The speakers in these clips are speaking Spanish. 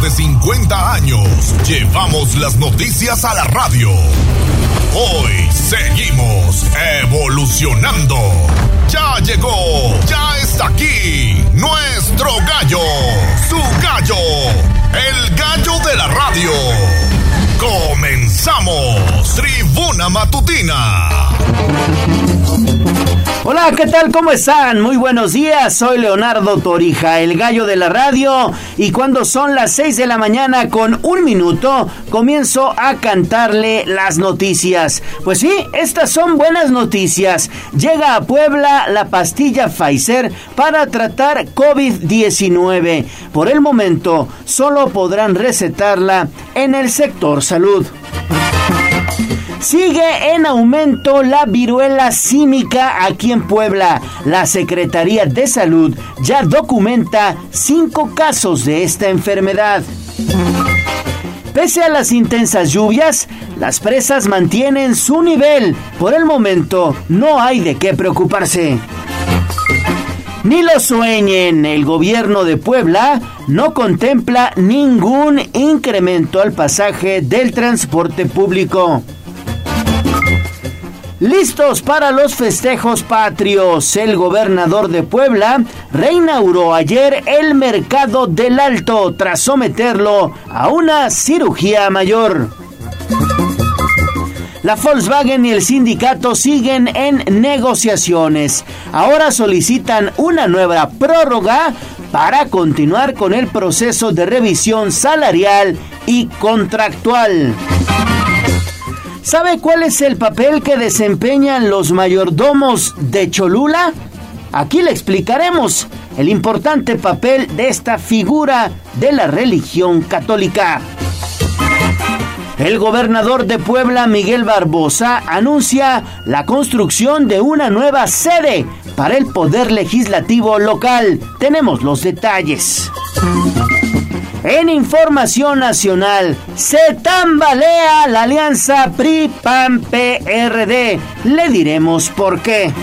de 50 años llevamos las noticias a la radio. Hoy seguimos evolucionando. Ya llegó, ya está aquí nuestro gallo, su gallo, el gallo de la radio. Comenzamos, tribuna matutina. Hola, ¿qué tal? ¿Cómo están? Muy buenos días. Soy Leonardo Torija, el gallo de la radio. Y cuando son las 6 de la mañana con un minuto, comienzo a cantarle las noticias. Pues sí, estas son buenas noticias. Llega a Puebla la pastilla Pfizer para tratar COVID-19. Por el momento, solo podrán recetarla en el sector salud. Sigue en aumento la viruela símica aquí en Puebla. La Secretaría de Salud ya documenta cinco casos de esta enfermedad. Pese a las intensas lluvias, las presas mantienen su nivel. Por el momento, no hay de qué preocuparse. Ni lo sueñen, el gobierno de Puebla no contempla ningún incremento al pasaje del transporte público. Listos para los festejos patrios, el gobernador de Puebla reinauguró ayer el mercado del Alto tras someterlo a una cirugía mayor. La Volkswagen y el sindicato siguen en negociaciones. Ahora solicitan una nueva prórroga para continuar con el proceso de revisión salarial y contractual. ¿Sabe cuál es el papel que desempeñan los mayordomos de Cholula? Aquí le explicaremos el importante papel de esta figura de la religión católica. El gobernador de Puebla, Miguel Barbosa, anuncia la construcción de una nueva sede para el Poder Legislativo local. Tenemos los detalles. En información nacional, se tambalea la alianza PRI-PAN-PRD. Le diremos por qué.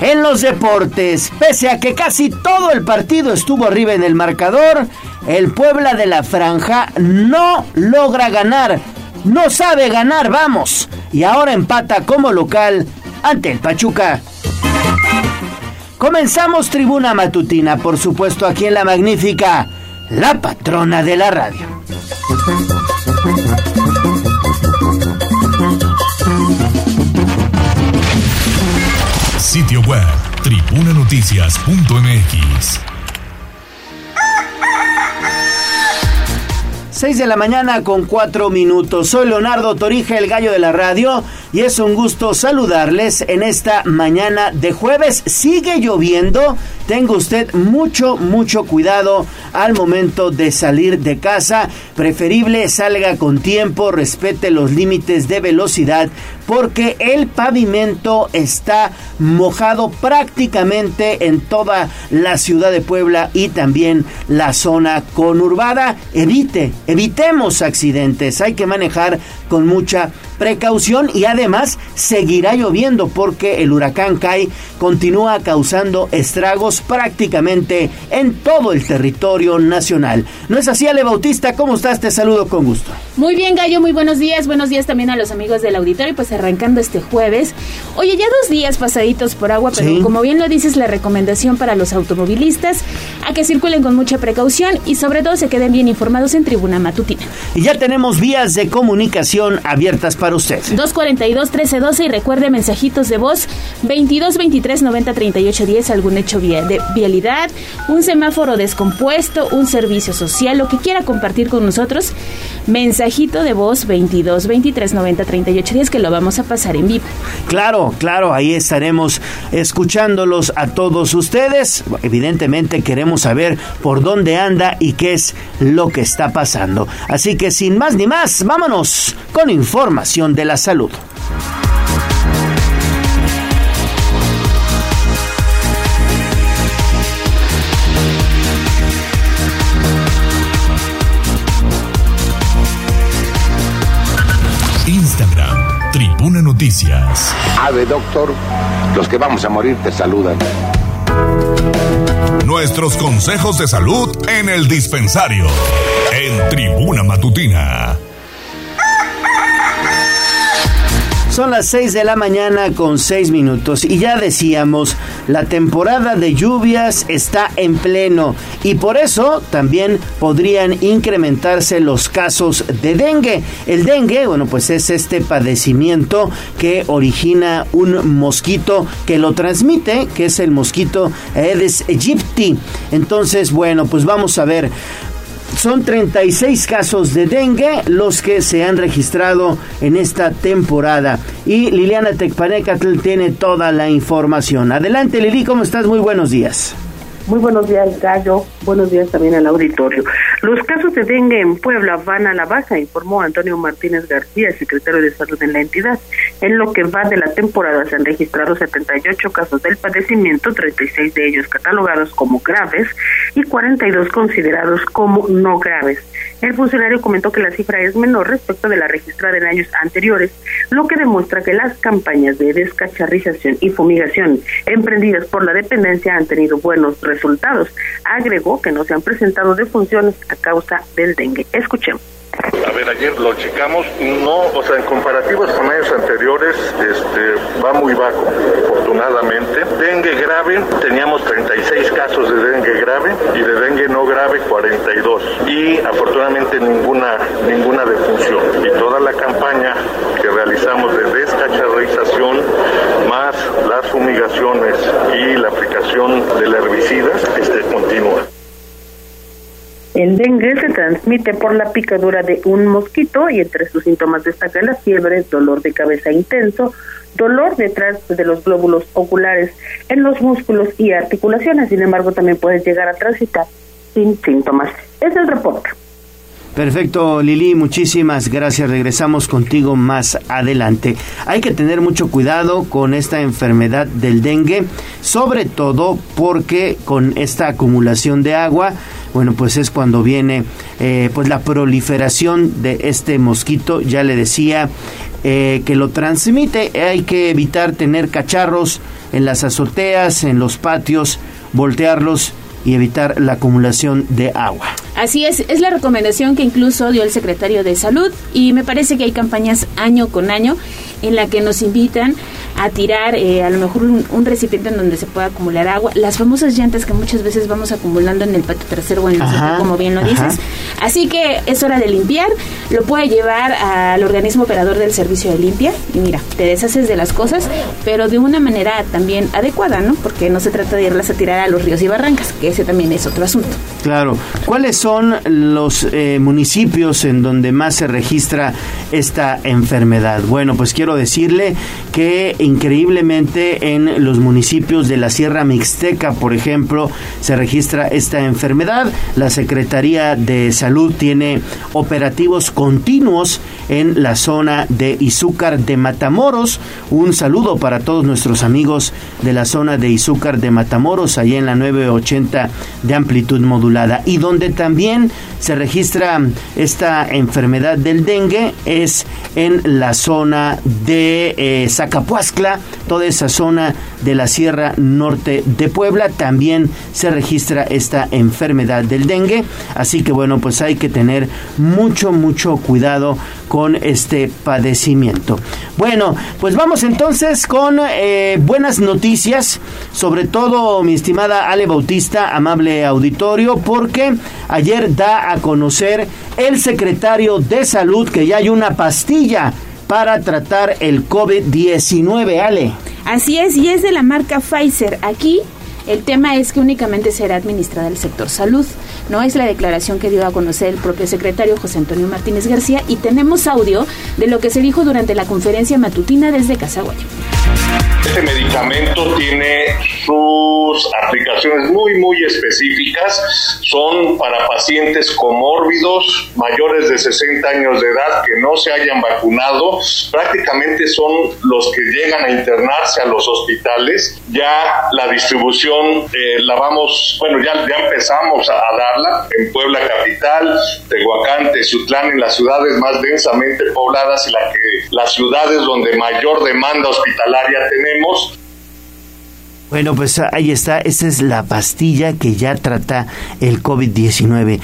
En los deportes, pese a que casi todo el partido estuvo arriba en el marcador, el Puebla de la Franja no logra ganar. No sabe ganar, vamos. Y ahora empata como local ante el Pachuca. Comenzamos tribuna matutina, por supuesto, aquí en la magnífica, la patrona de la radio. Sitio web, tribunanoticias.mx. 6 de la mañana con 4 minutos. Soy Leonardo Torija, el gallo de la radio, y es un gusto saludarles en esta mañana de jueves. Sigue lloviendo. Tenga usted mucho, mucho cuidado al momento de salir de casa. Preferible salga con tiempo, respete los límites de velocidad, porque el pavimento está mojado prácticamente en toda la ciudad de Puebla y también la zona conurbada. Evite, evitemos accidentes. Hay que manejar con mucha precaución y además seguirá lloviendo porque el huracán Kai continúa causando estragos prácticamente en todo el territorio nacional. ¿No es así, Ale Bautista? ¿Cómo estás? Te saludo con gusto. Muy bien, Gallo, muy buenos días. Buenos días también a los amigos del auditorio, pues arrancando este jueves. Oye, ya dos días pasaditos por agua, pero Sí. como bien lo dices, la recomendación para los automovilistas a que circulen con mucha precaución y sobre todo se queden bien informados en Tribuna Matutina. Y ya tenemos vías de comunicación abiertas para usted. 242-1312 y recuerde mensajitos de voz 22 23 90 38 10, algún hecho de vialidad, un semáforo descompuesto, un servicio social, lo que quiera compartir con nosotros. Mensajito de voz 22 23 90 38 10 que lo vamos a pasar en vivo. Claro, claro, ahí estaremos escuchándolos a todos ustedes. Evidentemente queremos saber por dónde anda y qué es lo que está pasando. Así que sin más ni más, vámonos con información de la salud. Instagram, Tribuna Noticias. Ave, doctor, los que vamos a morir te saludan. Nuestros consejos de salud en el dispensario. En Tribuna Matutina. Son las 6 de la mañana con 6 minutos y ya decíamos, la temporada de lluvias está en pleno y por eso también podrían incrementarse los casos de dengue. El dengue, bueno, pues es este padecimiento que origina un mosquito que lo transmite, que es el mosquito Aedes aegypti. Entonces, bueno, pues vamos a ver son 36 casos de dengue los que se han registrado en esta temporada. Y Liliana Tecpanecatl tiene toda la información. Adelante Lili, ¿cómo estás? Muy buenos días. Muy buenos días, Gallo. Buenos días también al auditorio. Los casos de dengue en Puebla van a la baja, informó Antonio Martínez García, secretario de Salud en la entidad. En lo que va de la temporada se han registrado 78 casos del padecimiento, 36 de ellos catalogados como graves y 42 considerados como no graves. El funcionario comentó que la cifra es menor respecto de la registrada en años anteriores, lo que demuestra que las campañas de descacharrización y fumigación emprendidas por la dependencia han tenido buenos resultados. Agregó que no se han presentado defunciones a causa del dengue. Escuchemos. A ver, ayer lo checamos, no, o sea, en comparativos con años anteriores, este, va muy bajo, afortunadamente. Dengue grave, teníamos 36 casos de dengue grave y de dengue no grave 42. Y afortunadamente ninguna, ninguna defunción. Y toda la campaña que realizamos de descacharrización, más las fumigaciones y la aplicación del herbicida, este, continúa. El dengue se transmite por la picadura de un mosquito y entre sus síntomas destaca la fiebre, dolor de cabeza intenso, dolor detrás de los glóbulos oculares en los músculos y articulaciones. Sin embargo, también puede llegar a transitar sin síntomas. Es el reporte. Perfecto, Lili, muchísimas gracias. Regresamos contigo más adelante. Hay que tener mucho cuidado con esta enfermedad del dengue, sobre todo porque con esta acumulación de agua, bueno, pues es cuando viene eh, pues la proliferación de este mosquito. Ya le decía eh, que lo transmite. Hay que evitar tener cacharros en las azoteas, en los patios, voltearlos y evitar la acumulación de agua. Así es, es la recomendación que incluso dio el secretario de Salud y me parece que hay campañas año con año en la que nos invitan a tirar eh, a lo mejor un, recipiente en donde se pueda acumular agua, las famosas llantas que muchas veces vamos acumulando en el patio trasero o en el como bien lo dices. Así que es hora de limpiar, lo puede llevar al organismo operador del servicio de limpia y mira, te deshaces de las cosas, pero de una manera también adecuada, ¿no? Porque no se trata de irlas a tirar a los ríos y barrancas, que ese también es otro asunto. Claro. ¿Cuáles son los eh, municipios en donde más se registra esta enfermedad? Bueno, pues quiero decirle que increíblemente en los municipios de la Sierra Mixteca, por ejemplo, se registra esta enfermedad. La Secretaría de Salud tiene operativos continuos en la zona de Izúcar de Matamoros. Un saludo para todos nuestros amigos de la zona de Izúcar de Matamoros, allá en la 980 de amplitud modulada. Y donde también se registra esta enfermedad del dengue es en la zona de eh, Toda esa zona de la Sierra Norte de Puebla, también se registra esta enfermedad del dengue. Así que bueno, pues hay que tener mucho, mucho cuidado con este padecimiento. Bueno, pues vamos entonces con eh, buenas noticias, sobre todo mi estimada Ale Bautista, amable auditorio, porque ayer da a conocer el secretario de salud que ya hay una pastilla para tratar el COVID-19, Ale. Así es, y es de la marca Pfizer. Aquí el tema es que únicamente será administrada el sector salud. No es la declaración que dio a conocer el propio secretario José Antonio Martínez García y tenemos audio de lo que se dijo durante la conferencia matutina desde Casaguayo. Este medicamento tiene sus aplicaciones muy, muy específicas. Son para pacientes comórbidos, mayores de 60 años de edad, que no se hayan vacunado. Prácticamente son los que llegan a internarse a los hospitales. Ya la distribución eh, la vamos, bueno, ya, ya empezamos a, darla en Puebla Capital, Tehuacán, Tezutlán, en las ciudades más densamente pobladas y las ciudades donde mayor demanda hospitalaria tenemos Bueno, pues ahí está, esa es la pastilla que ya trata el COVID-19.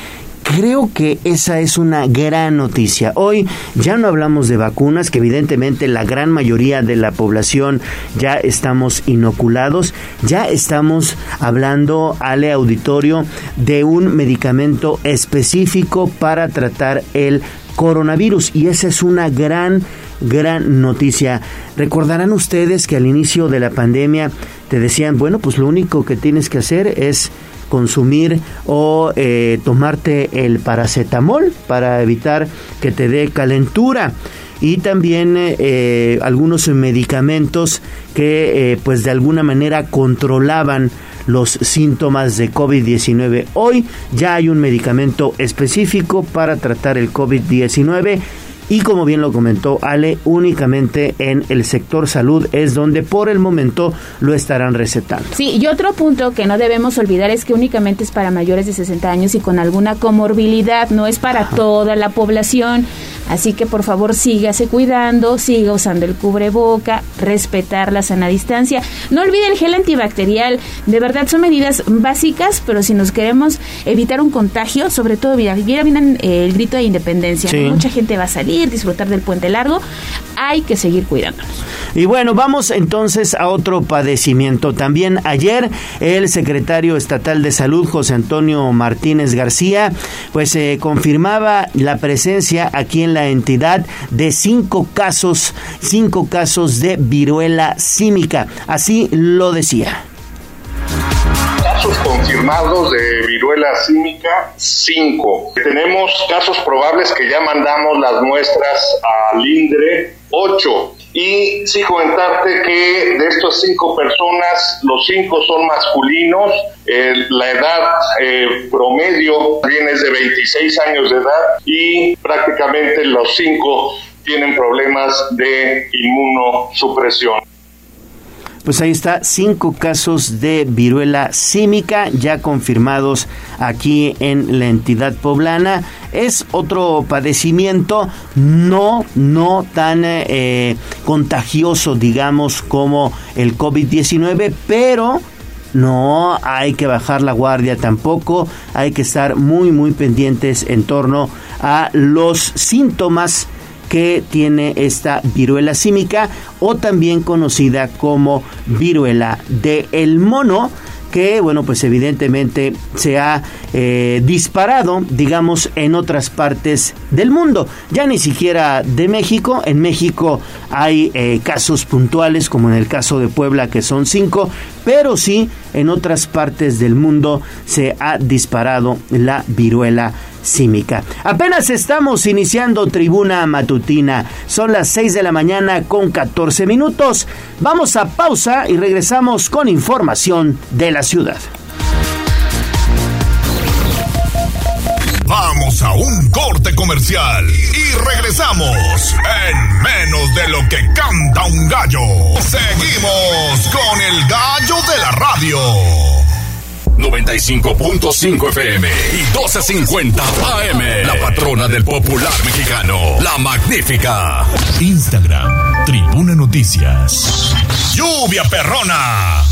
Creo que esa es una gran noticia. Hoy ya no hablamos de vacunas, que evidentemente la gran mayoría de la población ya estamos inoculados, ya estamos hablando, Ale Auditorio, de un medicamento específico para tratar el coronavirus y esa es una gran gran noticia. Recordarán ustedes que al inicio de la pandemia te decían, bueno, pues lo único que tienes que hacer es consumir o eh, tomarte el paracetamol para evitar que te dé calentura y también eh, algunos medicamentos que eh, pues de alguna manera controlaban los síntomas de COVID-19. Hoy ya hay un medicamento específico para tratar el COVID-19 y como bien lo comentó Ale, únicamente en el sector salud es donde por el momento lo estarán recetando. Sí, y otro punto que no debemos olvidar es que únicamente es para mayores de 60 años y con alguna comorbilidad, no es para toda la población. Así que por favor sígase cuidando, siga usando el cubreboca, respetar la sana distancia. No olvide el gel antibacterial. De verdad son medidas básicas, pero si nos queremos evitar un contagio, sobre todo, mira, viene el grito de independencia. Mucha gente va a salir, disfrutar del puente largo. Hay que seguir cuidándonos. Y bueno, vamos entonces a otro padecimiento. También ayer el secretario estatal de salud, José Antonio Martínez García, pues eh, confirmaba la presencia aquí en la entidad de cinco casos, cinco casos de viruela símica. Así lo decía casos confirmados de viruela símica, cinco. Tenemos casos probables que ya mandamos las muestras al INDRE, ocho. Y sí comentarte que de estas cinco personas, los cinco son masculinos, la edad eh, promedio viene de 26 años de edad y prácticamente los cinco tienen problemas de inmunosupresión pues ahí está, cinco casos de viruela símica ya confirmados aquí en la entidad poblana. Es otro padecimiento no, no tan eh, contagioso, digamos, como el COVID-19, pero no hay que bajar la guardia tampoco, hay que estar muy, muy pendientes en torno a los síntomas que tiene esta viruela símica o también conocida como viruela del el mono que, bueno, pues evidentemente se ha eh, disparado, digamos, en otras partes del mundo. Ya ni siquiera de México. En México hay eh, casos puntuales, como en el caso de Puebla, que son cinco, pero sí en otras partes del mundo se ha disparado la viruela Apenas estamos iniciando tribuna matutina. Son las 6 de la mañana con 14 minutos. Vamos a pausa y regresamos con información de la ciudad. Vamos a un corte comercial y regresamos en menos de lo que canta un gallo. Seguimos con el gallo de la radio. 95.5 FM y 12.50 AM. La patrona del popular mexicano, la magnífica. Instagram, Tribuna Noticias. Lluvia perrona.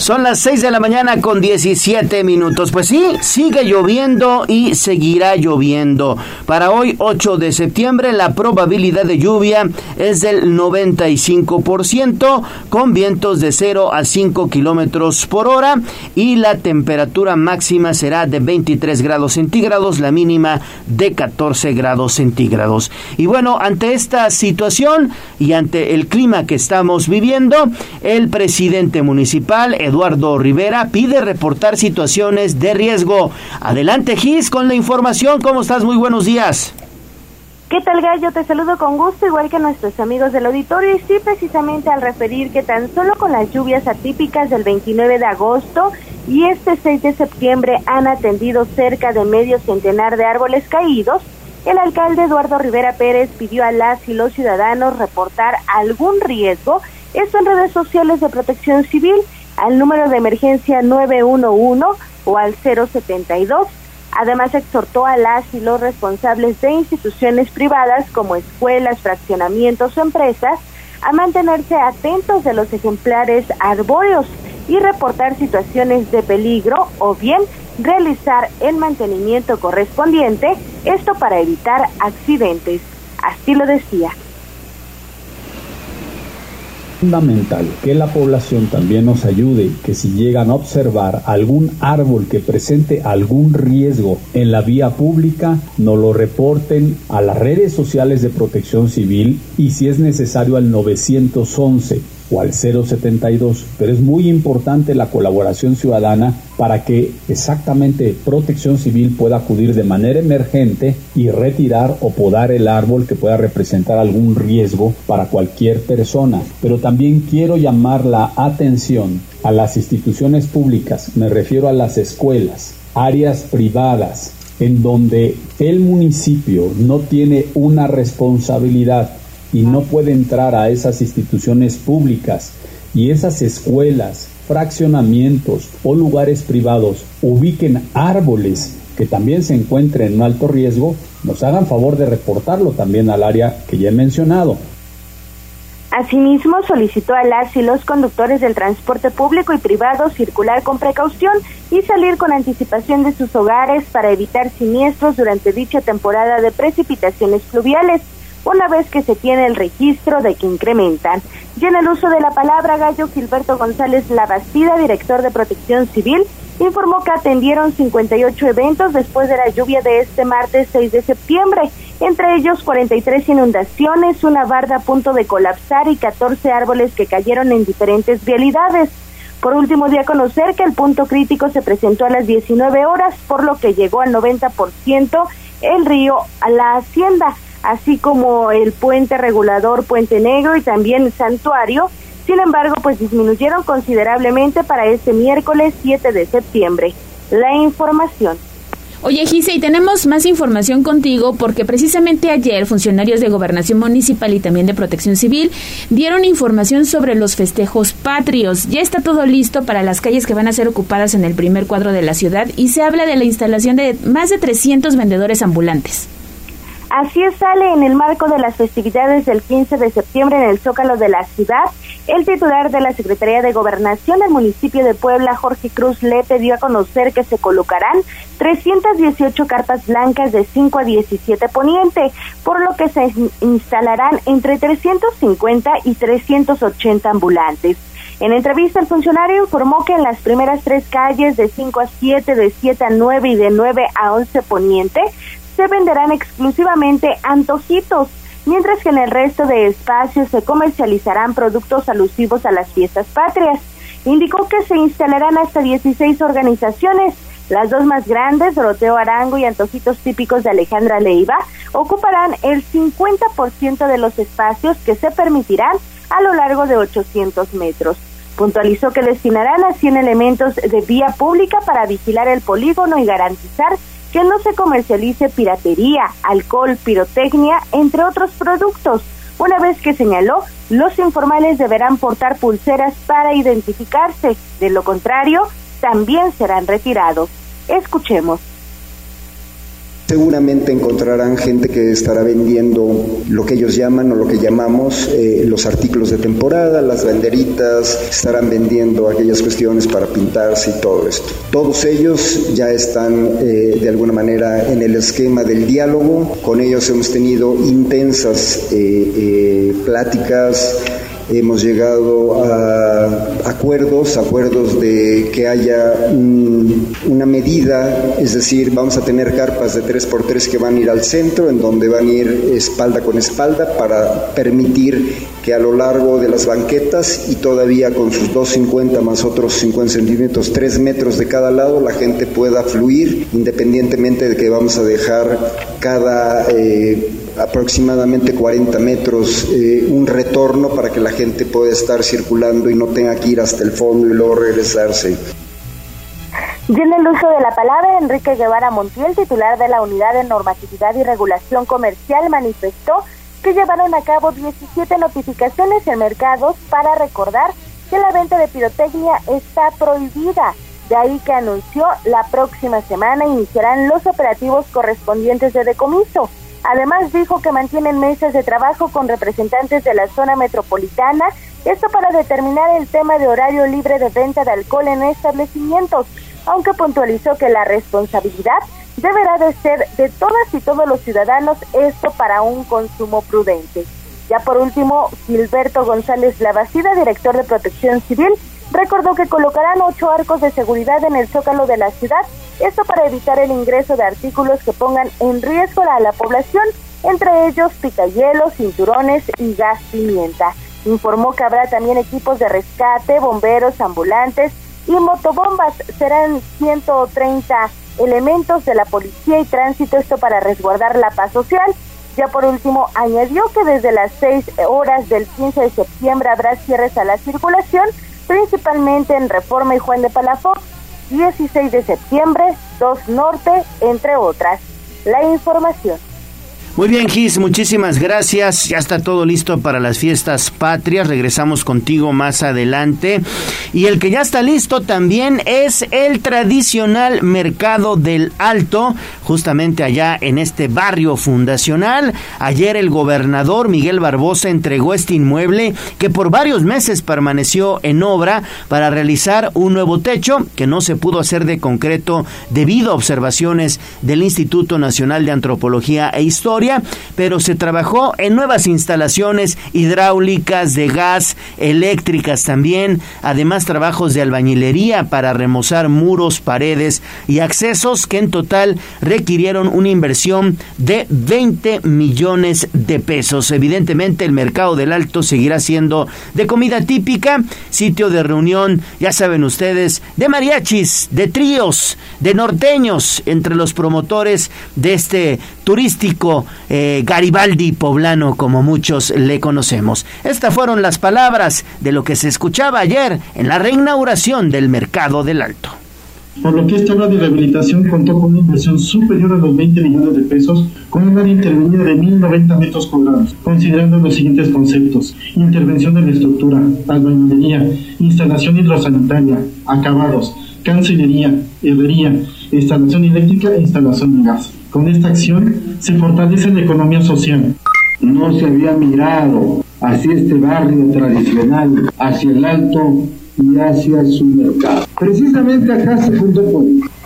Son las 6 de la mañana con 17 minutos. Pues sí, sigue lloviendo y seguirá lloviendo. Para hoy, 8 de septiembre, la probabilidad de lluvia es del 95%, con vientos de 0 a 5 kilómetros por hora. Y la temperatura máxima será de 23 grados centígrados, la mínima de 14 grados centígrados. Y bueno, ante esta situación y ante el clima que estamos viviendo, el presidente municipal, Eduardo Rivera pide reportar situaciones de riesgo. Adelante, Gis, con la información. ¿Cómo estás? Muy buenos días. ¿Qué tal, Gallo? Te saludo con gusto, igual que nuestros amigos del auditorio, y sí, precisamente al referir que tan solo con las lluvias atípicas del 29 de agosto y este 6 de septiembre han atendido cerca de medio centenar de árboles caídos, el alcalde Eduardo Rivera Pérez pidió a las y los ciudadanos reportar algún riesgo, esto en redes sociales de protección civil, al número de emergencia 911 o al 072. Además, exhortó a las y los responsables de instituciones privadas como escuelas, fraccionamientos o empresas a mantenerse atentos de los ejemplares arbóreos y reportar situaciones de peligro o bien realizar el mantenimiento correspondiente, esto para evitar accidentes. Así lo decía fundamental que la población también nos ayude, que si llegan a observar algún árbol que presente algún riesgo en la vía pública, nos lo reporten a las redes sociales de protección civil y si es necesario al 911 o al 072, pero es muy importante la colaboración ciudadana para que exactamente Protección Civil pueda acudir de manera emergente y retirar o podar el árbol que pueda representar algún riesgo para cualquier persona. Pero también quiero llamar la atención a las instituciones públicas, me refiero a las escuelas, áreas privadas, en donde el municipio no tiene una responsabilidad y no puede entrar a esas instituciones públicas y esas escuelas, fraccionamientos o lugares privados ubiquen árboles que también se encuentren en alto riesgo, nos hagan favor de reportarlo también al área que ya he mencionado. Asimismo, solicitó a las y los conductores del transporte público y privado circular con precaución y salir con anticipación de sus hogares para evitar siniestros durante dicha temporada de precipitaciones fluviales una vez que se tiene el registro de que incrementan. Y en el uso de la palabra, Gallo Gilberto González Labastida, director de Protección Civil, informó que atendieron 58 eventos después de la lluvia de este martes 6 de septiembre, entre ellos 43 inundaciones, una barda a punto de colapsar y 14 árboles que cayeron en diferentes vialidades. Por último, dio a conocer que el punto crítico se presentó a las 19 horas, por lo que llegó al 90% el río a la hacienda así como el puente regulador Puente Negro y también Santuario. Sin embargo, pues disminuyeron considerablemente para este miércoles 7 de septiembre. La información. Oye, Gise, y tenemos más información contigo porque precisamente ayer funcionarios de Gobernación Municipal y también de Protección Civil dieron información sobre los festejos patrios. Ya está todo listo para las calles que van a ser ocupadas en el primer cuadro de la ciudad y se habla de la instalación de más de 300 vendedores ambulantes. Así sale en el marco de las festividades del 15 de septiembre en el Zócalo de la ciudad. El titular de la Secretaría de Gobernación del municipio de Puebla, Jorge Cruz Lepe, dio a conocer que se colocarán 318 carpas blancas de 5 a 17 poniente, por lo que se instalarán entre 350 y 380 ambulantes. En entrevista, el funcionario informó que en las primeras tres calles de 5 a 7, de 7 a 9 y de 9 a 11 poniente se venderán exclusivamente antojitos, mientras que en el resto de espacios se comercializarán productos alusivos a las fiestas patrias. Indicó que se instalarán hasta 16 organizaciones. Las dos más grandes, Doroteo Arango y Antojitos Típicos de Alejandra Leiva, ocuparán el 50% de los espacios que se permitirán a lo largo de 800 metros. Puntualizó que destinarán a 100 elementos de vía pública para vigilar el polígono y garantizar que no se comercialice piratería, alcohol, pirotecnia, entre otros productos. Una vez que señaló, los informales deberán portar pulseras para identificarse, de lo contrario, también serán retirados. Escuchemos. Seguramente encontrarán gente que estará vendiendo lo que ellos llaman o lo que llamamos eh, los artículos de temporada, las banderitas, estarán vendiendo aquellas cuestiones para pintarse y todo esto. Todos ellos ya están eh, de alguna manera en el esquema del diálogo, con ellos hemos tenido intensas eh, pláticas, hemos llegado a acuerdos, acuerdos de que haya una medida, es decir, vamos a tener carpas de 3x3 que van a ir al centro, en donde van a ir espalda con espalda para permitir que a lo largo de las banquetas y todavía con sus 2,50 más otros 50 centímetros, 3 metros de cada lado, la gente pueda fluir independientemente de que vamos a dejar cada... Eh, aproximadamente 40 metros, eh, un retorno para que la gente pueda estar circulando y no tenga que ir hasta el fondo y luego regresarse. En el uso de la palabra, Enrique Guevara Montiel, titular de la Unidad de Normatividad y Regulación Comercial, manifestó que llevaron a cabo 17 notificaciones en mercados para recordar que la venta de pirotecnia está prohibida. De ahí que anunció la próxima semana iniciarán los operativos correspondientes de decomiso. Además dijo que mantienen mesas de trabajo con representantes de la zona metropolitana, esto para determinar el tema de horario libre de venta de alcohol en establecimientos, aunque puntualizó que la responsabilidad deberá de ser de todas y todos los ciudadanos, esto para un consumo prudente. Ya por último, Gilberto González Lavacida, director de Protección Civil, recordó que colocarán ocho arcos de seguridad en el zócalo de la ciudad, esto para evitar el ingreso de artículos que pongan en riesgo a la población, entre ellos picahielos, cinturones y gas pimienta. Informó que habrá también equipos de rescate, bomberos, ambulantes y motobombas. Serán 130 elementos de la policía y tránsito, esto para resguardar la paz social. Ya por último, añadió que desde las 6 horas del 15 de septiembre habrá cierres a la circulación, principalmente en Reforma y Juan de Palafox, 16 de septiembre, 2 Norte, entre otras. La información. Muy bien, Gis, muchísimas gracias. Ya está todo listo para las fiestas patrias. Regresamos contigo más adelante. Y el que ya está listo también es el tradicional Mercado del Alto, justamente allá en este barrio fundacional. Ayer el gobernador Miguel Barbosa entregó este inmueble que por varios meses permaneció en obra para realizar un nuevo techo que no se pudo hacer de concreto debido a observaciones del Instituto Nacional de Antropología e Historia pero se trabajó en nuevas instalaciones hidráulicas, de gas, eléctricas también, además trabajos de albañilería para remozar muros, paredes y accesos que en total requirieron una inversión de 20 millones de pesos. Evidentemente el mercado del Alto seguirá siendo de comida típica, sitio de reunión, ya saben ustedes, de mariachis, de tríos, de norteños, entre los promotores de este turístico eh, Garibaldi poblano, como muchos le conocemos. Estas fueron las palabras de lo que se escuchaba ayer en la reinauguración del Mercado del Alto. Por lo que esta obra de rehabilitación contó con una inversión superior a los 20 millones de pesos, con un área intervenida de 1.090 metros cuadrados, considerando los siguientes conceptos: intervención de la estructura, albañilería, instalación hidrosanitaria, acabados, cancillería, herrería, instalación eléctrica e instalación de gas. Con esta acción se fortalece la economía social. No se había mirado hacia este barrio tradicional, hacia el alto y hacia su mercado. Precisamente acá se fundó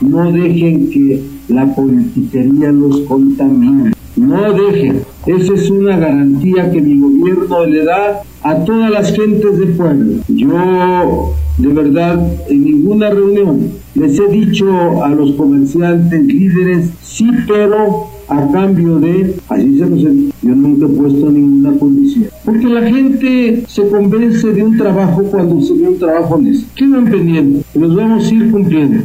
no dejen que la politiquería los contamine. No dejen. Esa es una garantía que mi gobierno le da a todas las gentes del pueblo. Yo, de verdad, en ninguna reunión les he dicho a los comerciantes, líderes, sí, pero a cambio de, así se lo yo nunca he puesto ninguna condición. Porque la gente se convence de un trabajo cuando se ve un trabajo honesto. Quedan pendientes, los vamos a ir cumpliendo.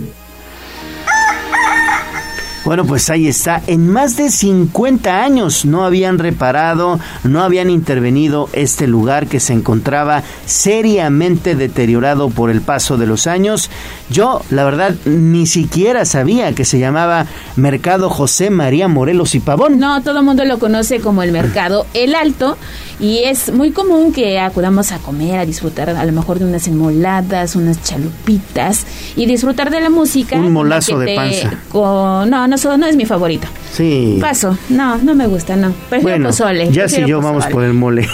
Bueno, pues ahí está. En más de 50 años no habían reparado, no habían intervenido este lugar que se encontraba seriamente deteriorado por el paso de los años. Yo, la verdad, ni siquiera sabía que se llamaba Mercado José María Morelos y Pavón. No, todo el mundo lo conoce como el Mercado El Alto y es muy común que acudamos a comer, a disfrutar a lo mejor de unas enmoladas, unas chalupitas y disfrutar de la música. Un molazo de panza. no, no, no es mi favorito. Sí. Paso. No, no me gusta, no. Prefiero bueno, pozole. Ya si yo vamos por el mole.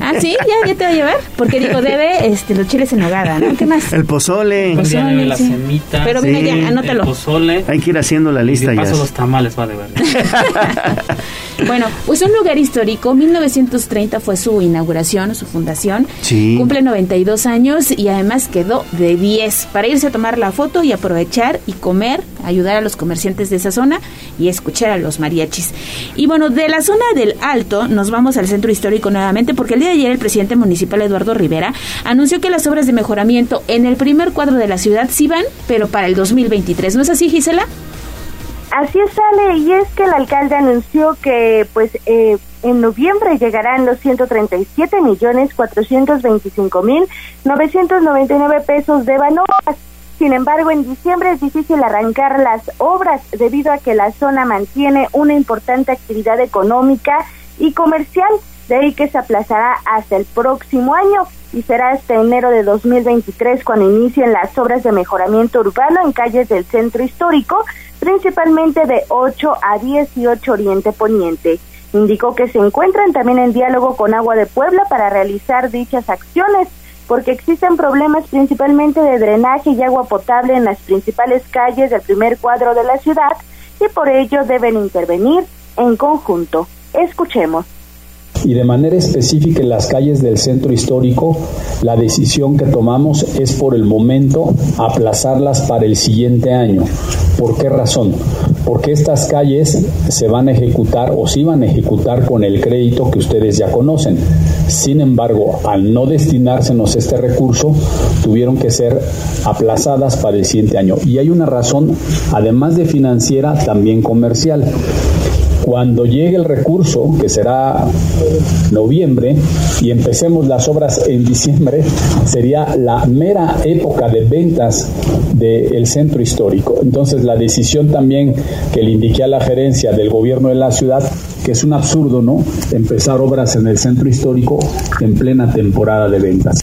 ah, sí, ya, ya te va a llevar. Porque digo, debe este, los chiles en nogada, ¿no? ¿Qué más? El pozole. El pozole, la semita. Pero mira, ya, anótalo. El pozole. Hay que ir haciendo la lista y de paso los tamales va de ver. bueno, pues un lugar histórico. 1930 fue su inauguración, su fundación. Sí. Cumple 92 años y además quedó de 10 para irse a tomar la foto y aprovechar y comer, ayudar a los comerciantes de esa zona y escuchar a los mariachis. Y bueno, de la zona del Alto nos vamos al centro histórico nuevamente porque el día de ayer el presidente municipal Eduardo Rivera anunció que las obras de mejoramiento en el primer cuadro de la ciudad sí van, pero para el 2023. ¿No es así, Gisela? Así es, Ale, y es que el alcalde anunció que pues eh, en noviembre llegarán los 137 millones 425 mil 999 pesos de Banoas sin embargo, en diciembre es difícil arrancar las obras debido a que la zona mantiene una importante actividad económica y comercial. de ahí que se aplazará hasta el próximo año y será hasta enero de 2023 cuando inicien las obras de mejoramiento urbano en calles del centro histórico, principalmente de 8 a 18 Oriente Poniente. Indicó que se encuentran también en diálogo con Agua de Puebla para realizar dichas acciones, porque existen problemas principalmente de drenaje y agua potable en las principales calles del primer cuadro de la ciudad y por ello deben intervenir en conjunto. Escuchemos y de manera específica en las calles del centro histórico, la decisión que tomamos es por el momento aplazarlas para el siguiente año. ¿Por qué razón? Porque estas calles se van a ejecutar o se iban a ejecutar con el crédito que ustedes ya conocen. Sin embargo, al no destinársenos este recurso, tuvieron que ser aplazadas para el siguiente año. Y hay una razón, además de financiera, también comercial. Cuando llegue el recurso, que será noviembre, y empecemos las obras en diciembre, sería la mera época de ventas del centro histórico. Entonces, la decisión también que le indiqué a la gerencia del gobierno de la ciudad, que es un absurdo, ¿no? Empezar obras en el centro histórico en plena temporada de ventas.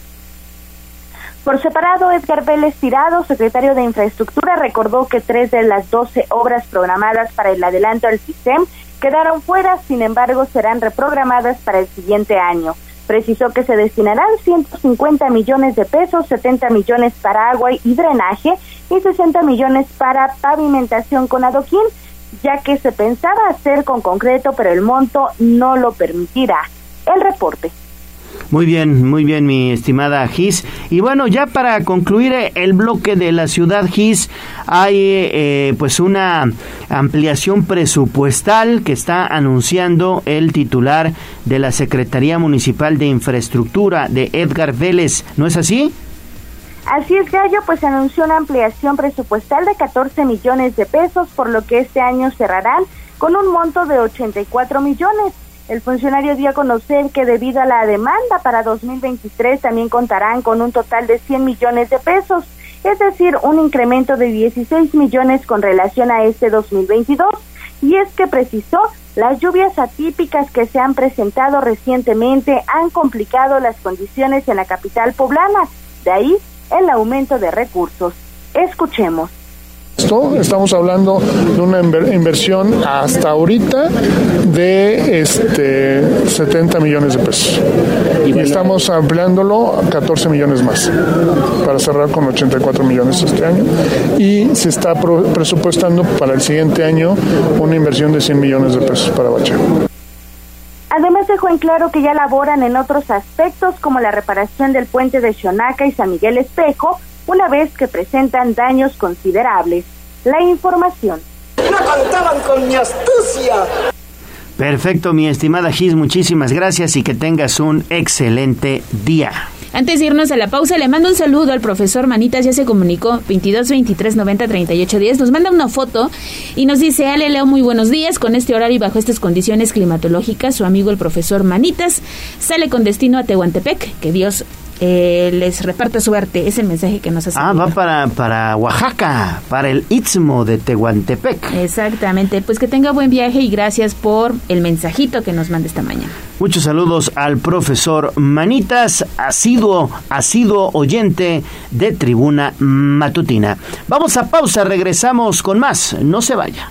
Por separado, Edgar Vélez Tirado, secretario de Infraestructura, recordó que tres de las doce obras programadas para el adelanto del SISEM quedaron fuera, sin embargo, serán reprogramadas para el siguiente año. Precisó que se destinarán 150 millones de pesos, 70 millones para agua y drenaje y 60 millones para pavimentación con adoquín, ya que se pensaba hacer con concreto, pero el monto no lo permitirá. El reporte. Muy bien, muy bien, mi estimada Gis. Y bueno, ya para concluir eh, el bloque de la ciudad Gis, hay eh, pues una ampliación presupuestal que está anunciando el titular de la Secretaría Municipal de Infraestructura de Edgar Vélez. ¿No es así? Así es, Gallo, pues anunció una ampliación presupuestal de 14 millones de pesos, por lo que este año cerrarán con un monto de 84 millones. El funcionario dio a conocer que debido a la demanda para 2023 también contarán con un total de 100 millones de pesos, es decir, un incremento de 16 millones con relación a este 2022. Y es que precisó, las lluvias atípicas que se han presentado recientemente han complicado las condiciones en la capital poblana, de ahí el aumento de recursos. Escuchemos. Estamos hablando de una inversión hasta ahorita de este 70 millones de pesos. Y estamos ampliándolo a 14 millones más para cerrar con 84 millones este año. Y se está presupuestando para el siguiente año una inversión de 100 millones de pesos para Bache. Además dejó en claro que ya laboran en otros aspectos como la reparación del puente de Xonaca y San Miguel Espejo, una vez que presentan daños considerables. La información. No contaban con mi astucia. Perfecto, mi estimada Gis, muchísimas gracias y que tengas un excelente día. Antes de irnos a la pausa, le mando un saludo al profesor Manitas, ya se comunicó, 22 23 90 38 10. Nos manda una foto y nos dice, Ale Leo, muy buenos días. Con este horario y bajo estas condiciones climatológicas, su amigo el profesor Manitas sale con destino a Tehuantepec. Que Dios eh, les reparte suerte. Es el mensaje que nos hace. Ah, va para, para Oaxaca, para el Istmo de Tehuantepec. Exactamente. Pues que tenga buen viaje y gracias por el mensajito que nos manda esta mañana. Muchos saludos al profesor Manitas, asiduo, asiduo oyente de Tribuna Matutina. Vamos a pausa, regresamos con más. No se vaya.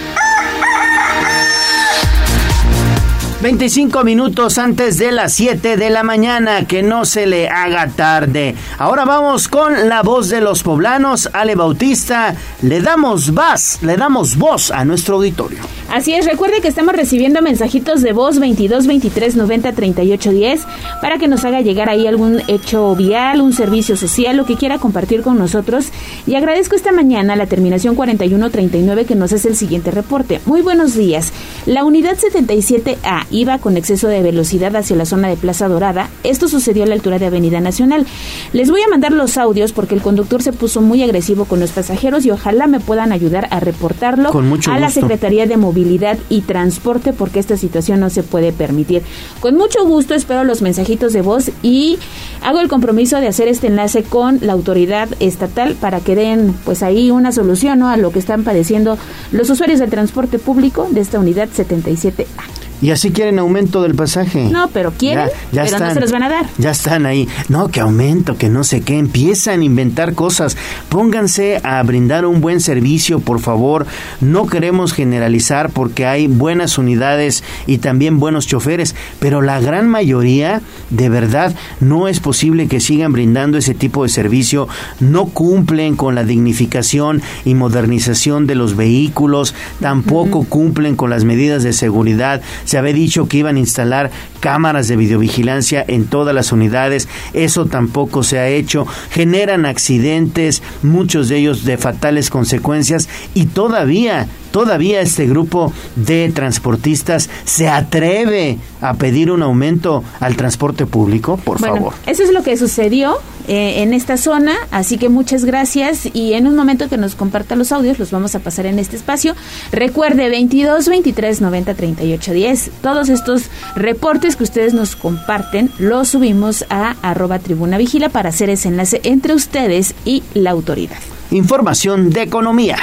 25 minutos antes de las 7 de la mañana, que no se le haga tarde. Ahora vamos con la voz de los poblanos, Ale Bautista. Le damos voz, le damos voz a nuestro auditorio. Así es, recuerde que estamos recibiendo mensajitos de voz 22 23 90 38 10 para que nos haga llegar ahí algún hecho vial, un servicio social, lo que quiera compartir con nosotros. Y agradezco esta mañana la terminación 4139 que nos hace el siguiente reporte. Muy buenos días. La unidad 77A iba con exceso de velocidad hacia la zona de Plaza Dorada. Esto sucedió a la altura de Avenida Nacional. Les voy a mandar los audios porque el conductor se puso muy agresivo con los pasajeros y ojalá me puedan ayudar a reportarlo a la Secretaría de Movilidad y Transporte porque esta situación no se puede permitir. Con mucho gusto espero los mensajitos de voz y hago el compromiso de hacer este enlace con la autoridad estatal para que den pues ahí una solución a lo que están padeciendo los usuarios del transporte público de esta unidad 77A. Y así quieren aumento del pasaje. No, pero quieren, ya, pero no se los van a dar. Ya están ahí. No, que aumento, que no sé qué. Empiezan a inventar cosas. Pónganse a brindar un buen servicio, por favor. No queremos generalizar porque hay buenas unidades y también buenos choferes, pero la gran mayoría, de verdad, no es posible que sigan brindando ese tipo de servicio. No cumplen con la dignificación y modernización de los vehículos, tampoco cumplen con las medidas de seguridad se había dicho que iban a instalar cámaras de videovigilancia en todas las unidades. Eso tampoco se ha hecho. Generan accidentes, muchos de ellos de fatales consecuencias y todavía todavía este grupo de transportistas se atreve a pedir un aumento al transporte público, por favor. Eso es lo que sucedió eh, en esta zona, así que muchas gracias y en un momento que nos comparta los audios los vamos a pasar en este espacio. Recuerde 22 23 90 38 10. Todos estos reportes que ustedes nos comparten los subimos a arroba tribuna vigila para hacer ese enlace entre ustedes y la autoridad. Información de economía.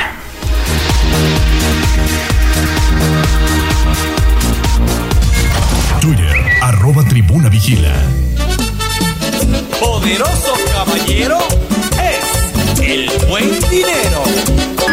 Tribuna vigila. Poderoso caballero es el buen dinero.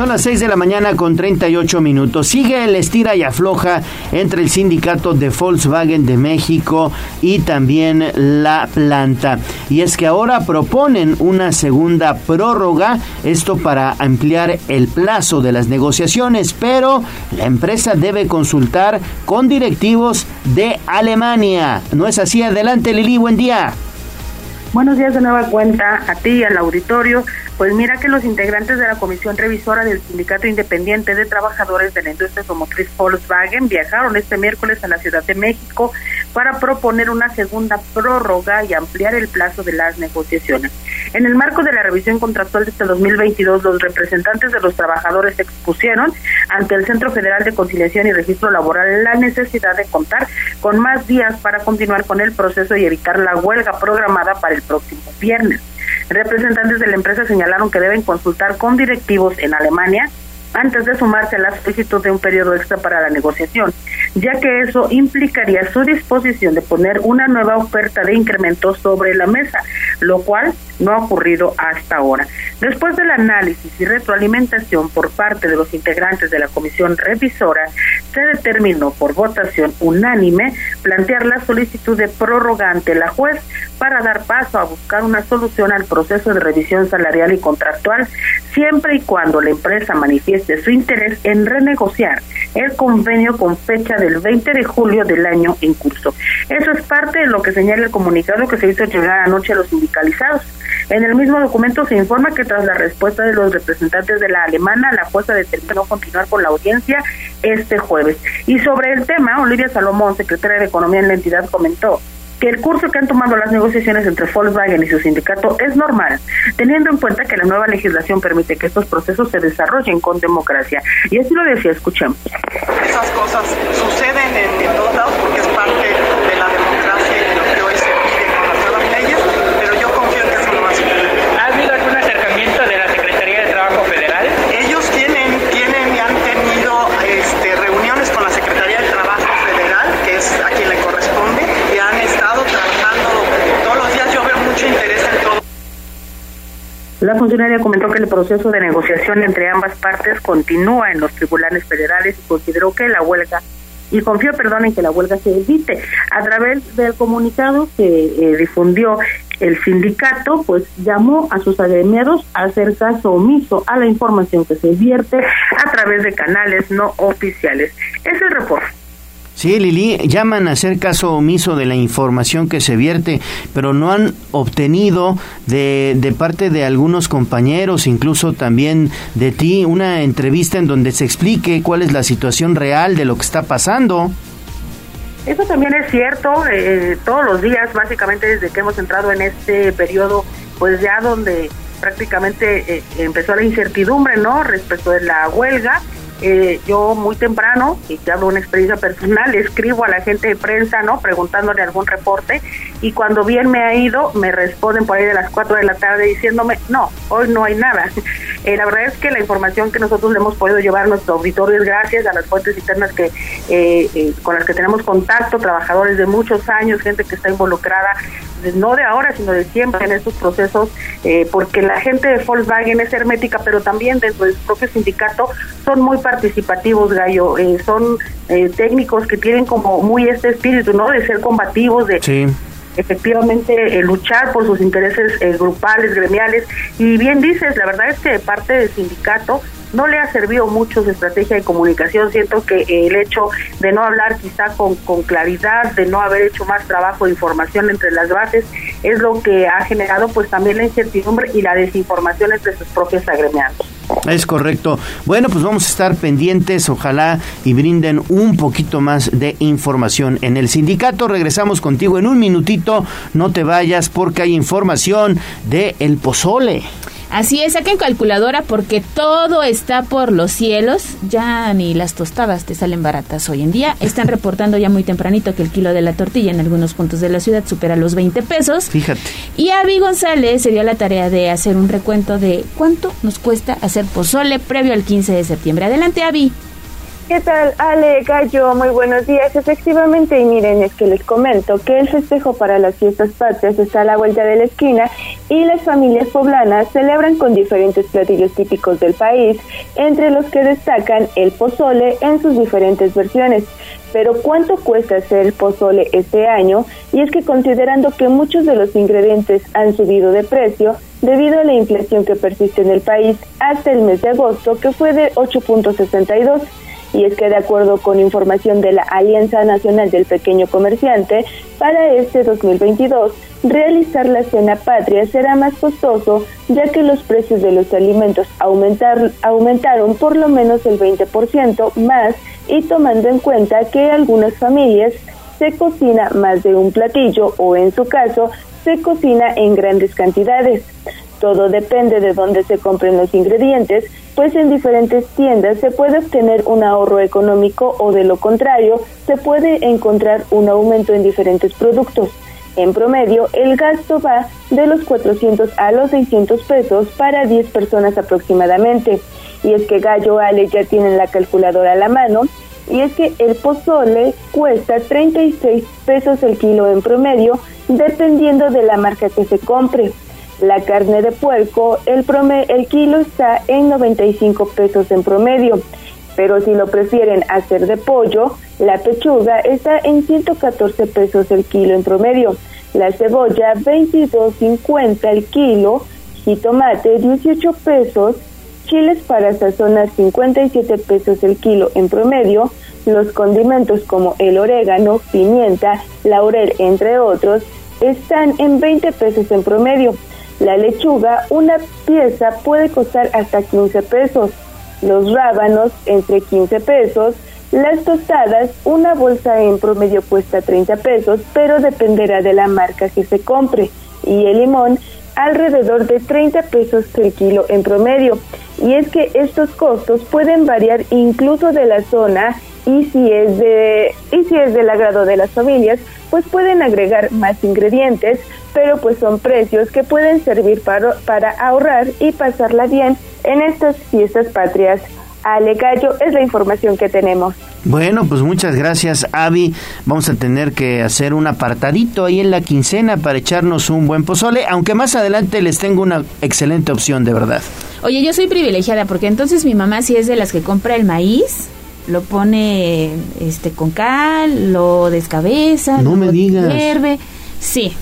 Son las 6 de la mañana con 38 minutos. Sigue el estira y afloja entre el sindicato de Volkswagen de México y también la planta. Y es que ahora proponen una segunda prórroga, esto para ampliar el plazo de las negociaciones, pero la empresa debe consultar con directivos de Alemania. ¿No es así? Adelante Lili, buen día. Buenos días de nueva cuenta a ti al auditorio. Pues mira que los integrantes de la Comisión Revisora del Sindicato Independiente de Trabajadores de la Industria Automotriz Volkswagen viajaron este miércoles a la Ciudad de México para proponer una segunda prórroga y ampliar el plazo de las negociaciones. En el marco de la revisión contractual de este 2022, los representantes de los trabajadores expusieron ante el Centro Federal de Conciliación y Registro Laboral la necesidad de contar con más días para continuar con el proceso y evitar la huelga programada para el próximo viernes. Representantes de la empresa señalaron que deben consultar con directivos en Alemania antes de sumarse a la solicitud de un periodo extra para la negociación, ya que eso implicaría su disposición de poner una nueva oferta de incremento sobre la mesa, lo cual no ha ocurrido hasta ahora. Después del análisis y retroalimentación por parte de los integrantes de la comisión revisora, se determinó por votación unánime plantear la solicitud de prórroga ante la juez para dar paso a buscar una solución al proceso de revisión salarial y contractual, siempre y cuando la empresa manifieste su interés en renegociar el convenio con fecha del 20 de julio del año en curso. Eso es parte de lo que señala el comunicado que se hizo llegar anoche a los sindicalizados. En el mismo documento se informa que tras la respuesta de los representantes de la alemana, la jueza determinó continuar con la audiencia este jueves. Y sobre el tema, Olivia Salomón, secretaria de Economía en la entidad, comentó que el curso que han tomado las negociaciones entre Volkswagen y su sindicato es normal, teniendo en cuenta que la nueva legislación permite que estos procesos se desarrollen con democracia. Y así lo decía, escuchemos. Esas cosas suceden en, todos lados porque es parte de la democracia federal? Ellos tienen, tienen y han tenido este, reuniones con la Secretaría de Trabajo Federal, que es a quien le corresponde, y han estado trabajando todos los días. Yo veo mucho interés en todo. La funcionaria comentó que el proceso de negociación entre ambas partes continúa en los tribunales federales y consideró que la huelga y confío, perdón, en que la huelga se evite. A través del comunicado que eh, difundió el sindicato, pues llamó a sus agremiados a hacer caso omiso a la información que se vierte a través de canales no oficiales. Es el reporte. Sí, Lili, llaman a hacer caso omiso de la información que se vierte, pero no han obtenido de, de parte de algunos compañeros, incluso también de ti, una entrevista en donde se explique cuál es la situación real de lo que está pasando. Eso también es cierto, eh, todos los días, básicamente desde que hemos entrado en este periodo, pues ya donde prácticamente eh, empezó la incertidumbre, ¿no? Respecto de la huelga eh, yo muy temprano, y te hablo de una experiencia personal, escribo a la gente de prensa, ¿no? Preguntándole algún reporte y cuando bien me ha ido, me responden por ahí de las 4 de la tarde diciéndome, no, hoy no hay nada. Eh, la verdad es que la información que nosotros le hemos podido llevar a nuestro auditorio es gracias a las fuentes internas que eh, con las que tenemos contacto, trabajadores de muchos años, gente que está involucrada no de ahora, sino de siempre en estos procesos, porque la gente de Volkswagen es hermética, pero también dentro de su propio sindicato son muy participativos, Gallo. Eh, son eh, técnicos que tienen como muy este espíritu, ¿no? De ser combativos, de efectivamente eh, luchar por sus intereses grupales, gremiales. Y bien dices, la verdad es que parte del sindicato no le ha servido mucho su estrategia de comunicación. Siento que el hecho de no hablar quizá con, con claridad, de no haber hecho más trabajo de información entre las bases, es lo que ha generado pues también la incertidumbre y la desinformación entre sus propios agremiados. Es correcto. Bueno, pues vamos a estar pendientes, ojalá y brinden un poquito más de información en el sindicato. Regresamos contigo en un minutito, no te vayas porque hay información de El Pozole. Así es, saquen calculadora porque todo está por los cielos. Ya ni las tostadas te salen baratas hoy en día. Están reportando ya muy tempranito que el kilo de la tortilla en algunos puntos de la ciudad supera los 20 pesos. Fíjate. Y Avi González se dio la tarea de hacer un recuento de cuánto nos cuesta hacer pozole previo al 15 de septiembre. Adelante, Avi. ¿Qué tal, Ale, Gallo? Muy buenos días. Efectivamente, y miren, es que les comento que el festejo para las fiestas patrias está a la vuelta de la esquina y las familias poblanas celebran con diferentes platillos típicos del país, entre los que destacan el pozole en sus diferentes versiones. Pero ¿cuánto cuesta hacer el pozole este año? Y es que considerando que muchos de los ingredientes han subido de precio, debido a la inflación que persiste en el país hasta el mes de agosto, que fue de 8.62, y es que de acuerdo con información de la Alianza Nacional del Pequeño Comerciante, para este 2022, realizar la cena patria será más costoso ya que los precios de los alimentos aumentar, aumentaron por lo menos el 20% más y tomando en cuenta que algunas familias se cocina más de un platillo o en su caso se cocina en grandes cantidades. Todo depende de dónde se compren los ingredientes, pues en diferentes tiendas se puede obtener un ahorro económico o de lo contrario, se puede encontrar un aumento en diferentes productos. En promedio, el gasto va de los 400 a los 600 pesos para 10 personas aproximadamente. Y es que Gallo Ale ya tienen la calculadora a la mano. Y es que el pozole cuesta 36 pesos el kilo en promedio, dependiendo de la marca que se compre. La carne de puerco, el, el kilo está en 95 pesos en promedio, pero si lo prefieren hacer de pollo, la pechuga está en 114 pesos el kilo en promedio, la cebolla 22.50 el kilo, jitomate 18 pesos, chiles para sazonar 57 pesos el kilo en promedio, los condimentos como el orégano, pimienta, laurel, entre otros, están en 20 pesos en promedio. La lechuga, una pieza puede costar hasta 15 pesos. Los rábanos, entre 15 pesos. Las tostadas, una bolsa en promedio cuesta 30 pesos, pero dependerá de la marca que se compre. Y el limón, alrededor de 30 pesos el kilo en promedio. Y es que estos costos pueden variar incluso de la zona y si es de y si es del agrado de las familias, pues pueden agregar más ingredientes, pero pues son precios que pueden servir para, para ahorrar y pasarla bien en estas fiestas patrias. Ale Gallo, es la información que tenemos. Bueno, pues muchas gracias, Avi. Vamos a tener que hacer un apartadito ahí en la quincena para echarnos un buen pozole, aunque más adelante les tengo una excelente opción, de verdad. Oye, yo soy privilegiada porque entonces mi mamá sí es de las que compra el maíz, lo pone este con cal, lo descabeza, No lo me digas. hierve. Sí.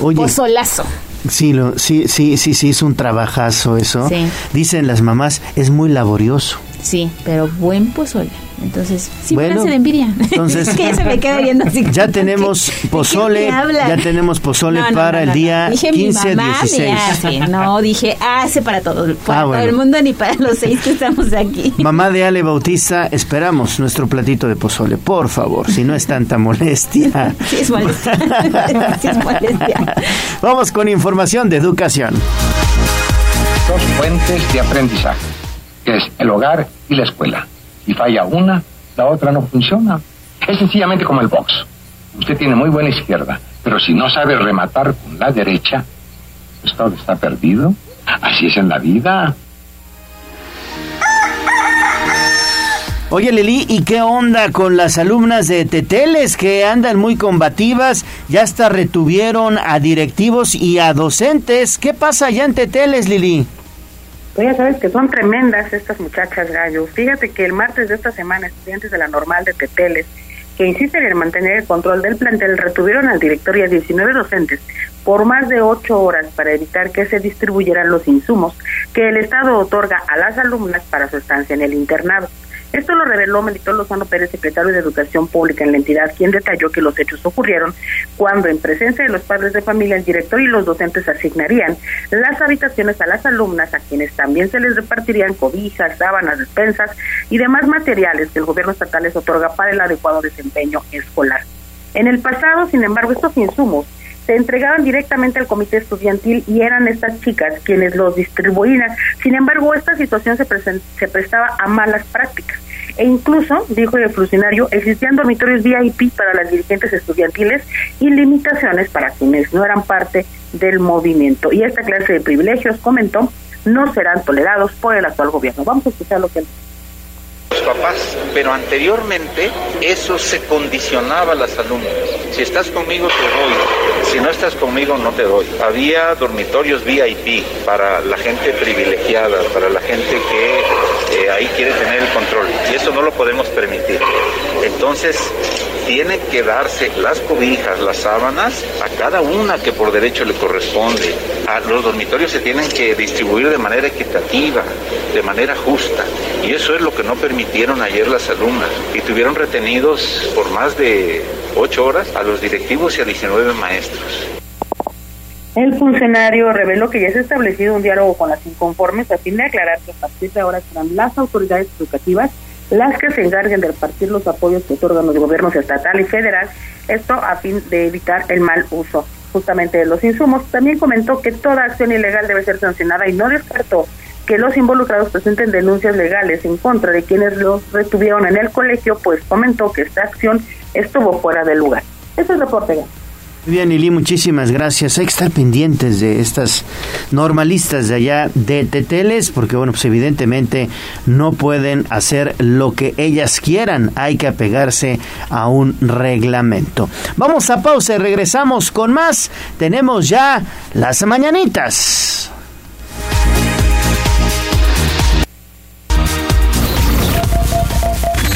Oye. Pozolazo. Sí, lo, sí, sí, sí, sí, es un trabajazo eso. Sí. Dicen las mamás, es muy laborioso. Sí, pero buen pozole. Entonces, sí, Bueno, de envidia. entonces- es que ya se me queda viendo así. Ya tenemos pozole, ya tenemos pozole No, no, para no, el día no. dije 15 mi mamá 16. me hace. No, dije hace para todo, para Ah, todo bueno. el mundo ni para los seis que estamos aquí. Mamá de Ale Bautista, esperamos nuestro platito de pozole, por favor, si no es tanta molestia. Sí es molestia. sí es molestia. Vamos con información de educación. dos fuentes de aprendizaje, que es el hogar y la escuela. Si falla una, la otra no funciona. Es sencillamente como el box. Usted tiene muy buena izquierda, pero si no sabe rematar con la derecha, pues todo está perdido. Así es en la vida. Oye Lili, ¿y qué onda con las alumnas de Teteles que andan muy combativas? Ya hasta retuvieron a directivos y a docentes. ¿Qué pasa allá en Teteles, Lili? Pues ya sabes que son tremendas estas muchachas gallo. Fíjate que el martes de esta semana, estudiantes de la normal de Teteles, que insisten en mantener el control del plantel, retuvieron al director y a 19 docentes por más de ocho horas para evitar que se distribuyeran los insumos que el Estado otorga a las alumnas para su estancia en el internado. Esto lo reveló Melitón Lozano Pérez, secretario de Educación Pública en la entidad, quien detalló que los hechos ocurrieron cuando, en presencia de los padres de familia, el director y los docentes asignarían las habitaciones a las alumnas, a quienes también se les repartirían cobijas, sábanas, despensas y demás materiales que el gobierno estatal les otorga para el adecuado desempeño escolar. En el pasado, sin embargo, estos insumos se entregaban directamente al comité estudiantil y eran estas chicas quienes los distribuían. Sin embargo, esta situación se, se prestaba a malas prácticas. E incluso, dijo el funcionario, existían dormitorios VIP para las dirigentes estudiantiles y limitaciones para quienes no eran parte del movimiento. Y esta clase de privilegios, comentó, no serán tolerados por el actual gobierno. Vamos a escuchar lo que él papás, pero anteriormente eso se condicionaba a las alumnas. Si estás conmigo te doy, si no estás conmigo no te doy. Había dormitorios VIP para la gente privilegiada, para la gente que eh, ahí quiere tener el control y eso no lo podemos permitir. Entonces tienen que darse las cobijas, las sábanas a cada una que por derecho le corresponde. Los dormitorios se tienen que distribuir de manera equitativa, de manera justa. Y eso es lo que no permitieron ayer las alumnas. Y tuvieron retenidos por más de ocho horas a los directivos y a 19 maestros. El funcionario reveló que ya se ha establecido un diálogo con las inconformes a fin de aclarar que a partir de ahora serán las autoridades educativas las que se encarguen de repartir los apoyos que otorgan los gobiernos estatal y federal, esto a fin de evitar el mal uso justamente de los insumos. También comentó que toda acción ilegal debe ser sancionada y no descartó que los involucrados presenten denuncias legales en contra de quienes los retuvieron en el colegio, pues comentó que esta acción estuvo fuera de lugar. Este es el reporte. Muy bien, Lili, muchísimas gracias. Hay que estar pendientes de estas normalistas de allá de Teteles, porque, bueno, pues evidentemente no pueden hacer lo que ellas quieran. Hay que apegarse a un reglamento. Vamos a pausa y regresamos con más. Tenemos ya las mañanitas.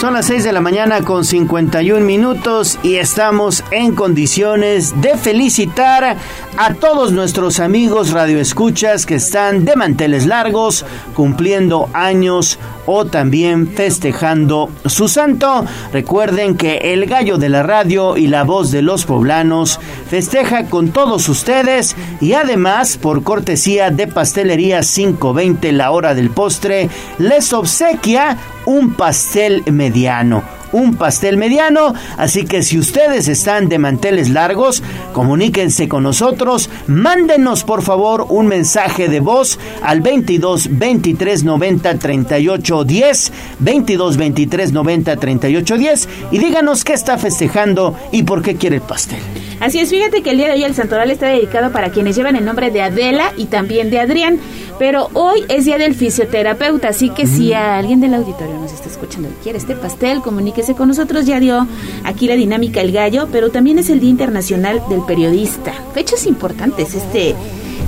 Son las 6 de la mañana con 51 minutos y estamos en condiciones de felicitar a todos nuestros amigos radioescuchas que están de manteles largos, cumpliendo años o también festejando su santo. Recuerden que el gallo de la radio y la voz de los poblanos festeja con todos ustedes y además por cortesía de Pastelería 520 la hora del postre les obsequia un pastel mediano un pastel mediano. Así que si ustedes están de manteles largos, comuníquense con nosotros. Mándenos por favor un mensaje de voz al 22 23 90 38 10. 22 23 90 38 10. Y díganos qué está festejando y por qué quiere el pastel. Así es, fíjate que el día de hoy el santoral está dedicado para quienes llevan el nombre de Adela y también de Adrián. Pero hoy es día del fisioterapeuta, así que si alguien del auditorio nos está escuchando y quiere este pastel, comuníquese con nosotros. Ya dio aquí la dinámica el gallo, pero también es el Día Internacional del Periodista. Fechas importantes este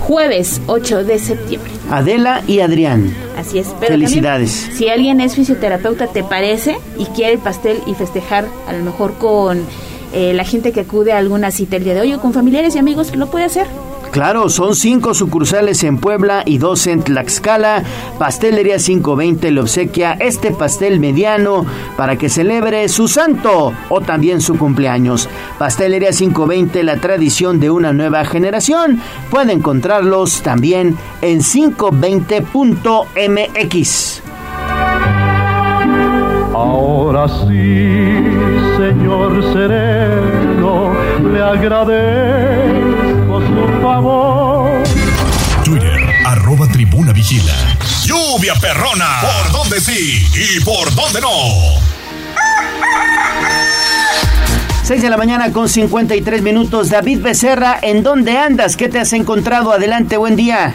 jueves 8 de septiembre. Adela y Adrián. Así es. Pero Felicidades. si alguien es fisioterapeuta, ¿te parece? Y quiere el pastel y festejar a lo mejor con eh, la gente que acude a alguna cita el día de hoy o con familiares y amigos, lo puede hacer. Claro, son cinco sucursales en Puebla y dos en Tlaxcala. Pastelería 520 le obsequia este pastel mediano para que celebre su santo o también su cumpleaños. Pastelería 520, la tradición de una nueva generación. Puede encontrarlos también en 520.mx. Ahora sí, señor sereno, le agradezco su favor. Twitter, arroba tribuna vigila. Lluvia perrona. ¿Por dónde sí y por dónde no? 6 de la mañana con 53 minutos. David Becerra, ¿en dónde andas? ¿Qué te has encontrado? Adelante, buen día.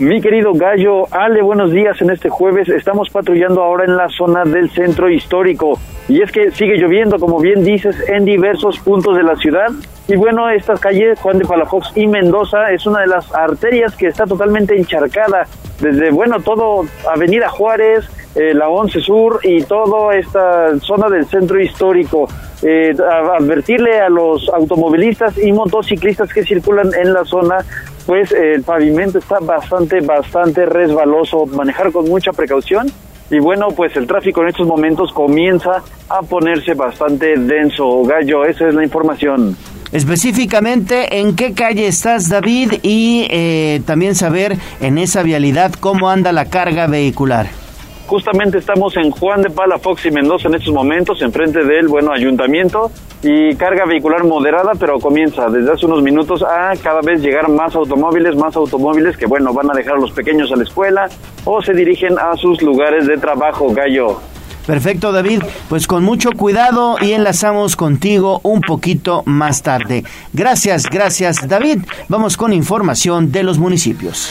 Mi querido Gallo, Ale, buenos días en este jueves. Estamos patrullando ahora en la zona del centro histórico. Y es que sigue lloviendo, como bien dices, en diversos puntos de la ciudad. Y bueno, estas calles, Juan de Palafox y Mendoza, es una de las arterias que está totalmente encharcada. Desde, bueno, todo Avenida Juárez, eh, la 11 Sur y toda esta zona del centro histórico. Eh, advertirle a los automovilistas y motociclistas que circulan en la zona pues el pavimento está bastante, bastante resbaloso, manejar con mucha precaución y bueno, pues el tráfico en estos momentos comienza a ponerse bastante denso. Gallo, esa es la información. Específicamente, ¿en qué calle estás, David? Y eh, también saber en esa vialidad cómo anda la carga vehicular. Justamente estamos en Juan de Palafox y Mendoza en estos momentos, enfrente del, bueno, ayuntamiento y carga vehicular moderada, pero comienza desde hace unos minutos a cada vez llegar más automóviles, más automóviles que, bueno, van a dejar a los pequeños a la escuela o se dirigen a sus lugares de trabajo, Gallo. Perfecto, David. Pues con mucho cuidado y enlazamos contigo un poquito más tarde. Gracias, gracias, David. Vamos con información de los municipios.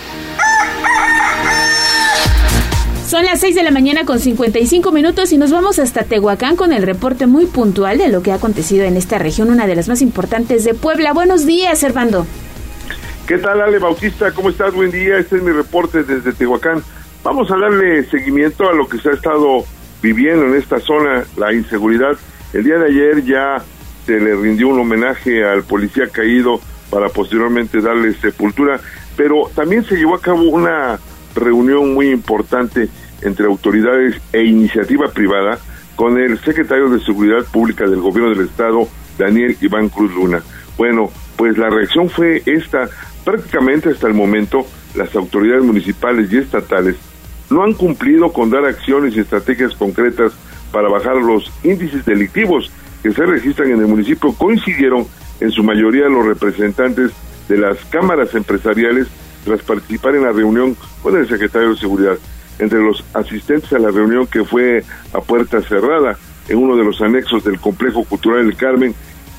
Son las 6 de la mañana con 55 minutos y nos vamos hasta Tehuacán con el reporte muy puntual de lo que ha acontecido en esta región, una de las más importantes de Puebla. Buenos días, Servando. ¿Qué tal, Ale Bautista? ¿Cómo estás? Buen día. Este es mi reporte desde Tehuacán. Vamos a darle seguimiento a lo que se ha estado viviendo en esta zona, la inseguridad. El día de ayer ya se le rindió un homenaje al policía caído para posteriormente darle sepultura, pero también se llevó a cabo una reunión muy importante entre autoridades e iniciativa privada con el secretario de Seguridad Pública del Gobierno del Estado, Daniel Iván Cruz Luna. Bueno, pues la reacción fue esta. Prácticamente hasta el momento, las autoridades municipales y estatales no han cumplido con dar acciones y estrategias concretas para bajar los índices delictivos que se registran en el municipio. Coincidieron en su mayoría los representantes de las cámaras empresariales tras participar en la reunión con el secretario de Seguridad. Entre los asistentes a la reunión que fue a puerta cerrada en uno de los anexos del Complejo Cultural del Carmen,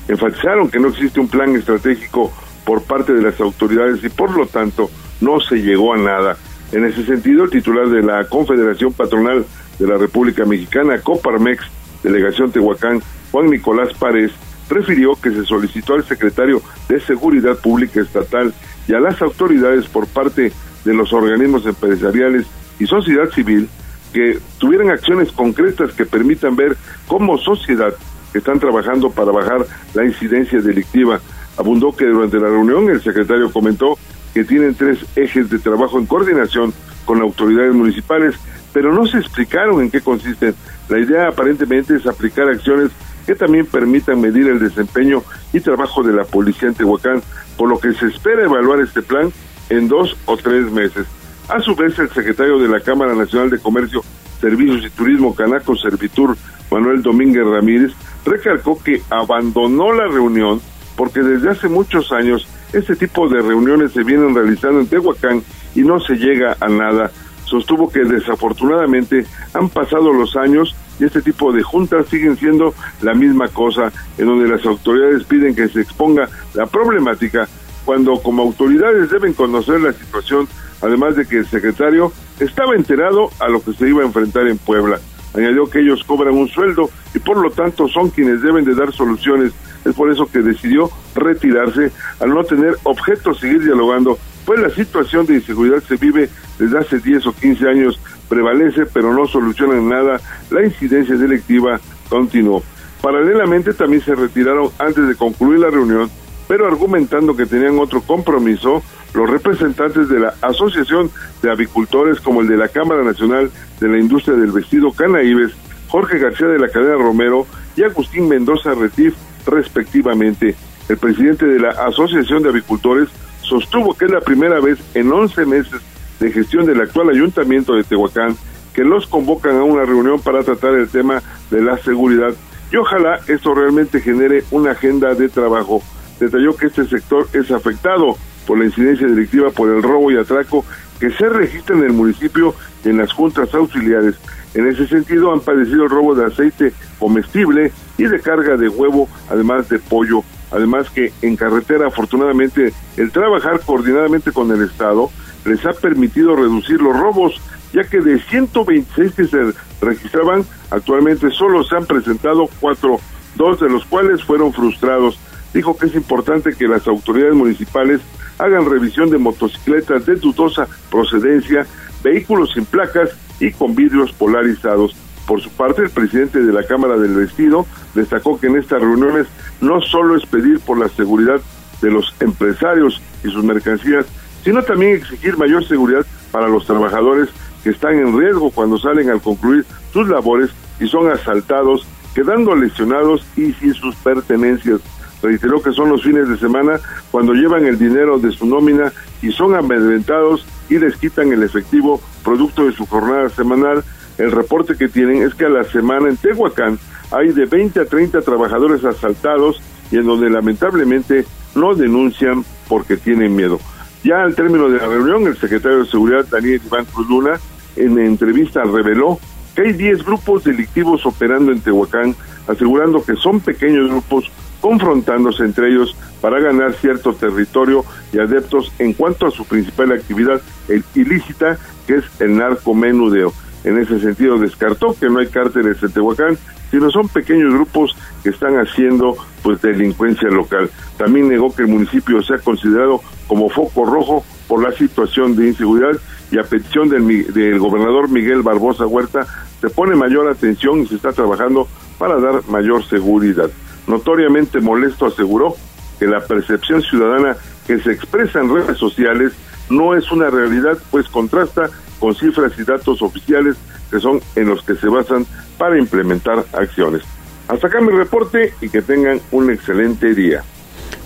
enfatizaron que no existe un plan estratégico por parte de las autoridades y por lo tanto no se llegó a nada. En ese sentido, el titular de la Confederación Patronal de la República Mexicana, Coparmex, Delegación Tehuacán, Juan Nicolás Párez, refirió que se solicitó al secretario de Seguridad Pública Estatal y a las autoridades por parte de los organismos empresariales y sociedad civil que tuvieran acciones concretas que permitan ver cómo sociedad están trabajando para bajar la incidencia delictiva. Abundó que durante la reunión el secretario comentó que tienen tres ejes de trabajo en coordinación con autoridades municipales, pero no se explicaron en qué consisten. La idea aparentemente es aplicar acciones que también permitan medir el desempeño y trabajo de la policía en Tehuacán, por lo que se espera evaluar este plan en dos o tres meses. A su vez, el secretario de la Cámara Nacional de Comercio, Servicios y Turismo, Canaco Servitur, Manuel Domínguez Ramírez, recalcó que abandonó la reunión porque desde hace muchos años este tipo de reuniones se vienen realizando en Tehuacán y no se llega a nada. Sostuvo que desafortunadamente han pasado los años y este tipo de juntas siguen siendo la misma cosa, en donde las autoridades piden que se exponga la problemática cuando como autoridades deben conocer la situación, además de que el secretario estaba enterado a lo que se iba a enfrentar en Puebla. Añadió que ellos cobran un sueldo y por lo tanto son quienes deben de dar soluciones. Es por eso que decidió retirarse al no tener objeto seguir dialogando, pues la situación de inseguridad se vive desde hace 10 o 15 años, prevalece pero no soluciona nada, la incidencia delictiva continuó. Paralelamente también se retiraron antes de concluir la reunión pero argumentando que tenían otro compromiso, los representantes de la Asociación de Avicultores como el de la Cámara Nacional de la Industria del Vestido Canaíbes, Jorge García de la Cadena Romero y Agustín Mendoza Retif, respectivamente. El presidente de la Asociación de Avicultores sostuvo que es la primera vez en 11 meses de gestión del actual ayuntamiento de Tehuacán que los convocan a una reunión para tratar el tema de la seguridad y ojalá esto realmente genere una agenda de trabajo detalló que este sector es afectado por la incidencia delictiva por el robo y atraco que se registra en el municipio en las juntas auxiliares. En ese sentido han padecido el robo de aceite comestible y de carga de huevo, además de pollo. Además que en carretera, afortunadamente, el trabajar coordinadamente con el Estado les ha permitido reducir los robos, ya que de 126 que se registraban, actualmente solo se han presentado cuatro, dos de los cuales fueron frustrados dijo que es importante que las autoridades municipales hagan revisión de motocicletas de dudosa procedencia, vehículos sin placas y con vidrios polarizados. Por su parte, el presidente de la Cámara del Vestido destacó que en estas reuniones no solo es pedir por la seguridad de los empresarios y sus mercancías, sino también exigir mayor seguridad para los trabajadores que están en riesgo cuando salen al concluir sus labores y son asaltados, quedando lesionados y sin sus pertenencias reiteró que son los fines de semana cuando llevan el dinero de su nómina y son amedrentados y les quitan el efectivo producto de su jornada semanal. El reporte que tienen es que a la semana en Tehuacán hay de 20 a 30 trabajadores asaltados y en donde lamentablemente no denuncian porque tienen miedo. Ya al término de la reunión, el secretario de Seguridad, Daniel Iván Cruz Luna, en entrevista reveló que hay 10 grupos delictivos operando en Tehuacán, asegurando que son pequeños grupos confrontándose entre ellos para ganar cierto territorio y adeptos en cuanto a su principal actividad ilícita, que es el narcomenudeo. En ese sentido, descartó que no hay cárteles en Tehuacán, sino son pequeños grupos que están haciendo pues delincuencia local. También negó que el municipio sea considerado como foco rojo por la situación de inseguridad y a petición del, del gobernador Miguel Barbosa Huerta se pone mayor atención y se está trabajando para dar mayor seguridad notoriamente molesto, aseguró que la percepción ciudadana que se expresa en redes sociales no es una realidad, pues contrasta con cifras y datos oficiales que son en los que se basan para implementar acciones. Hasta acá mi reporte y que tengan un excelente día.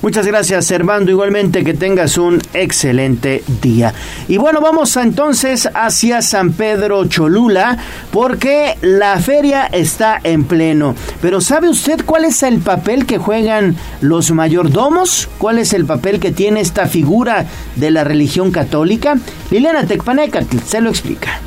Muchas gracias, Servando. Igualmente que tengas un excelente día. Y bueno, vamos entonces hacia San Pedro Cholula, porque la feria está en pleno. Pero ¿sabe usted cuál es el papel que juegan los mayordomos? ¿Cuál es el papel que tiene esta figura de la religión católica? Liliana Tecpaneca se lo explica.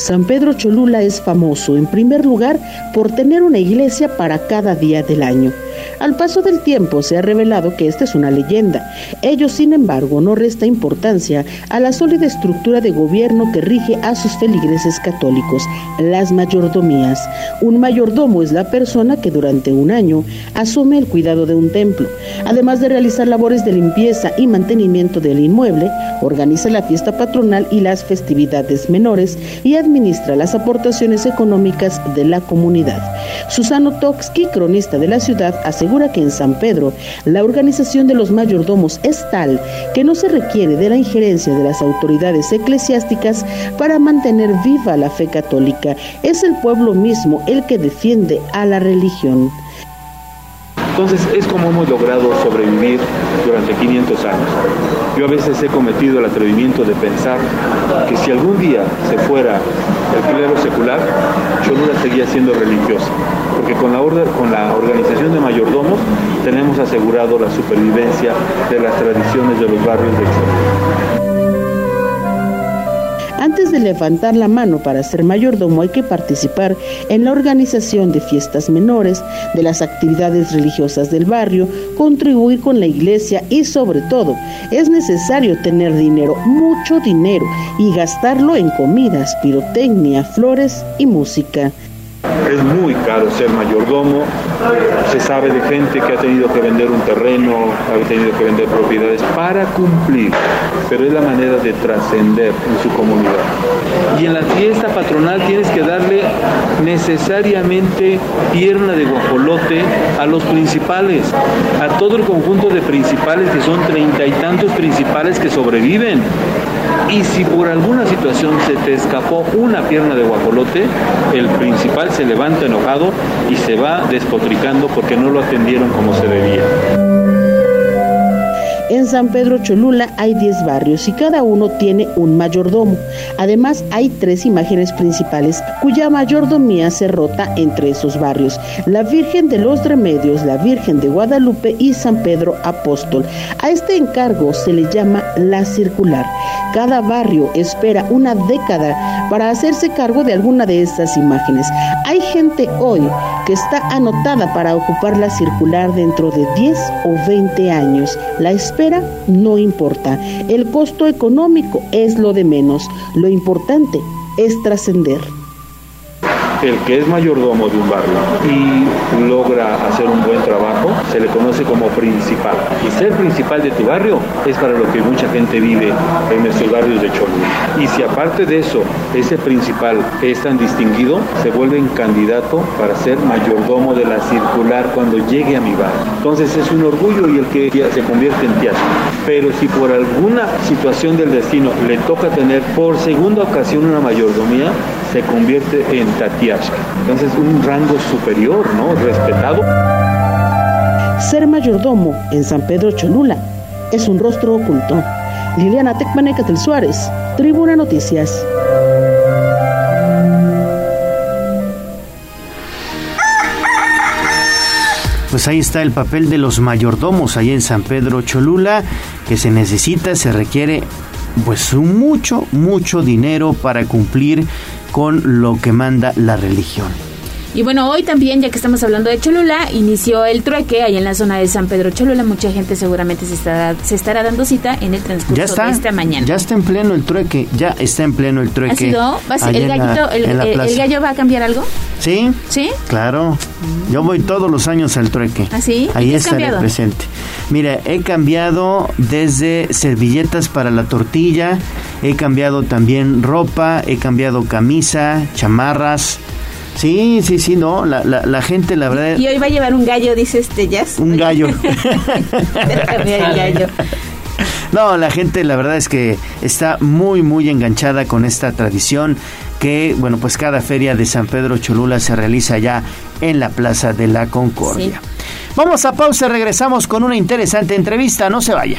San Pedro Cholula es famoso, en primer lugar, por tener una iglesia para cada día del año. Al paso del tiempo se ha revelado que esta es una leyenda. Ello, sin embargo, no resta importancia a la sólida estructura de gobierno que rige a sus feligreses católicos, las mayordomías. Un mayordomo es la persona que durante un año asume el cuidado de un templo. Además de realizar labores de limpieza y mantenimiento del inmueble, organiza la fiesta patronal y las festividades menores y administra las aportaciones económicas de la comunidad. Susano Toksky, cronista de la ciudad, asegura que en San Pedro la organización de los mayordomos es tal que no se requiere de la injerencia de las autoridades eclesiásticas para mantener viva la fe católica. Es el pueblo mismo el que defiende a la religión. Entonces es como hemos logrado sobrevivir durante 500 años. Yo a veces he cometido el atrevimiento de pensar que si algún día se fuera el clero secular, Cholula seguía siendo religiosa, porque con la, orden, con la organización de mayordomos tenemos asegurado la supervivencia de las tradiciones de los barrios de Cholula. Antes de levantar la mano para ser mayordomo hay que participar en la organización de fiestas menores, de las actividades religiosas del barrio, contribuir con la iglesia y sobre todo es necesario tener dinero, mucho dinero, y gastarlo en comidas, pirotecnia, flores y música. Es muy caro ser mayordomo, se sabe de gente que ha tenido que vender un terreno, ha tenido que vender propiedades para cumplir, pero es la manera de trascender en su comunidad. Y en la fiesta patronal tienes que darle necesariamente pierna de guajolote a los principales, a todo el conjunto de principales que son treinta y tantos principales que sobreviven. Y si por alguna situación se te escapó una pierna de guajolote, el principal se levanta enojado y se va despotricando porque no lo atendieron como se debía. En San Pedro Cholula hay 10 barrios y cada uno tiene un mayordomo. Además hay tres imágenes principales cuya mayordomía se rota entre esos barrios. La Virgen de los Remedios, la Virgen de Guadalupe y San Pedro Apóstol. A este encargo se le llama la circular. Cada barrio espera una década para hacerse cargo de alguna de estas imágenes. Hay gente hoy que está anotada para ocupar la circular dentro de 10 o 20 años. La no importa. El costo económico es lo de menos. Lo importante es trascender el que es mayordomo de un barrio y logra hacer un buen trabajo, se le conoce como principal. Y ser principal de tu barrio es para lo que mucha gente vive en nuestros barrios de Cholula. Y si aparte de eso, ese principal es tan distinguido, se vuelve un candidato para ser mayordomo de la circular cuando llegue a mi barrio. Entonces es un orgullo y el que se convierte en teatro. Pero si por alguna situación del destino le toca tener por segunda ocasión una mayordomía, se convierte en Tatiashka. Entonces un rango superior, ¿no? Respetado. Ser mayordomo en San Pedro Cholula es un rostro oculto. Liliana Tecmanecatel Suárez, Tribuna Noticias. Pues ahí está el papel de los mayordomos ahí en San Pedro Cholula, que se necesita, se requiere pues mucho, mucho dinero para cumplir con lo que manda la religión. Y bueno, hoy también, ya que estamos hablando de Cholula, inició el trueque ahí en la zona de San Pedro Cholula. Mucha gente seguramente se estará, se estará dando cita en el transcurso de esta mañana. Ya está en pleno el trueque, ya está en pleno el trueque. ¿Ha sido? el, gallito, el, el, gallo va a cambiar algo? Sí. ¿Sí? Claro. Yo voy todos los años al trueque. ¿Ah, sí? Ahí estaré presente. Mira, he cambiado desde servilletas para la tortilla, he cambiado también ropa, he cambiado camisa, chamarras Sí, sí, sí, no, la, la, la gente, la verdad... Y hoy va a llevar un gallo, dice este Jazz. Un gallo. No, la gente la verdad es que está muy muy enganchada con esta tradición que, bueno, pues cada feria de San Pedro Cholula se realiza ya en la Plaza de la Concordia. Vamos a pausa, regresamos con una interesante entrevista, no se vaya.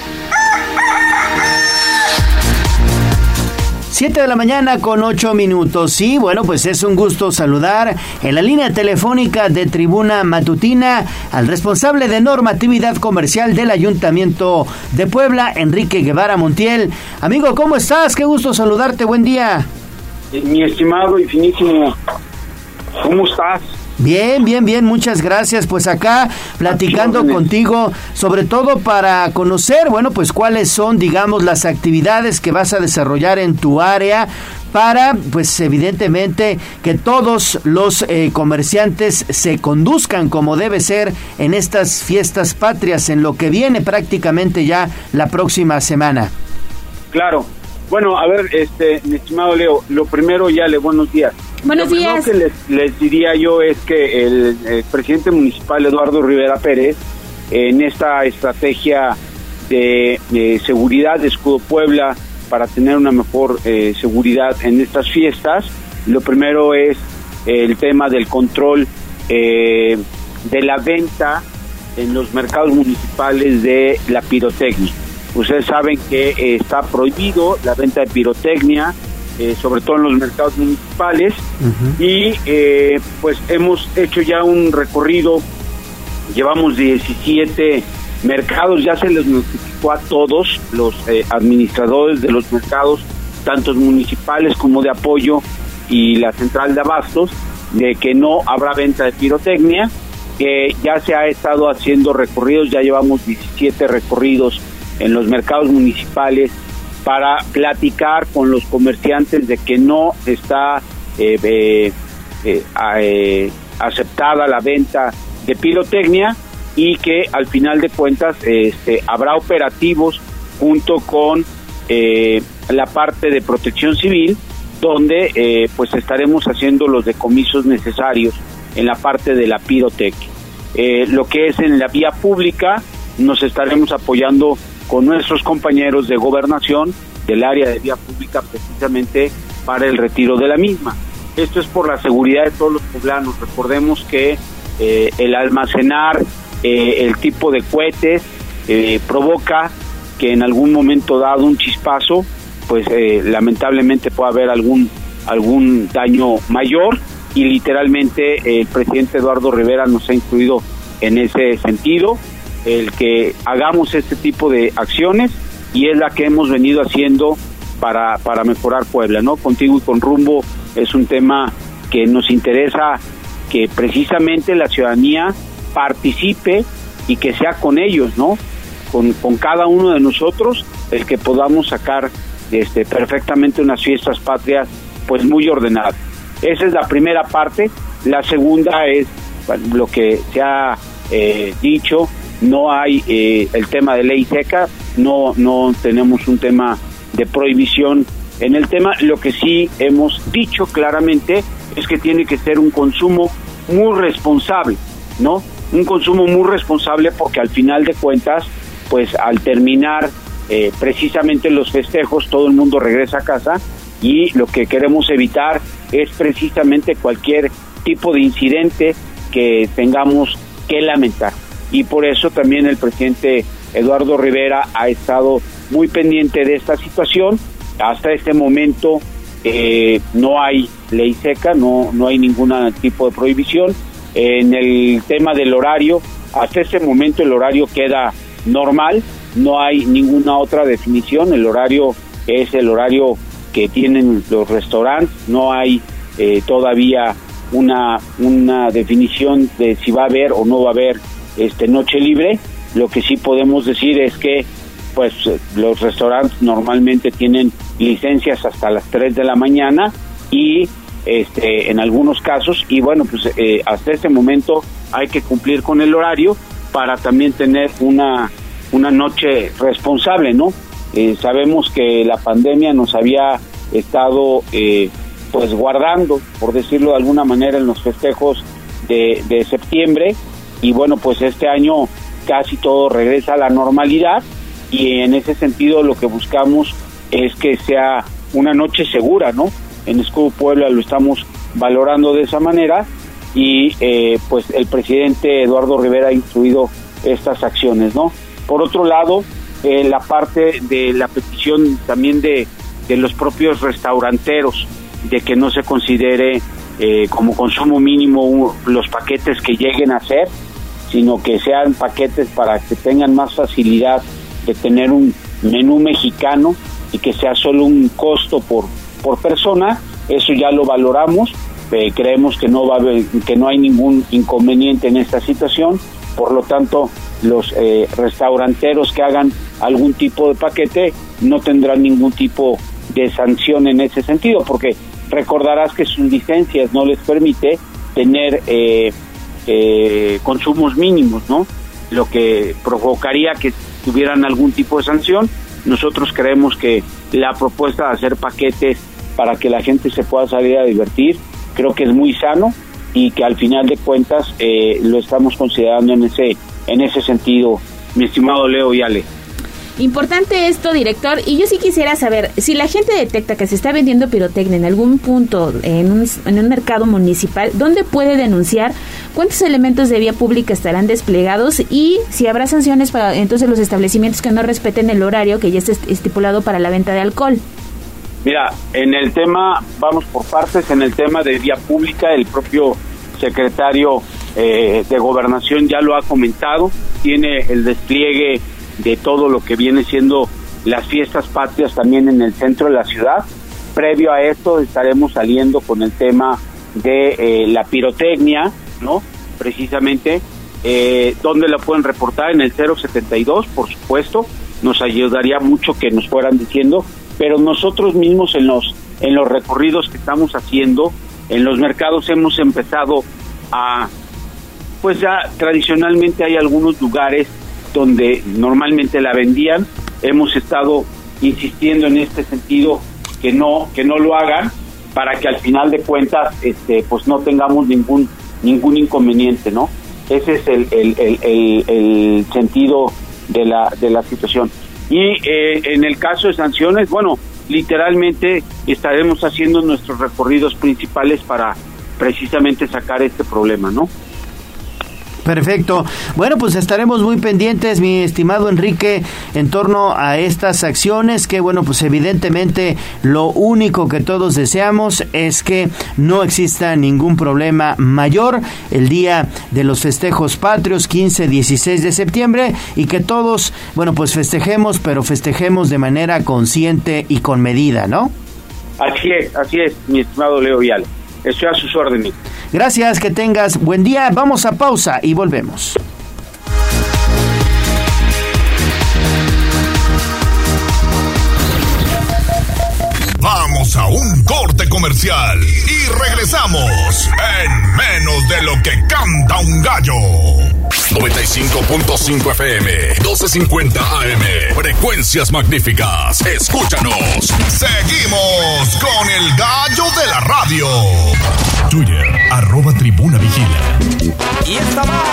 7 de la mañana con 8 minutos. Sí, bueno, pues es un gusto saludar en la línea telefónica de Tribuna Matutina al responsable de normatividad comercial del Ayuntamiento de Puebla, Enrique Guevara Montiel. Amigo, ¿cómo estás? Qué gusto saludarte. Buen día. Mi estimado y finísimo, ¿cómo estás? Bien, bien, bien, muchas gracias. Pues acá platicando contigo, sobre todo para conocer, bueno, pues cuáles son, digamos, las actividades que vas a desarrollar en tu área para, pues evidentemente, que todos los eh, comerciantes se conduzcan como debe ser en estas fiestas patrias, en lo que viene prácticamente ya la próxima semana. Claro. Bueno, a ver, este, mi estimado Leo, lo primero ya le buenos días. Buenos lo días. primero que les, les diría yo es que el, el presidente municipal Eduardo Rivera Pérez, en esta estrategia de, de seguridad de Escudo Puebla para tener una mejor eh, seguridad en estas fiestas, lo primero es el tema del control eh, de la venta en los mercados municipales de la pirotecnia. Ustedes saben que eh, está prohibido la venta de pirotecnia, eh, sobre todo en los mercados municipales, y eh, pues hemos hecho ya un recorrido, llevamos 17 mercados, ya se les notificó a todos los eh, administradores de los mercados, tanto municipales como de apoyo y la central de abastos, de que no habrá venta de pirotecnia, que ya se ha estado haciendo recorridos, ya llevamos 17 recorridos en los mercados municipales para platicar con los comerciantes de que no está eh, eh, eh, eh, aceptada la venta de pirotecnia y que al final de cuentas este, habrá operativos junto con eh, la parte de protección civil donde eh, pues estaremos haciendo los decomisos necesarios en la parte de la pirotecnia. Lo que es en la vía pública, nos estaremos apoyando con nuestros compañeros de gobernación del área de vía pública precisamente para el retiro de la misma. Esto es por la seguridad de todos los poblanos. Recordemos que eh, el almacenar eh, el tipo de cohetes eh, provoca que en algún momento dado un chispazo, pues eh, lamentablemente pueda haber algún algún daño mayor y literalmente el presidente Eduardo Rivera nos ha incluido en ese sentido el que hagamos este tipo de acciones y es la que hemos venido haciendo para, para mejorar Puebla, ¿no? Contigo y con rumbo es un tema que nos interesa que precisamente la ciudadanía participe y que sea con ellos, ¿no? Con, con cada uno de nosotros el que podamos sacar este, perfectamente unas fiestas patrias pues muy ordenadas. Esa es la primera parte. La segunda es lo que se ha eh, dicho, no hay eh, el tema de ley seca, no, no tenemos un tema de prohibición en el tema. Lo que sí hemos dicho claramente es que tiene que ser un consumo muy responsable, ¿no? Un consumo muy responsable porque al final de cuentas, pues al terminar eh, precisamente los festejos, todo el mundo regresa a casa y lo que queremos evitar es precisamente cualquier tipo de incidente que tengamos que lamentar. Y por eso también el presidente Eduardo Rivera ha estado muy pendiente de esta situación. Hasta este momento eh, no hay ley seca, no, no hay ningún tipo de prohibición. En el tema del horario, hasta este momento el horario queda normal, no hay ninguna otra definición, el horario es el horario que tienen los restaurantes, no hay eh, todavía una, una definición de si va a haber o no va a haber este noche libre. Lo que sí podemos decir es que pues los restaurantes normalmente tienen licencias hasta las 3 de la mañana y este en algunos casos y bueno pues eh, hasta este momento hay que cumplir con el horario para también tener una una noche responsable, ¿no? Eh, sabemos que la pandemia nos había estado eh, pues guardando, por decirlo de alguna manera, en los festejos de, de septiembre y bueno, pues este año casi todo regresa a la normalidad y en ese sentido lo que buscamos es que sea una noche segura, ¿no? En Escudo Puebla lo estamos valorando de esa manera y eh, pues el presidente Eduardo Rivera ha instruido estas acciones, ¿no? Por otro lado, eh, la parte de la petición también de, de, los propios restauranteros de que no se considere eh, como consumo mínimo los paquetes que lleguen a ser, sino que sean paquetes para que tengan más facilidad de tener un menú mexicano y que sea solo un costo por, por persona, eso ya lo valoramos, eh, creemos que no va a haber, que no hay ningún inconveniente en esta situación, por lo tanto los eh, restauranteros que hagan algún tipo de paquete no tendrán ningún tipo de sanción en ese sentido, porque recordarás que sus licencias no les permite tener eh, eh, consumos mínimos, ¿no? Lo que provocaría que tuvieran algún tipo de sanción. Nosotros creemos que la propuesta de hacer paquetes para que la gente se pueda salir a divertir, creo que es muy sano y que al final de cuentas eh, lo estamos considerando en ese en ese sentido, mi estimado Leo y Ale. Importante esto, director, y yo sí quisiera saber, si la gente detecta que se está vendiendo pirotecnia en algún punto en un, mercado municipal, ¿dónde puede denunciar? ¿Cuántos elementos de vía pública estarán desplegados? Y si habrá sanciones para entonces los establecimientos que no respeten el horario que ya está estipulado para la venta de alcohol. Mira, en el tema, vamos por partes, en el tema de vía pública, el propio secretario eh, de gobernación ya lo ha comentado, tiene el despliegue de todo lo que viene siendo las fiestas patrias también en el centro de la ciudad. Previo a esto estaremos saliendo con el tema de eh, la pirotecnia, ¿no? Precisamente, eh, ¿dónde la pueden reportar? En el 072, por supuesto. Nos ayudaría mucho que nos fueran diciendo, pero nosotros mismos en los, en los recorridos que estamos haciendo, en los mercados hemos empezado a, pues ya tradicionalmente hay algunos lugares donde normalmente la vendían. Hemos estado insistiendo en este sentido que no que no lo hagan para que al final de cuentas este pues no tengamos ningún ningún inconveniente, ¿no? Ese es el, el, el, el sentido de la de la situación. Y eh, en el caso de sanciones, bueno, literalmente estaremos haciendo nuestros recorridos principales para precisamente sacar este problema, ¿no? Perfecto. Bueno, pues estaremos muy pendientes, mi estimado Enrique, en torno a estas acciones que, bueno, pues evidentemente lo único que todos deseamos es que no exista ningún problema mayor el día de los festejos patrios, 15, 16 de septiembre, y que todos, bueno, pues festejemos, pero festejemos de manera consciente y con medida, ¿no? Así es, así es, mi estimado Leo Vial. Estoy a sus órdenes. Gracias, que tengas buen día. Vamos a pausa y volvemos. Vamos a un corte comercial y regresamos en menos de lo que canta un gallo. 95.5 FM, 1250 AM, frecuencias magníficas. Escúchanos. Seguimos con el gallo de la radio. Twitter, arroba tribuna vigila. Y esta va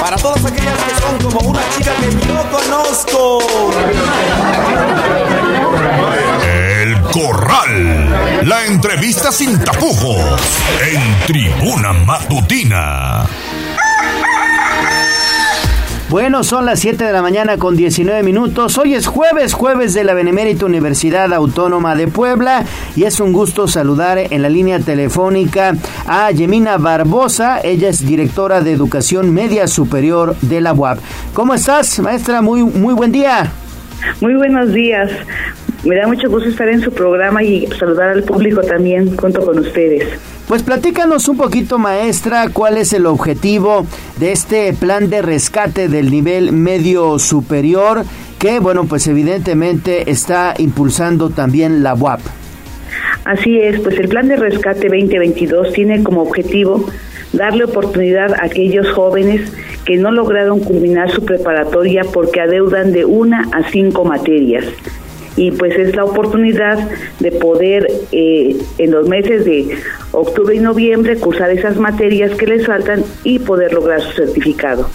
para todas aquellas que son como una chica que yo conozco. Corral. La entrevista sin tapujos. En tribuna matutina. Bueno, son las 7 de la mañana con 19 minutos. Hoy es jueves, jueves de la Benemérita Universidad Autónoma de Puebla y es un gusto saludar en la línea telefónica a Yemina Barbosa. Ella es directora de Educación Media Superior de la UAP. ¿Cómo estás, maestra? Muy, muy buen día. Muy buenos días. Me da mucho gusto estar en su programa y saludar al público también junto con ustedes. Pues platícanos un poquito, maestra, cuál es el objetivo de este plan de rescate del nivel medio superior que, bueno, pues evidentemente está impulsando también la UAP. Así es, pues el plan de rescate 2022 tiene como objetivo darle oportunidad a aquellos jóvenes que no lograron culminar su preparatoria porque adeudan de una a cinco materias. Y pues es la oportunidad de poder eh, en los meses de octubre y noviembre cursar esas materias que les faltan y poder lograr su certificado.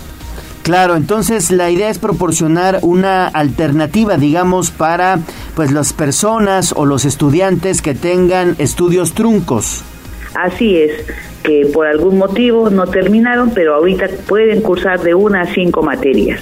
Claro, entonces la idea es proporcionar una alternativa, digamos, para pues las personas o los estudiantes que tengan estudios truncos. Así es, que por algún motivo no terminaron, pero ahorita pueden cursar de una a cinco materias.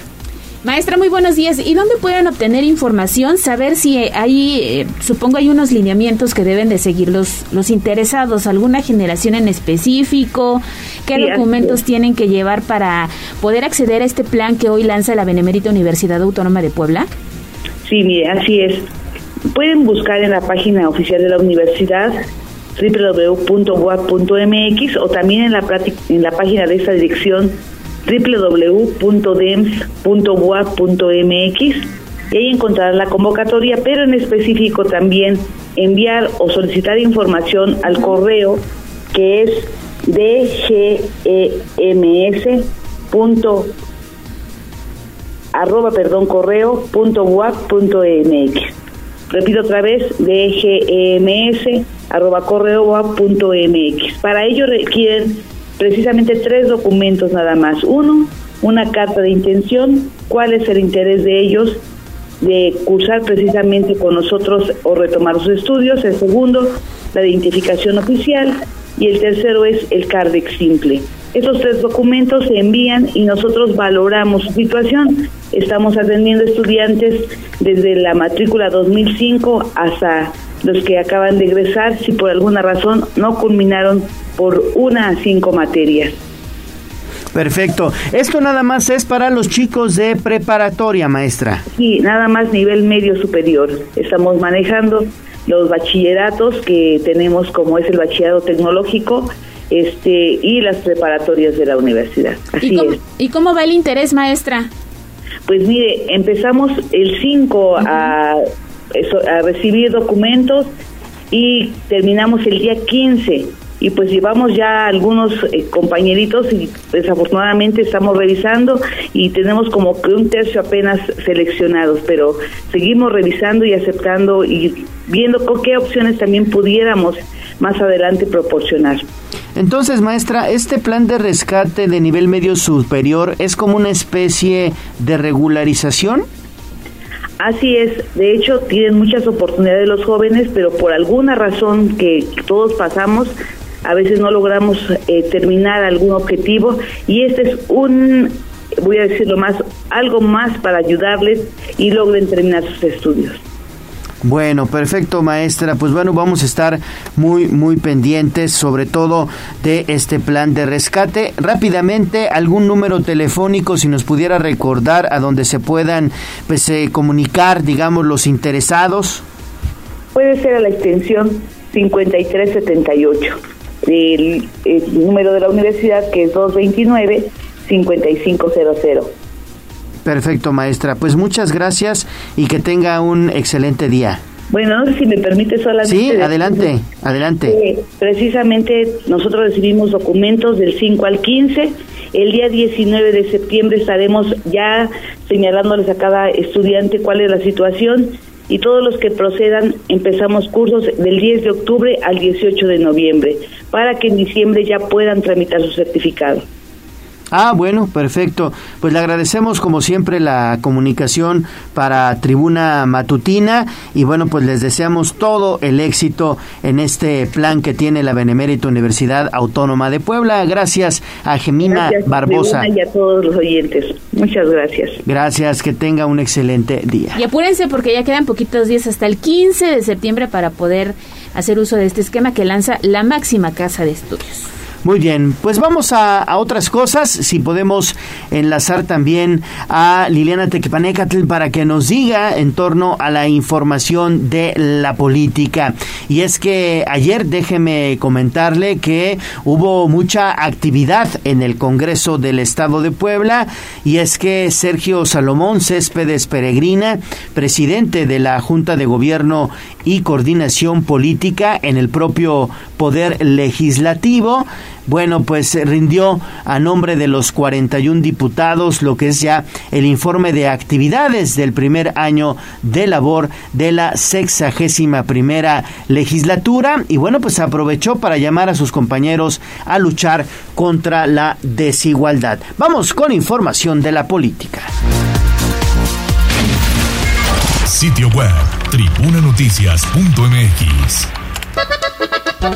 Maestra, muy buenos días. ¿Y dónde pueden obtener información? Saber si hay, eh, supongo hay unos lineamientos que deben de seguir los, los interesados, alguna generación en específico, qué documentos tienen que llevar para poder acceder a este plan que hoy lanza la Benemérita Universidad Autónoma de Puebla. Sí, mire, así es. Pueden buscar en la página oficial de la universidad www.boa.mx o también en la, en la página de esta dirección www.dems.boa.mx y ahí encontrarán la convocatoria, pero en específico también enviar o solicitar información al correo que es dgems. arroba perdón repito otra vez dgems arroba correo para ello requieren precisamente tres documentos nada más. Uno, una carta de intención, cuál es el interés de ellos de cursar precisamente con nosotros o retomar sus estudios. El segundo, la identificación oficial. Y el tercero es el CARDEX simple. Estos tres documentos se envían y nosotros valoramos su situación. Estamos atendiendo estudiantes desde la matrícula 2005 hasta los que acaban de egresar si por alguna razón no culminaron por una a cinco materias. Perfecto. Esto nada más es para los chicos de preparatoria, maestra. Sí, nada más nivel medio superior. Estamos manejando los bachilleratos que tenemos como es el bachillerato tecnológico este y las preparatorias de la universidad. Así ¿Y cómo, es. ¿Y cómo va el interés, maestra? Pues mire, empezamos el 5 a, a recibir documentos y terminamos el día 15 y pues llevamos ya algunos eh, compañeritos y desafortunadamente estamos revisando y tenemos como que un tercio apenas seleccionados, pero seguimos revisando y aceptando y viendo con qué opciones también pudiéramos más adelante proporcionar. Entonces, maestra, este plan de rescate de nivel medio superior es como una especie de regularización. Así es, de hecho tienen muchas oportunidades los jóvenes, pero por alguna razón que todos pasamos, a veces no logramos eh, terminar algún objetivo y este es un, voy a decirlo más, algo más para ayudarles y logren terminar sus estudios. Bueno, perfecto, maestra. Pues bueno, vamos a estar muy, muy pendientes, sobre todo de este plan de rescate. Rápidamente, algún número telefónico, si nos pudiera recordar a donde se puedan pues, eh, comunicar, digamos, los interesados. Puede ser a la extensión 5378 el, el número de la universidad que es 229-5500. Perfecto, maestra. Pues muchas gracias y que tenga un excelente día. Bueno, si me permite solamente... Sí, adelante, adelante. Eh, precisamente nosotros recibimos documentos del 5 al 15. El día 19 de septiembre estaremos ya señalándoles a cada estudiante cuál es la situación y todos los que procedan empezamos cursos del 10 de octubre al 18 de noviembre para que en diciembre ya puedan tramitar su certificado. Ah, bueno, perfecto. Pues le agradecemos como siempre la comunicación para Tribuna Matutina y bueno, pues les deseamos todo el éxito en este plan que tiene la Benemérita Universidad Autónoma de Puebla. Gracias a Gemina gracias, Barbosa. Y a todos los oyentes. Muchas gracias. Gracias, que tenga un excelente día. Y apúrense porque ya quedan poquitos días hasta el 15 de septiembre para poder hacer uso de este esquema que lanza la máxima casa de estudios. Muy bien, pues vamos a, a, otras cosas. Si podemos enlazar también a Liliana Tequepanecatl para que nos diga en torno a la información de la política. Y es que ayer déjeme comentarle que hubo mucha actividad en el Congreso del Estado de Puebla. Y es que Sergio Salomón Céspedes Peregrina, presidente de la Junta de Gobierno y Coordinación Política en el propio Poder Legislativo, bueno, pues rindió a nombre de los 41 diputados lo que es ya el informe de actividades del primer año de labor de la sexagésima primera legislatura y bueno, pues aprovechó para llamar a sus compañeros a luchar contra la desigualdad. Vamos con información de la política. Sitio web tribunanoticias.mx Se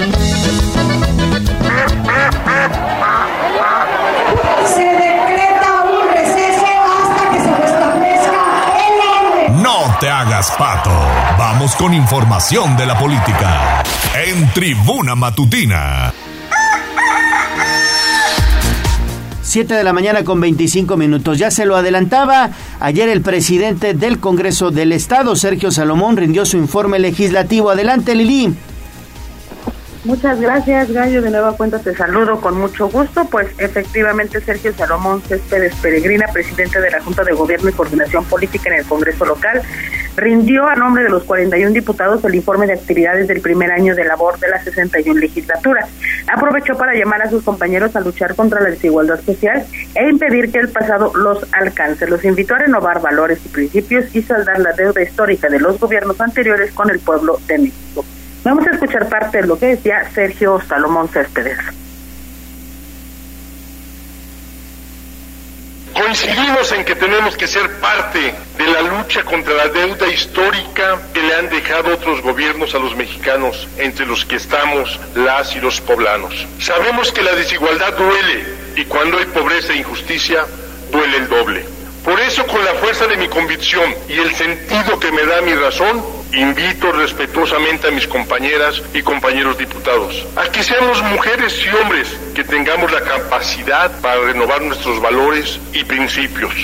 decreta un receso hasta que se restablezca el orden. No te hagas pato. Vamos con información de la política. En Tribuna Matutina. 7 de la mañana con 25 minutos. Ya se lo adelantaba. Ayer el presidente del Congreso del Estado, Sergio Salomón, rindió su informe legislativo. Adelante, Lili. Muchas gracias, Gallo. De nueva cuenta te saludo con mucho gusto. Pues efectivamente, Sergio Salomón Céspedes Peregrina, presidente de la Junta de Gobierno y Coordinación Política en el Congreso local, rindió a nombre de los 41 diputados el informe de actividades del primer año de labor de la 61 legislatura. Aprovechó para llamar a sus compañeros a luchar contra la desigualdad social e impedir que el pasado los alcance. Los invitó a renovar valores y principios y saldar la deuda histórica de los gobiernos anteriores con el pueblo de México. Vamos a escuchar parte de lo que decía Sergio Salomón Céspedes. Coincidimos en que tenemos que ser parte de la lucha contra la deuda histórica que le han dejado otros gobiernos a los mexicanos, entre los que estamos las y los poblanos. Sabemos que la desigualdad duele y cuando hay pobreza e injusticia duele el doble. Por eso, con la fuerza de mi convicción y el sentido que me da mi razón, invito respetuosamente a mis compañeras y compañeros diputados a que seamos mujeres y hombres que tengamos la capacidad para renovar nuestros valores y principios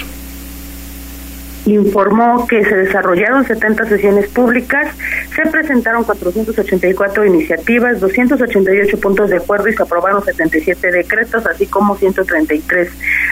informó que se desarrollaron 70 sesiones públicas, se presentaron 484 iniciativas, 288 puntos de acuerdo y se aprobaron 77 decretos, así como 133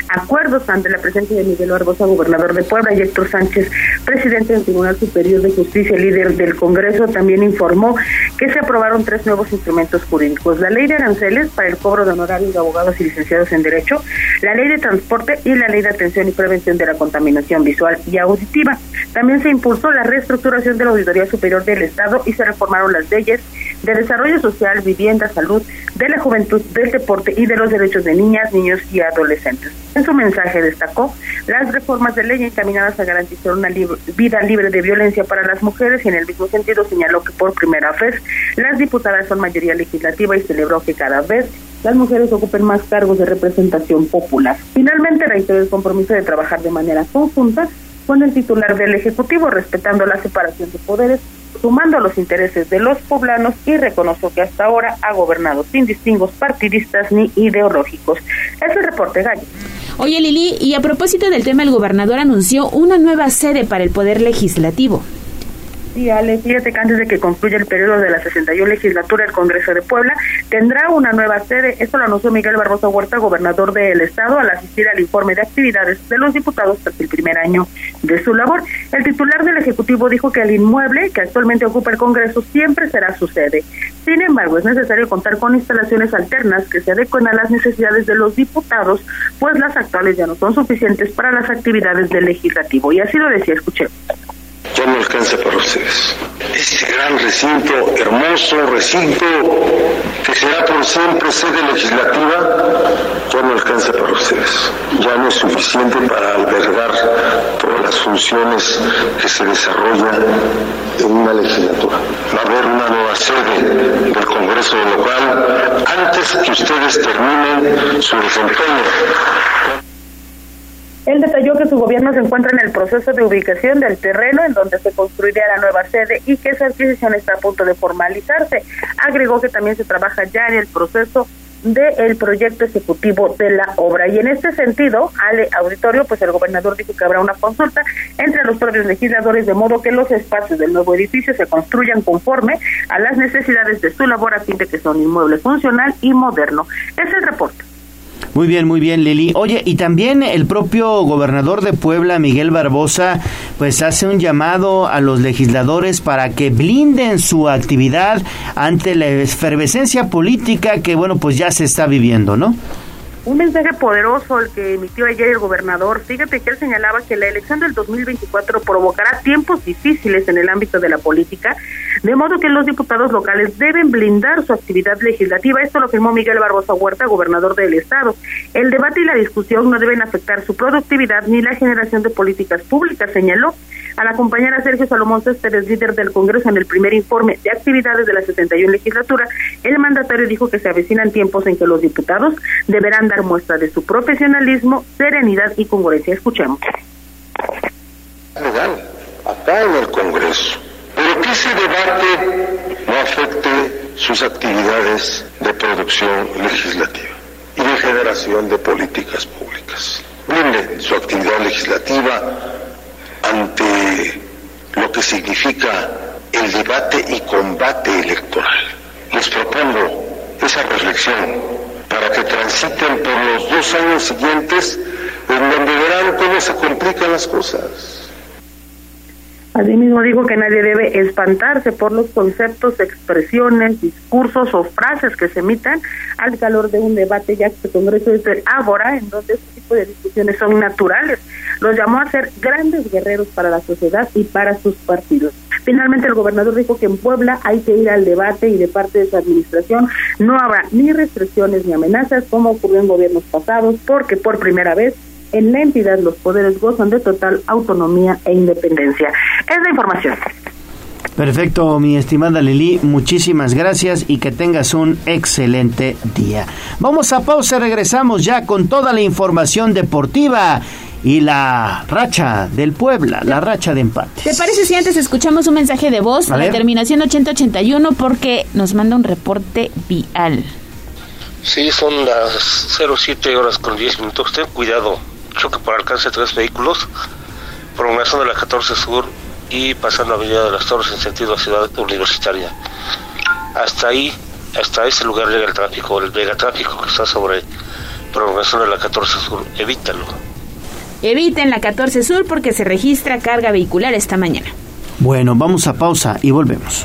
acuerdos ante la presencia de Miguel Barbosa, gobernador de Puebla, y Héctor Sánchez, presidente del Tribunal Superior de Justicia, líder del Congreso, también informó que se aprobaron tres nuevos instrumentos jurídicos, la ley de aranceles para el cobro de honorarios de abogados y licenciados en Derecho, la ley de transporte y la ley de atención y prevención de la contaminación visual. Y auditiva. También se impulsó la reestructuración de la Auditoría Superior del Estado y se reformaron las leyes de desarrollo social, vivienda, salud, de la juventud, del deporte y de los derechos de niñas, niños y adolescentes. En su mensaje destacó las reformas de ley encaminadas a garantizar una vida libre de violencia para las mujeres y en el mismo sentido señaló que por primera vez las diputadas son mayoría legislativa y celebró que cada vez las mujeres ocupen más cargos de representación popular. Finalmente reiteró el compromiso de trabajar de manera conjunta con el titular del Ejecutivo, respetando la separación de poderes, sumando los intereses de los poblanos y reconoció que hasta ahora ha gobernado sin distingos partidistas ni ideológicos. Es el reporte, Gallo. Oye, Lili, y a propósito del tema, el gobernador anunció una nueva sede para el Poder Legislativo. Sí, Ale, fíjate que antes de que concluya el periodo de la 61 legislatura, el Congreso de Puebla tendrá una nueva sede. Esto lo anunció Miguel Barbosa Huerta, gobernador del Estado, al asistir al informe de actividades de los diputados tras el primer año de su labor. El titular del Ejecutivo dijo que el inmueble que actualmente ocupa el Congreso siempre será su sede. Sin embargo, es necesario contar con instalaciones alternas que se adecuen a las necesidades de los diputados, pues las actuales ya no son suficientes para las actividades del legislativo. Y así lo decía, escuché ya no alcanza para ustedes. Este gran recinto, hermoso recinto, que será por siempre sede legislativa, ya no alcanza para ustedes. Ya no es suficiente para albergar todas las funciones que se desarrollan en una legislatura. Va a haber una nueva sede del Congreso local antes que ustedes terminen su desempeño. Él detalló que su gobierno se encuentra en el proceso de ubicación del terreno en donde se construiría la nueva sede y que esa adquisición está a punto de formalizarse. Agregó que también se trabaja ya en el proceso del proyecto ejecutivo de la obra. Y en este sentido, al auditorio, pues el gobernador dijo que habrá una consulta entre los propios legisladores de modo que los espacios del nuevo edificio se construyan conforme a las necesidades de su labor a fin de que sea un inmueble funcional y moderno. Es el reporte. Muy bien, muy bien, Lili. Oye, y también el propio gobernador de Puebla, Miguel Barbosa, pues hace un llamado a los legisladores para que blinden su actividad ante la efervescencia política que, bueno, pues ya se está viviendo, ¿no? Un mensaje poderoso el que emitió ayer el gobernador. Fíjate que él señalaba que la elección del 2024 provocará tiempos difíciles en el ámbito de la política, de modo que los diputados locales deben blindar su actividad legislativa. Esto lo firmó Miguel Barbosa Huerta, gobernador del estado. El debate y la discusión no deben afectar su productividad ni la generación de políticas públicas, señaló. Al acompañar a Sergio Salomón Céspedes, líder del Congreso, en el primer informe de actividades de la 71 legislatura, el mandatario dijo que se avecinan tiempos en que los diputados deberán muestra de su profesionalismo, serenidad y congruencia. Escuchemos. Legal, acá en el Congreso. Pero que ese debate no afecte sus actividades de producción legislativa y de generación de políticas públicas. Blinde su actividad legislativa ante lo que significa el debate y combate electoral. Les propongo esa reflexión para que transiten por los dos años siguientes en donde verán cómo se complican las cosas. Asimismo dijo que nadie debe espantarse por los conceptos, expresiones, discursos o frases que se emitan al calor de un debate, ya que el Congreso es el ágora, en donde este tipo de discusiones son naturales. Los llamó a ser grandes guerreros para la sociedad y para sus partidos. Finalmente, el gobernador dijo que en Puebla hay que ir al debate y de parte de su administración no habrá ni restricciones ni amenazas como ocurrió en gobiernos pasados, porque por primera vez en la entidad los poderes gozan de total autonomía e independencia. Es la información. Perfecto, mi estimada Lili, muchísimas gracias y que tengas un excelente día. Vamos a pausa, regresamos ya con toda la información deportiva y la racha del Puebla, la racha de empate. ¿Te parece si antes escuchamos un mensaje de voz a la terminación 8081 porque nos manda un reporte vial? Sí, son las 07 horas con 10 minutos. Ten cuidado, choque por alcance de tres vehículos, prolongación de la 14 Sur y pasando la Avenida de las Torres en sentido a Ciudad Universitaria. Hasta ahí, hasta ese lugar llega el tráfico, el megatráfico que está sobre prolongación de la 14 Sur. Evítalo. Eviten la 14 Sur porque se registra carga vehicular esta mañana. Bueno, vamos a pausa y volvemos.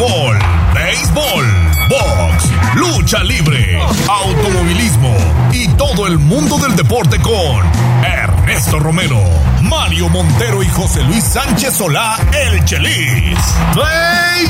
Béisbol, box, lucha libre, automovilismo y todo el mundo del deporte con Ernesto Romero, Mario Montero y José Luis Sánchez Solá, el Chelis. Play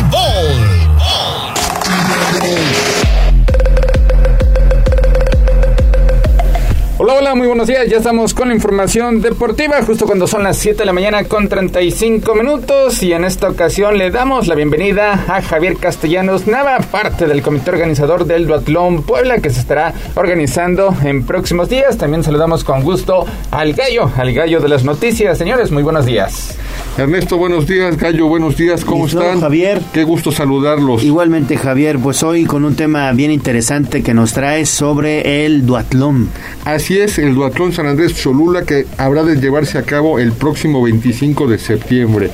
Hola, hola, muy buenos días. Ya estamos con la información deportiva, justo cuando son las 7 de la mañana con 35 minutos. Y en esta ocasión le damos la bienvenida a Javier Castellanos Nava, parte del comité organizador del Duatlón Puebla, que se estará organizando en próximos días. También saludamos con gusto al gallo, al gallo de las noticias. Señores, muy buenos días. Ernesto, buenos días. Gallo, buenos días. ¿Cómo están? Javier. Qué gusto saludarlos. Igualmente, Javier. Pues hoy con un tema bien interesante que nos trae sobre el duatlón. Así es, el duatlón San Andrés Cholula que habrá de llevarse a cabo el próximo 25 de septiembre.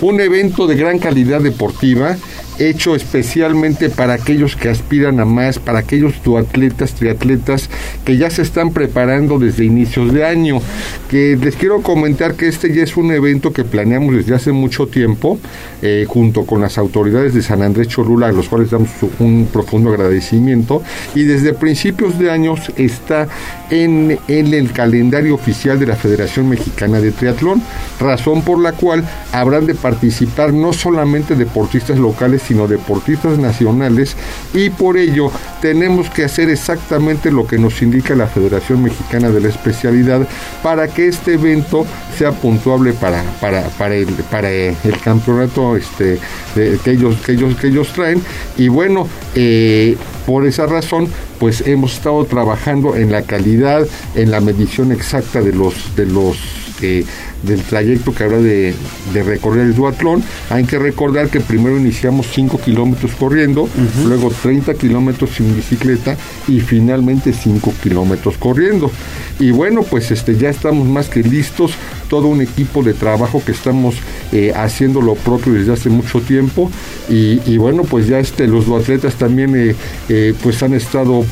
Un evento de gran calidad deportiva hecho especialmente para aquellos que aspiran a más, para aquellos duatletas, triatletas que ya se están preparando desde inicios de año. Que les quiero comentar que este ya es un evento que planeamos desde hace mucho tiempo, eh, junto con las autoridades de San Andrés Cholula, a los cuales damos un profundo agradecimiento, y desde principios de años está en, en el calendario oficial de la Federación Mexicana de Triatlón, razón por la cual habrán de participar no solamente deportistas locales, sino deportistas nacionales y por ello tenemos que hacer exactamente lo que nos indica la Federación Mexicana de la Especialidad para que este evento sea puntuable para, para, para, el, para el campeonato este, que, ellos, que, ellos, que ellos traen. Y bueno, eh, por esa razón, pues hemos estado trabajando en la calidad, en la medición exacta de los, de los eh, del trayecto que habrá de, de, recorrer el duatlón. Hay que recordar que primero iniciamos 5 kilómetros corriendo, luego 30 kilómetros sin bicicleta y finalmente 5 kilómetros corriendo. Y bueno, pues este, ya estamos más que listos, todo un equipo de trabajo que estamos eh, haciendo lo propio desde hace mucho tiempo. Y, bueno, pues ya este, los duatletas también eh, eh, pues han estado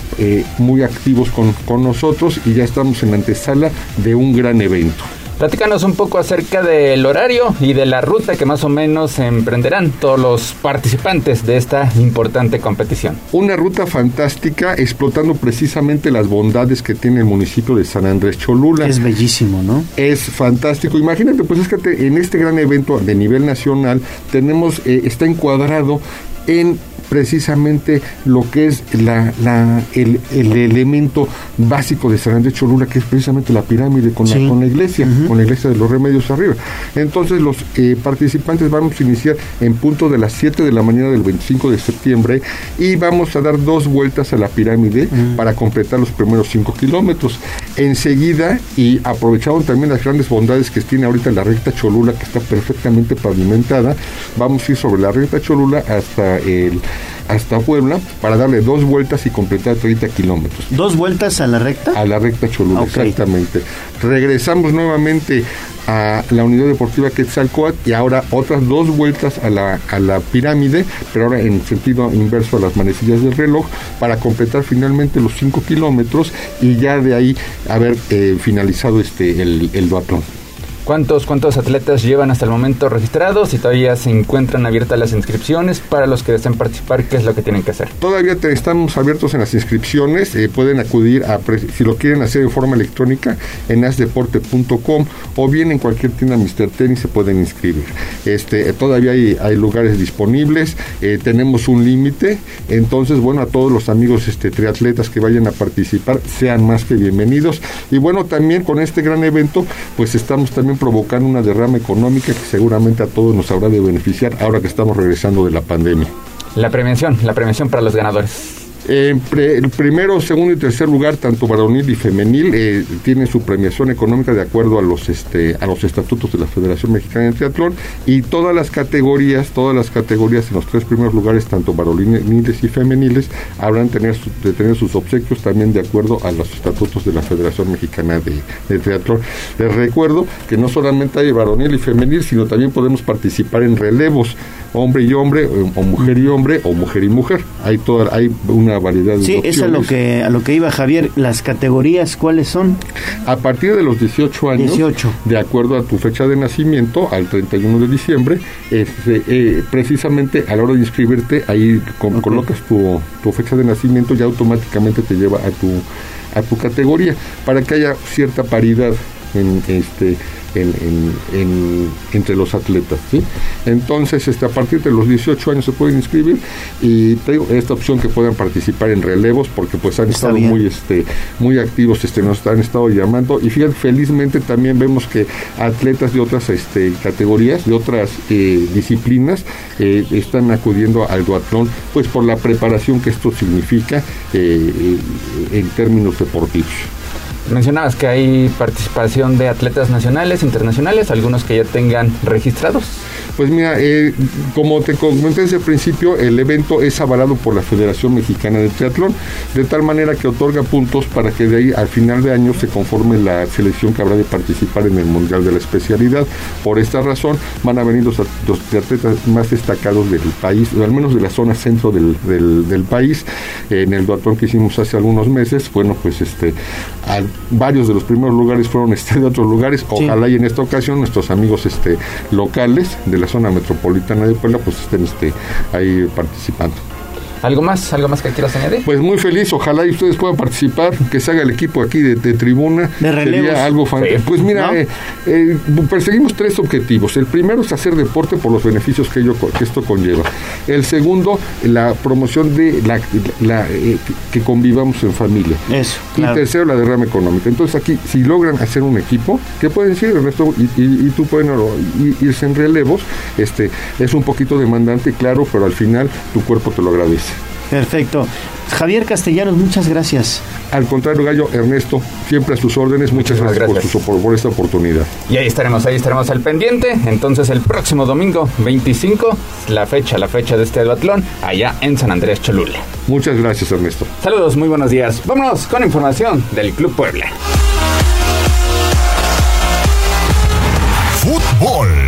muy activos con, con nosotros y ya estamos en la antesala de un gran evento. Platícanos un poco acerca del horario y de la ruta que más o menos emprenderán todos los participantes de esta importante competición. Una ruta fantástica explotando precisamente las bondades que tiene el municipio de San Andrés Cholula. Es bellísimo, ¿no? Es fantástico. Imagínate, pues es que en este gran evento de nivel nacional tenemos, eh, está encuadrado en precisamente lo que es la, la el, elemento básico de San Andrés Cholula, que es precisamente la pirámide con, la, con la iglesia, con la iglesia de los remedios arriba. Entonces los eh, participantes vamos a iniciar en punto de las 7 de la mañana del 25 de septiembre y vamos a dar dos vueltas a la pirámide para completar los primeros 5 kilómetros. Enseguida, y aprovecharon también las grandes bondades que tiene ahorita la recta Cholula, que está perfectamente pavimentada, vamos a ir sobre la recta Cholula hasta el hasta Puebla para darle dos vueltas y completar 30 kilómetros. ¿Dos vueltas a la recta? A la recta Cholula, exactamente. Regresamos nuevamente a la unidad deportiva Quetzalcoatl y ahora otras dos vueltas a la, a la pirámide, pero ahora en sentido inverso a las manecillas del reloj, para completar finalmente los 5 kilómetros y ya de ahí haber eh, finalizado este el, el duatlón. ¿Cuántos, ¿Cuántos atletas llevan hasta el momento registrados y todavía se encuentran abiertas las inscripciones para los que deseen participar? ¿Qué es lo que tienen que hacer? Todavía estamos abiertos en las inscripciones. Eh, pueden acudir a, si lo quieren hacer de forma electrónica, en asdeporte.com o bien en cualquier tienda Mr. Tennis se pueden inscribir. Este, todavía hay, hay lugares disponibles. Eh, tenemos un límite. Entonces, bueno, a todos los amigos este, triatletas que vayan a participar, sean más que bienvenidos. Y bueno, también con este gran evento, pues estamos también provocando una derrama económica que seguramente a todos nos habrá de beneficiar ahora que estamos regresando de la pandemia. La prevención, la prevención para los ganadores. Eh, el primero, segundo y tercer lugar, tanto varonil y femenil, eh, tienen su premiación económica de acuerdo a los este, a los estatutos de la Federación Mexicana de Triatlón y todas las categorías, todas las categorías en los tres primeros lugares, tanto varoniles y femeniles, habrán tener de tener sus obsequios también de acuerdo a los estatutos de la Federación Mexicana de, de Triatlón. Les recuerdo que no solamente hay varonil y femenil, sino también podemos participar en relevos, hombre y hombre, o, mujer y hombre, o mujer y mujer. Hay toda, hay una variedad de Sí, es a lo que a lo que iba Javier, las categorías cuáles son? A partir de los 18 años, 18. de acuerdo a tu fecha de nacimiento, al 31 de diciembre, este, eh, precisamente a la hora de inscribirte, ahí colocas tu, tu fecha de nacimiento y automáticamente te lleva a tu a tu categoría para que haya cierta paridad en este en, entre los atletas. ¿sí? Entonces, este, a partir de los 18 años se pueden inscribir y tengo esta opción que puedan participar en relevos porque pues han estado muy este muy activos, este, nos han estado llamando y fíjate, felizmente también vemos que atletas de otras este, categorías, de otras eh, disciplinas, eh, están acudiendo al duatlón pues por la preparación que esto significa eh, en términos deportivos. Mencionabas que hay participación de atletas nacionales, internacionales, algunos que ya tengan registrados. Pues mira, eh, como te comenté desde el principio, el evento es avalado por la Federación Mexicana de Triatlón, de tal manera que otorga puntos para que de ahí al final de año se conforme la selección que habrá de participar en el Mundial de la Especialidad. Por esta razón van a venir los, atletas más destacados del país, o al menos de la zona centro del, del, país. en el duatlón que hicimos hace algunos meses, bueno, pues este, varios de los primeros lugares fueron este, de otros lugares. Ojalá y en esta ocasión nuestros amigos este, locales de la zona metropolitana de Puebla pues estén este, ahí participando. ¿Algo más? ¿Algo más que quieras añadir? Pues muy feliz, ojalá y ustedes puedan participar, que se haga el equipo aquí de, tribuna. De Sería algo fantástico. Pues mira, eh, eh, perseguimos tres objetivos. El primero es hacer deporte por los beneficios que, ello, que esto conlleva. El segundo, la promoción de la, eh, que convivamos en familia. Eso. Y tercero, la derrama económica. Entonces aquí, si logran hacer un equipo, que pueden ser el resto, y, tú pueden irse en relevos, este, es un poquito demandante, claro, pero al final tu cuerpo te lo agradece. Perfecto. Javier Castellanos, muchas gracias. Al contrario, Gallo, Ernesto, siempre a sus órdenes. Muchas gracias, gracias. Por, su- por esta oportunidad. Y ahí estaremos, ahí estaremos al pendiente. Entonces el próximo domingo 25, la fecha, la fecha de este duatlón, allá en San Andrés Cholula. Muchas gracias, Ernesto. Saludos, muy buenos días. Vámonos con información del Club Puebla. Fútbol.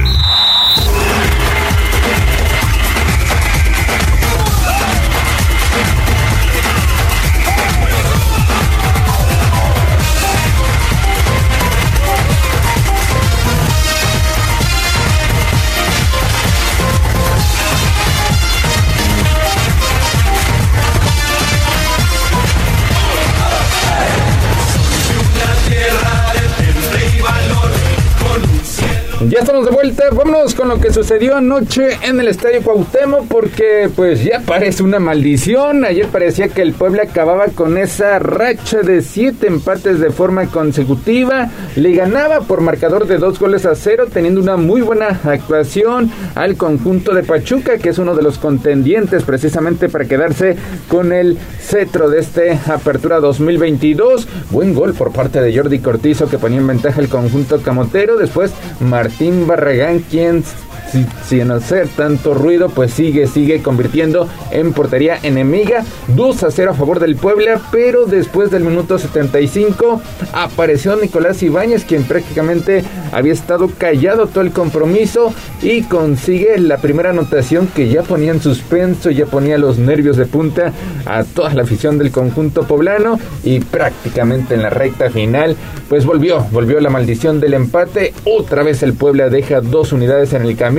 Ya estamos de vuelta, vámonos con lo que sucedió anoche en el Estadio Cuauhtémoc porque pues ya parece una maldición. Ayer parecía que el Puebla acababa con esa racha de siete empates de forma consecutiva. Le ganaba por marcador de dos goles a cero teniendo una muy buena actuación al conjunto de Pachuca que es uno de los contendientes precisamente para quedarse con el cetro de este Apertura 2022. Buen gol por parte de Jordi Cortizo que ponía en ventaja el conjunto camotero. Después Martín Barragán, quien si- sin hacer tanto ruido, pues sigue, sigue convirtiendo en portería enemiga. 2 a 0 a favor del Puebla, pero después del minuto 75 apareció Nicolás Ibáñez, quien prácticamente había estado callado todo el compromiso y consigue la primera anotación que ya ponía en suspenso, ya ponía los nervios de punta a toda la afición del conjunto poblano y prácticamente en la recta final, pues volvió, volvió la maldición del empate. Otra vez el Puebla deja dos unidades en el camino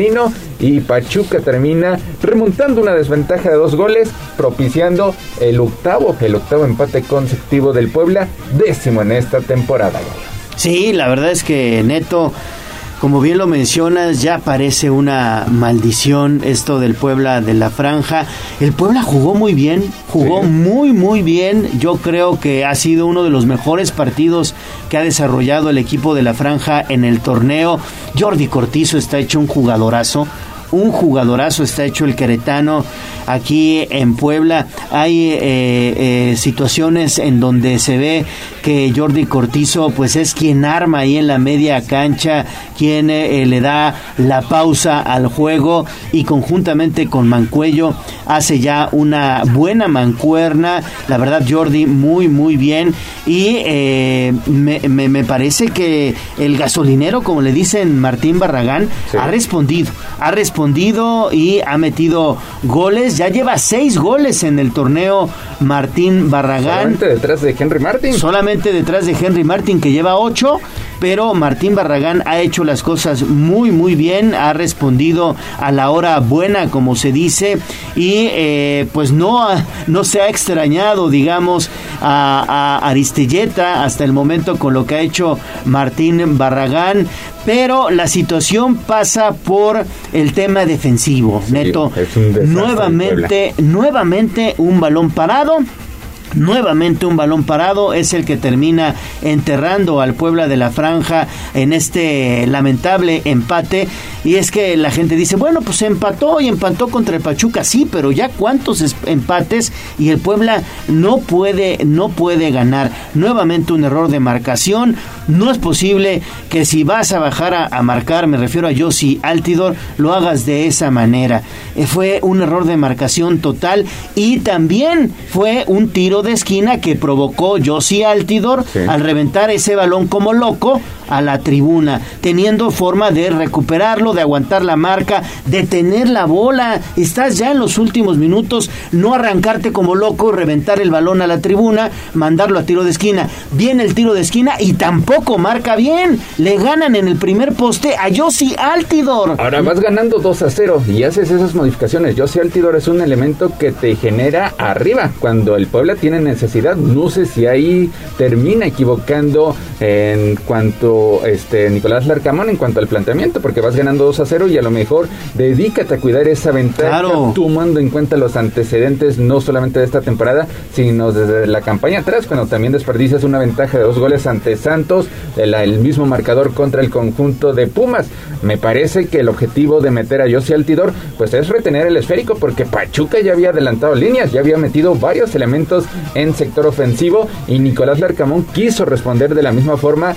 y Pachuca termina remontando una desventaja de dos goles, propiciando el octavo, el octavo empate consecutivo del Puebla, décimo en esta temporada. Sí, la verdad es que Neto, como bien lo mencionas, ya parece una maldición esto del Puebla de la Franja. El Puebla jugó muy bien, jugó muy muy bien. Yo creo que ha sido uno de los mejores partidos que ha desarrollado el equipo de la Franja en el torneo. Jordi Cortizo está hecho un jugadorazo. Un jugadorazo está hecho el queretano aquí en Puebla. Hay eh, eh, situaciones en donde se ve que Jordi Cortizo pues es quien arma ahí en la media cancha, quien eh, le da la pausa al juego y conjuntamente con Mancuello hace ya una buena mancuerna. La verdad Jordi muy muy bien y eh, me, me- me parece que el gasolinero como le dicen Martín Barragán ha respondido, ha respondido y ha metido goles. Ya lleva seis goles en el torneo Martín Barragán. Solamente detrás de Henry. Solamente detrás de Henry Martin que lleva ocho, pero Martín Barragán ha hecho las cosas muy muy bien, ha respondido a la hora buena como se dice y eh, pues no, ha- no se ha extrañado digamos a, a Aristelleta hasta el momento con lo que ha hecho Martín Barragán, pero la situación pasa por el tema defensivo, Neto. es un nuevamente, nuevamente un balón parado. Nuevamente un balón parado es el que termina enterrando al Puebla de la Franja en este lamentable empate. Y es que la gente dice, bueno, pues empató y empató contra el Pachuca, sí, pero ya cuántos es- empates y el Puebla no puede, no puede ganar. Nuevamente un error de marcación. No es posible que si vas a bajar a, a marcar, me refiero a Yossi Altidor, lo hagas de esa manera. Eh, fue un error de marcación total y también fue un tiro de esquina que provocó Yossi Altidor al reventar ese balón como loco a la tribuna, teniendo forma de recuperarlo, de aguantar la marca, de tener la bola. Estás ya en los últimos minutos, no arrancarte como loco, reventar el balón a la tribuna, mandarlo a tiro de esquina. Viene el tiro de esquina y tampoco marca bien. Le ganan en el primer poste a Yossi Altidor. Ahora vas ganando 2 a 0 y haces esas modificaciones. Yo sé, Altidor es un elemento que te genera arriba. Cuando el Puebla tiene necesidad, no sé si ahí termina equivocando en cuanto este Nicolás Larcamón en cuanto al planteamiento, porque vas ganando 2 a 0 y a lo mejor dedícate a cuidar esa ventaja, tomando en cuenta los antecedentes no solamente de esta temporada, sino desde la campaña atrás, cuando también desperdicias una ventaja de dos goles ante Santos, el, el mismo marcador contra el conjunto de Pumas. Me parece que el objetivo de meter a Josi Altidor, pues es retener el esférico, porque Pachuca ya había adelantado líneas, ya había metido varios elementos en sector ofensivo y Nicolás Larcamón quiso responder de la misma forma,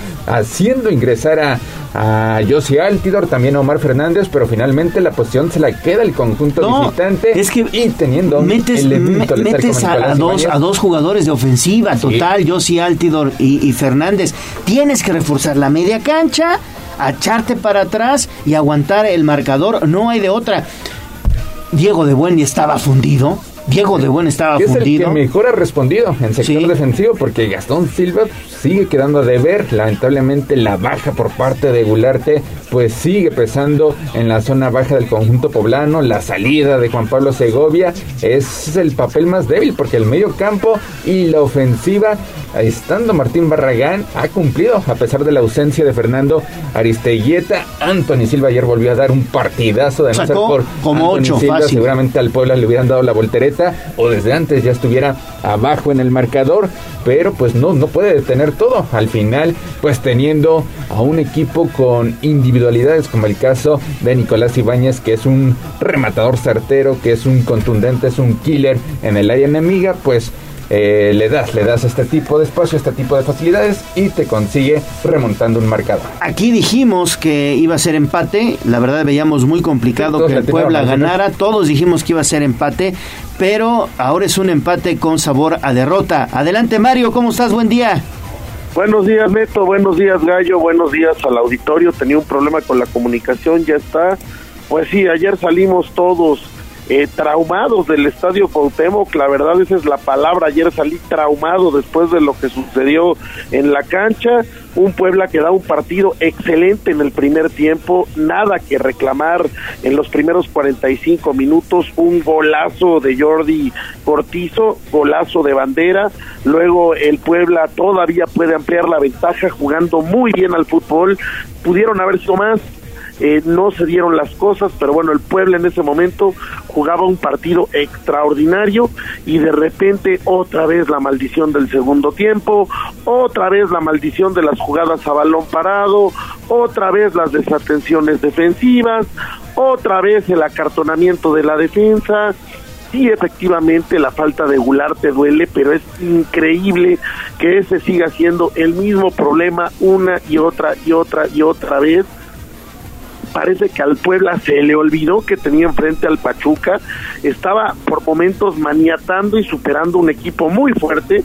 ingresar a, a Josie Altidor, también a Omar Fernández, pero finalmente la posición se la queda el conjunto visitante es que y teniendo metes, metes a, dos, a dos jugadores de ofensiva total, Josie Altidor y, y Fernández. Tienes que reforzar la media cancha, echarte para atrás y aguantar el marcador. No hay de otra. Diego de Buen estaba fundido. Diego de Buen estaba es fundido. el que mejor ha respondido en sector defensivo porque Gastón Silva sigue quedando a deber. Lamentablemente la baja por parte de Gularte pues sigue pesando en la zona baja del conjunto poblano. La salida de Juan Pablo Segovia es el papel más débil porque el medio campo y la ofensiva estando Martín Barragán ha cumplido a pesar de la ausencia de Fernando Aristeguieta. Anthony Silva ayer volvió a dar un partidazo de no ser por como Anthony ocho, Silva, fácil. seguramente al Puebla le hubieran dado la voltereta o desde antes ya estuviera abajo en el marcador, pero pues no, no puede detener todo. Al final, pues teniendo a un equipo con individualidades como el caso de Nicolás Ibáñez, que es un rematador certero, que es un contundente, es un killer en el área enemiga, pues eh, le das, le das este tipo de espacio, este tipo de facilidades y te consigue remontando un marcador. Aquí dijimos que iba a ser empate, la verdad veíamos muy complicado que el Puebla ganara, todos dijimos que iba a ser empate, pero ahora es un empate con sabor a derrota. Adelante Mario, ¿cómo estás? Buen día. Buenos días, Neto. Buenos días, Gallo. Buenos días al auditorio. Tenía un problema con la comunicación, ya está. Pues sí, ayer salimos todos eh, traumados del Estadio Cuauhtémoc. La verdad, esa es la palabra. Ayer salí traumado después de lo que sucedió en la cancha. Un Puebla que da un partido excelente en el primer tiempo. Nada que reclamar en los primeros 45 minutos. Un golazo de Jordi Cortizo, golazo de bandera. Luego el Puebla todavía puede ampliar la ventaja jugando muy bien al fútbol. Pudieron haber sido más, eh, no se dieron las cosas, pero bueno, el Puebla en ese momento jugaba un partido extraordinario y de repente otra vez la maldición del segundo tiempo, otra vez la maldición de las jugadas a balón parado, otra vez las desatenciones defensivas, otra vez el acartonamiento de la defensa. Sí, efectivamente, la falta de Goulart te duele, pero es increíble que ese siga siendo el mismo problema una y otra y otra y otra vez parece que al Puebla se le olvidó que tenía enfrente al Pachuca, estaba por momentos maniatando y superando un equipo muy fuerte,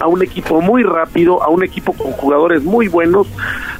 a un equipo muy rápido, a un equipo con jugadores muy buenos,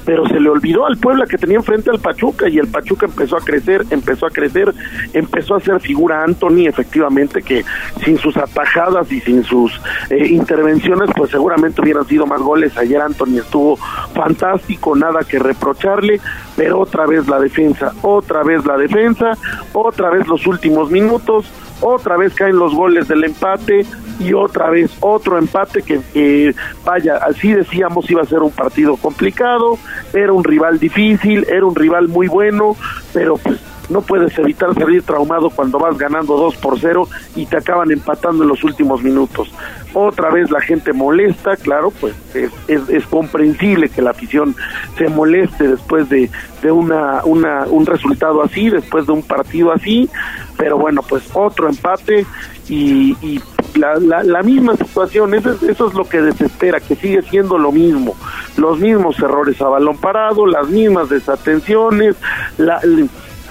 pero se le olvidó al Puebla que tenía enfrente al Pachuca y el Pachuca empezó a crecer, empezó a crecer, empezó a hacer figura Anthony, efectivamente, que sin sus atajadas y sin sus eh, intervenciones, pues seguramente hubieran sido más goles. Ayer Anthony estuvo fantástico, nada que reprocharle, pero otra vez la defensa, otra vez la defensa, otra vez los últimos minutos, otra vez caen los goles del empate y otra vez otro empate que, vaya, así decíamos iba a ser un partido complicado, era un rival difícil, era un rival muy bueno, pero pues no puedes evitar salir traumado cuando vas ganando 2 por 0 y te acaban empatando en los últimos minutos. Otra vez la gente molesta, claro, pues es, es, es comprensible que la afición se moleste después de, de una, una, un resultado así, después de un partido así, pero bueno, pues otro empate y, y la, la, la, misma situación, eso es, eso es lo que desespera, que sigue siendo lo mismo, los mismos errores a balón parado, las mismas desatenciones, la,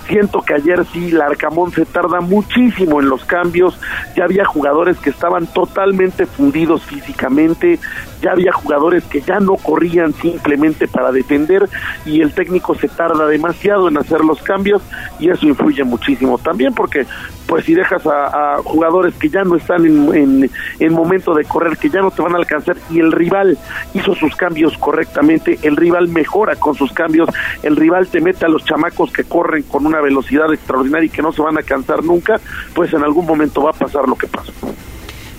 siento que ayer sí, la Arcamón se tarda muchísimo en los cambios, ya había jugadores que estaban totalmente fundidos físicamente, ya había jugadores que ya no corrían simplemente para defender y el técnico se tarda demasiado en hacer los cambios y eso influye muchísimo. También porque pues si dejas a, jugadores que ya no están en, en, en, momento de correr, que ya no te van a alcanzar y el rival hizo sus cambios correctamente, el rival mejora con sus cambios, el rival te mete a los chamacos que corren con una velocidad extraordinaria y que no se van a cansar nunca, pues en algún momento va a pasar lo que pasó.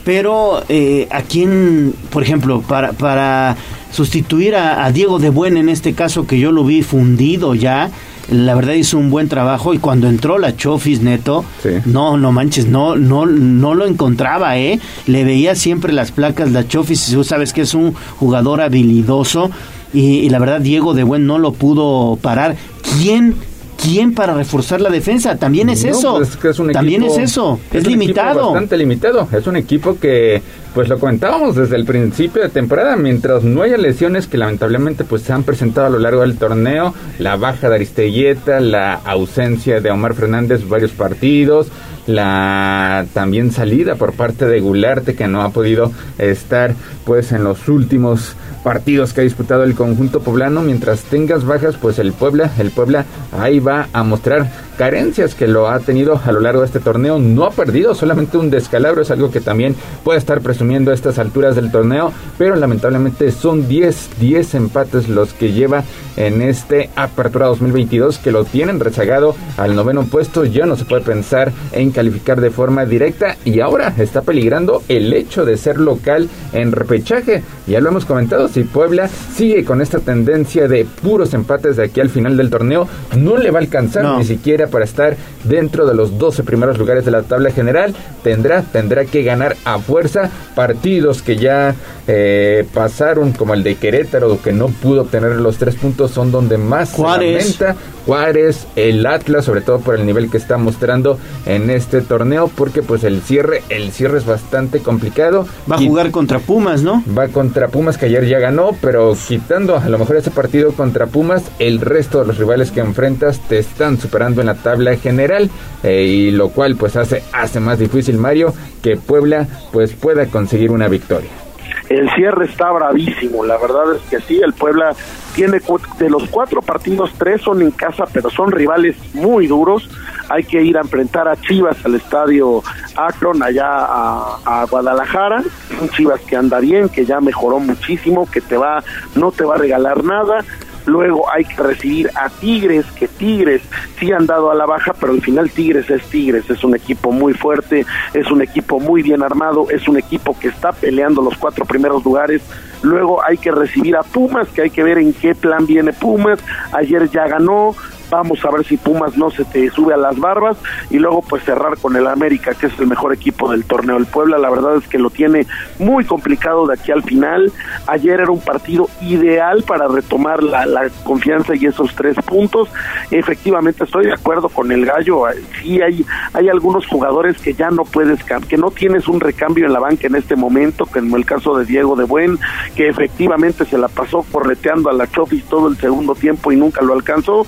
Pero eh, a quién, por ejemplo, para, para sustituir a, a Diego de Buen en este caso que yo lo vi fundido ya la verdad hizo un buen trabajo y cuando entró la Chofis Neto, no, no manches, no, no, no lo encontraba, eh. Le veía siempre las placas la Chofis, tú sabes que es un jugador habilidoso y, y la verdad Diego de Buen no lo pudo parar. ¿Quién ¿Quién para reforzar la defensa? También es No, eso. pues es que es un También equipo- es eso. Es, un limitado. bastante limitado. Es un equipo que, pues lo comentábamos desde el principio de temporada, mientras no haya lesiones que lamentablemente pues se han presentado a lo largo del torneo, la baja de Aristelleta, la ausencia de Omar Fernández varios partidos, la también salida por parte de Gularte que no ha podido estar pues en los últimos partidos que ha disputado el conjunto poblano, mientras tengas bajas, pues el Puebla, el Puebla ahí va a mostrar carencias que lo ha tenido a lo largo de este torneo, no ha perdido, solamente un descalabro, es algo que también puede estar presumiendo a estas alturas del torneo, pero lamentablemente son 10, 10 empates los que lleva en este Apertura 2022 que lo tienen rezagado al noveno puesto, ya no se puede pensar en calificar de forma directa y ahora está peligrando el hecho de ser local en repechaje, ya lo hemos comentado, si Puebla sigue con esta tendencia de puros empates de aquí al final del torneo, no le va a alcanzar No. ni siquiera para estar dentro de los 12 primeros lugares de la tabla general. Tendrá, tendrá que ganar a fuerza partidos que ya eh, pasaron, como el de Querétaro, que no pudo obtener los tres puntos, son donde más Juárez. se lamenta. Juárez, el Atlas, sobre todo por el nivel que está mostrando en este torneo, porque pues el cierre, el cierre es bastante complicado. Va a Y- jugar contra Pumas, ¿no? Va contra Pumas que ayer ya ganó, pero quitando a lo mejor ese partido contra Pumas, el resto de los rivales que enfrentas te están superando en la tabla general eh, y lo cual pues hace hace más difícil Mario que Puebla pues pueda conseguir una victoria. El cierre está bravísimo, la verdad es que sí, el Puebla tiene de los cuatro partidos, tres son en casa, pero son rivales muy duros. Hay que ir a enfrentar a Chivas al estadio Akron, allá a, a Guadalajara. Un Chivas que anda bien, que ya mejoró muchísimo, que te va, no te va a regalar nada. Luego hay que recibir a Tigres, que Tigres sí han dado a la baja, pero al final Tigres es Tigres, es un equipo muy fuerte, es un equipo muy bien armado, es un equipo que está peleando los cuatro primeros lugares. Luego hay que recibir a Pumas, que hay que ver en qué plan viene Pumas. Ayer ya ganó, vamos a ver si Pumas no se te sube a las barbas y luego pues cerrar con el América que es el mejor equipo del torneo. El Puebla la verdad es que lo tiene muy complicado de aquí al final. Ayer era un partido ideal para retomar la, la confianza y esos tres puntos. Efectivamente estoy de acuerdo con el gallo. Sí hay hay algunos jugadores que ya no puedes que no tienes un recambio en la banca en este momento como el caso de Diego de Buen que efectivamente se la pasó correteando a la Chofis todo el segundo tiempo y nunca lo alcanzó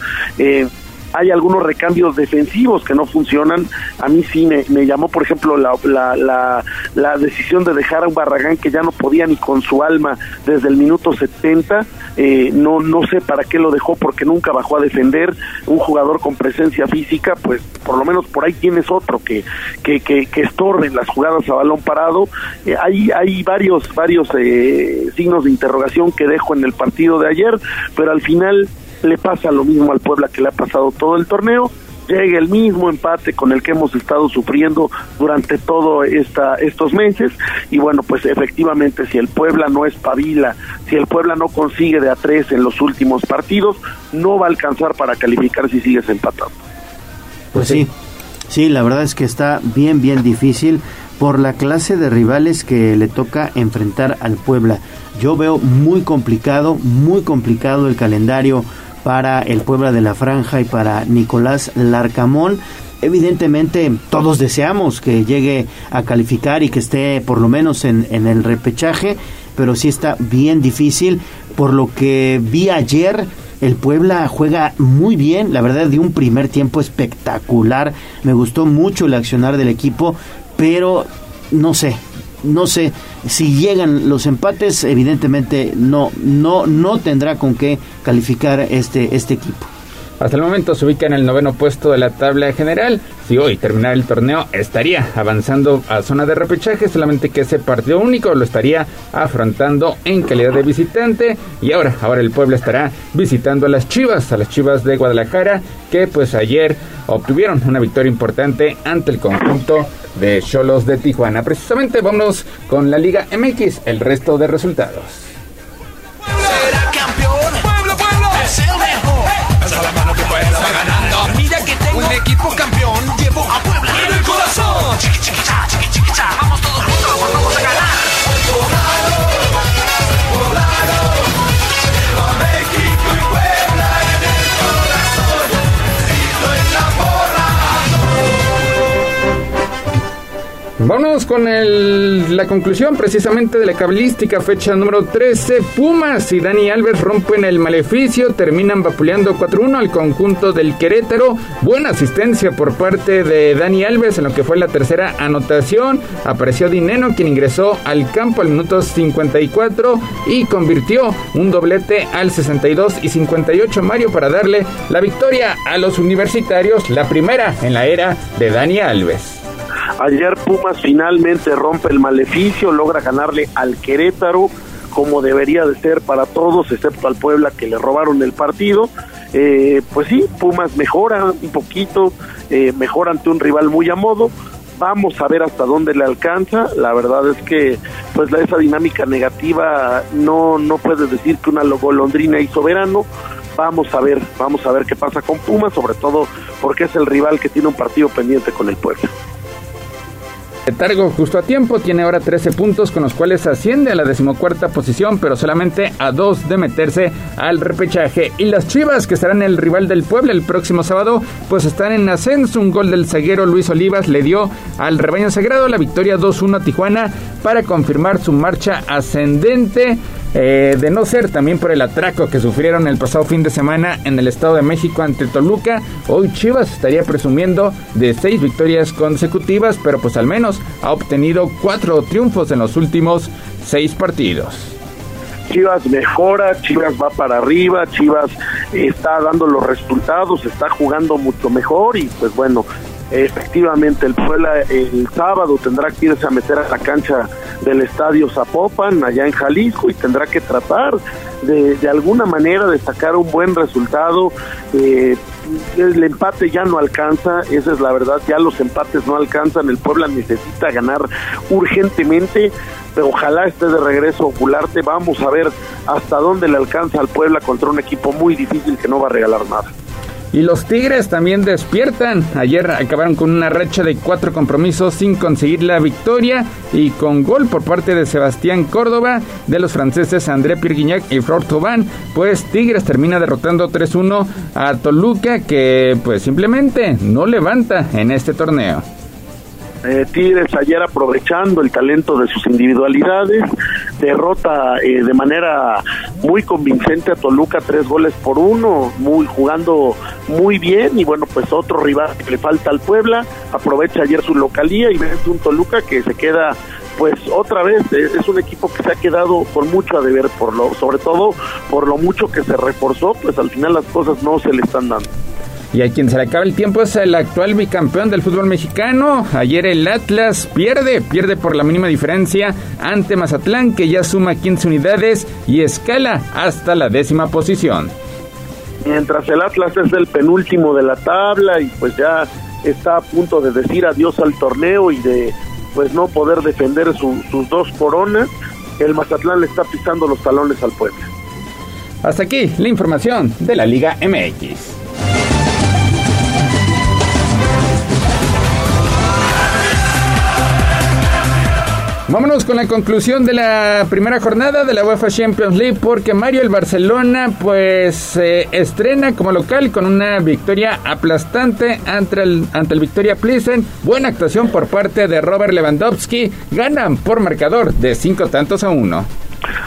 hay algunos recambios defensivos que no funcionan. A mí sí me, llamó, por ejemplo, la, la, la, la decisión de dejar a un Barragán que ya no podía ni con su alma desde el minuto 70. Eh, no, no sé para qué lo dejó porque nunca bajó a defender. Un jugador con presencia física, pues por lo menos por ahí tienes otro que, que, que, que estorben las jugadas a balón parado. Eh, hay, hay varios, varios eh, signos de interrogación que dejo en el partido de ayer, pero al final le pasa lo mismo al Puebla que le ha pasado todo el torneo. Llega el mismo empate con el que hemos estado sufriendo durante todo esta, estos meses y bueno, pues efectivamente si el Puebla no espabila, si el Puebla no consigue de a tres en los últimos partidos, no va a alcanzar para calificar si sigues empatando. Pues sí, sí, la verdad es que está bien, bien difícil por la clase de rivales que le toca enfrentar al Puebla. Yo veo muy complicado, muy complicado el calendario para el Puebla de la Franja y para Nicolás Larcamón. Evidentemente todos deseamos que llegue a calificar y que esté por lo menos en, el repechaje, pero sí está bien difícil. Por lo que vi ayer, el Puebla juega muy bien, la verdad de un primer tiempo espectacular. Me gustó mucho el accionar del equipo, pero no sé, no sé si llegan los empates, evidentemente no no no tendrá con qué calificar este este equipo. Hasta el momento se ubica en el noveno puesto de la tabla general. Si hoy terminara el torneo, estaría avanzando a zona de repechaje, solamente que ese partido único lo estaría afrontando en calidad de visitante. Y ahora, ahora el pueblo estará visitando a las Chivas, a las Chivas de Guadalajara, que pues ayer obtuvieron una victoria importante ante el conjunto de Cholos de Tijuana. Precisamente vámonos con la Liga MX, el resto de resultados. Un equipo campeón Vámonos con el- la conclusión precisamente de la cabalística, fecha número 13. Pumas y Dani Alves rompen el maleficio, terminan vapuleando 4-1 al conjunto del Querétaro. Buena asistencia por parte de Dani Alves en lo que fue la tercera anotación. Apareció Dineno, quien ingresó al campo al minuto 54 y convirtió un doblete al 62 y 58 Mario para darle la victoria a los universitarios, la primera en la era de Dani Alves. Ayer Pumas finalmente rompe el maleficio, logra ganarle al Querétaro como debería de ser para todos, excepto al Puebla que le robaron el partido. Eh, pues sí, Pumas mejora un poquito, eh, mejora ante un rival muy a modo. Vamos a ver hasta dónde le alcanza. La verdad es que pues esa dinámica negativa no, no puedes decir que una golondrina hizo verano. Vamos a ver, vamos a ver qué pasa con Pumas, sobre todo porque es el rival que tiene un partido pendiente con el Puebla. Letargo justo a tiempo, tiene ahora 13 puntos con los cuales asciende a la decimocuarta posición, pero solamente a dos de meterse al repechaje. Y las Chivas, que serán el rival del Puebla el próximo sábado, pues están en ascenso. Un gol del zaguero Luis Olivas le dio al rebaño sagrado la victoria 2-1 a Tijuana para confirmar su marcha ascendente. Eh, de no ser también por el atraco que sufrieron el pasado fin de semana en el Estado de México ante Toluca, hoy Chivas estaría presumiendo de seis victorias consecutivas, pero pues al menos ha obtenido cuatro triunfos en los últimos seis partidos. Chivas mejora, Chivas va para arriba, Chivas está dando los resultados, está jugando mucho mejor y pues bueno, efectivamente el Puebla el sábado tendrá que irse a meter a la cancha del estadio Zapopan allá en Jalisco y tendrá que tratar de, de alguna manera de sacar un buen resultado. Eh, el empate ya no alcanza, esa es la verdad, ya los empates no alcanzan, el Puebla necesita ganar urgentemente, pero ojalá esté de regreso Ocularte, vamos a ver hasta dónde le alcanza al Puebla contra un equipo muy difícil que no va a regalar nada. Y los Tigres también despiertan. Ayer acabaron con una racha de cuatro compromisos sin conseguir la victoria y con gol por parte de Sebastián Córdoba, de los franceses André Pirguignac y Flor Thauvin, pues Tigres termina derrotando 3-1 a Toluca que pues simplemente no levanta en este torneo. Eh, Tigres ayer aprovechando el talento de sus individualidades, derrota eh, de manera muy convincente a Toluca, tres goles por uno, muy jugando muy bien y bueno, pues otro rival le falta al Puebla, aprovecha ayer su localía y vence un Toluca que se queda pues otra vez eh, es un equipo que se ha quedado con mucho a deber por lo sobre todo por lo mucho que se reforzó pues al final las cosas no se le están dando Y a quien se le acaba el tiempo es el actual bicampeón del fútbol mexicano. Ayer el Atlas pierde, pierde por la mínima diferencia ante Mazatlán, que ya suma 15 unidades y escala hasta la décima posición. mientras el Atlas es el penúltimo de la tabla y pues ya está a punto de decir adiós al torneo y de pues no poder defender su- sus dos coronas, el Mazatlán le está pisando los talones al pueblo. Hasta aquí la información de la Liga MX. Vámonos con la conclusión de la primera jornada de la UEFA Champions League porque Mario el Barcelona pues se estrena como local con una victoria aplastante ante el, ante el Victoria Plissen. Buena actuación por parte de Robert Lewandowski. Ganan por marcador de cinco tantos a uno.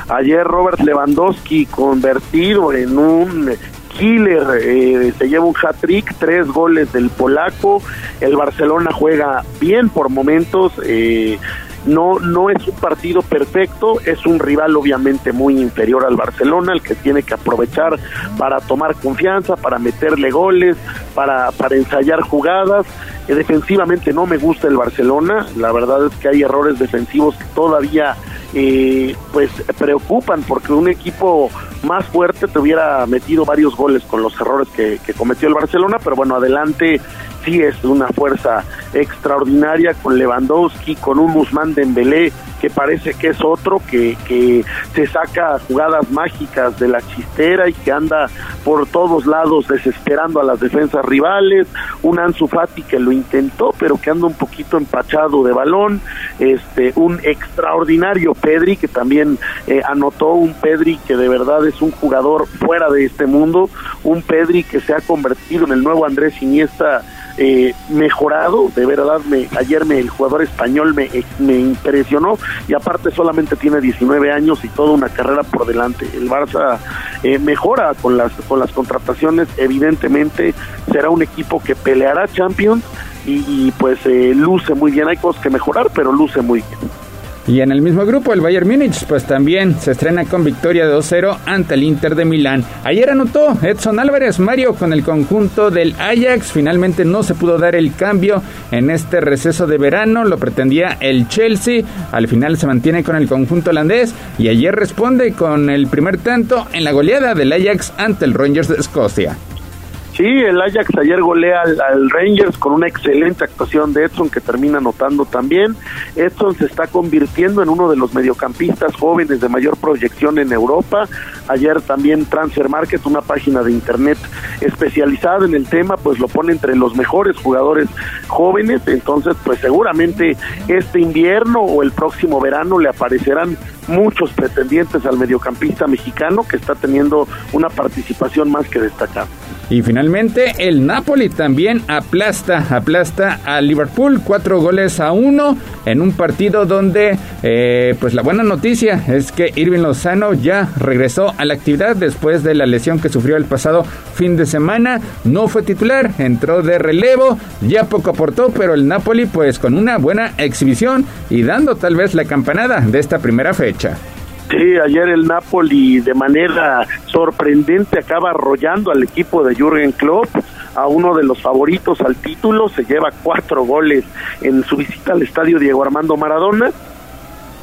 Ayer Robert Lewandowski convertido en un killer, eh, se lleva un hat-trick, tres goles del polaco, el Barcelona juega bien por momentos, eh, no, no es un partido perfecto, es un rival obviamente muy inferior al Barcelona, el que tiene que aprovechar para tomar confianza, para meterle goles, para, para ensayar jugadas. Eh, defensivamente no me gusta el Barcelona, la verdad es que hay errores defensivos que todavía eh, pues preocupan porque un equipo más fuerte te hubiera metido varios goles con los errores que, que cometió el Barcelona, pero bueno, adelante sí es una fuerza extraordinaria con Lewandowski, con un Guzmán Dembélé que parece que es otro, que, que se saca jugadas mágicas de la chistera y que anda por todos lados desesperando a las defensas rivales, un Ansu Fati que lo intentó, pero que anda un poquito empachado de balón, este, un extraordinario Pedri que también eh, anotó. Un Pedri que de verdad es un jugador fuera de este mundo, un Pedri que se ha convertido en el nuevo Andrés Iniesta eh, mejorado, de verdad me, ayer me, el jugador español me, me impresionó y aparte solamente tiene 19 años y toda una carrera por delante. El Barça eh, mejora con las, con las contrataciones, evidentemente será un equipo que peleará Champions y, y pues eh, luce muy bien, hay cosas que mejorar, pero luce muy bien. Y en el mismo grupo, el Bayern Múnich, pues también se estrena con victoria de 2-0 ante el Inter de Milán. Ayer anotó Edson Álvarez Mario con el conjunto del Ajax. Finalmente no se pudo dar el cambio en este receso de verano. Lo pretendía el Chelsea. Al final se mantiene con el conjunto holandés. Y ayer responde con el primer tanto en la goleada del Ajax ante el Rangers de Escocia. Sí, el Ajax ayer golea al, Rangers con una excelente actuación de Edson que termina anotando también. Edson se está convirtiendo en uno de los mediocampistas jóvenes de mayor proyección en Europa. Ayer también Transfer Market, una página de internet especializada en el tema, pues lo pone entre los mejores jugadores jóvenes. Entonces, pues seguramente este invierno o el próximo verano le aparecerán muchos pretendientes al mediocampista mexicano que está teniendo una participación más que destacar. Y finalmente el Napoli también aplasta, aplasta a Liverpool cuatro goles a uno en un partido donde eh, pues la buena noticia es que Irving Lozano ya regresó a la actividad después de la lesión que sufrió el pasado fin de semana. No fue titular, entró de relevo, ya poco aportó, pero el Napoli pues con una buena exhibición y dando tal vez la campanada de esta primera fecha. Sí, ayer el Napoli de manera sorprendente acaba arrollando al equipo de Jürgen Klopp, a uno de los favoritos al título, se lleva cuatro goles en su visita al estadio Diego Armando Maradona.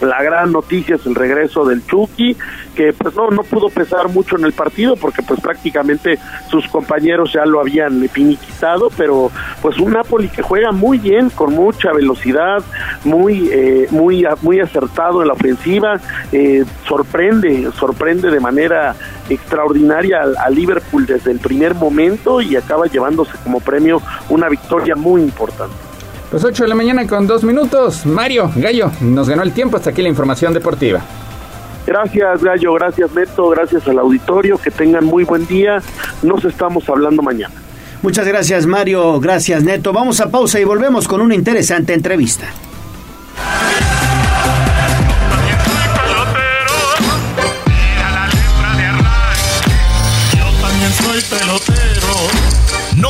La gran noticia es el regreso del Chucky, que pues no, no pudo pesar mucho en el partido porque pues prácticamente sus compañeros ya lo habían finiquitado, pero pues un Napoli que juega muy bien, con mucha velocidad, muy, eh, muy, muy acertado en la ofensiva, eh, sorprende, sorprende de manera extraordinaria a Liverpool desde el primer momento y acaba llevándose como premio una victoria muy importante. Pues 8 de la mañana con 2 minutos. Mario, Gallo, nos ganó el tiempo. Hasta aquí la información deportiva. Gracias, Gallo. Gracias, Neto. Gracias al auditorio. Que tengan muy buen día. Nos estamos hablando mañana. Muchas gracias, Mario. Gracias, Neto. Vamos a pausa y volvemos con una interesante entrevista.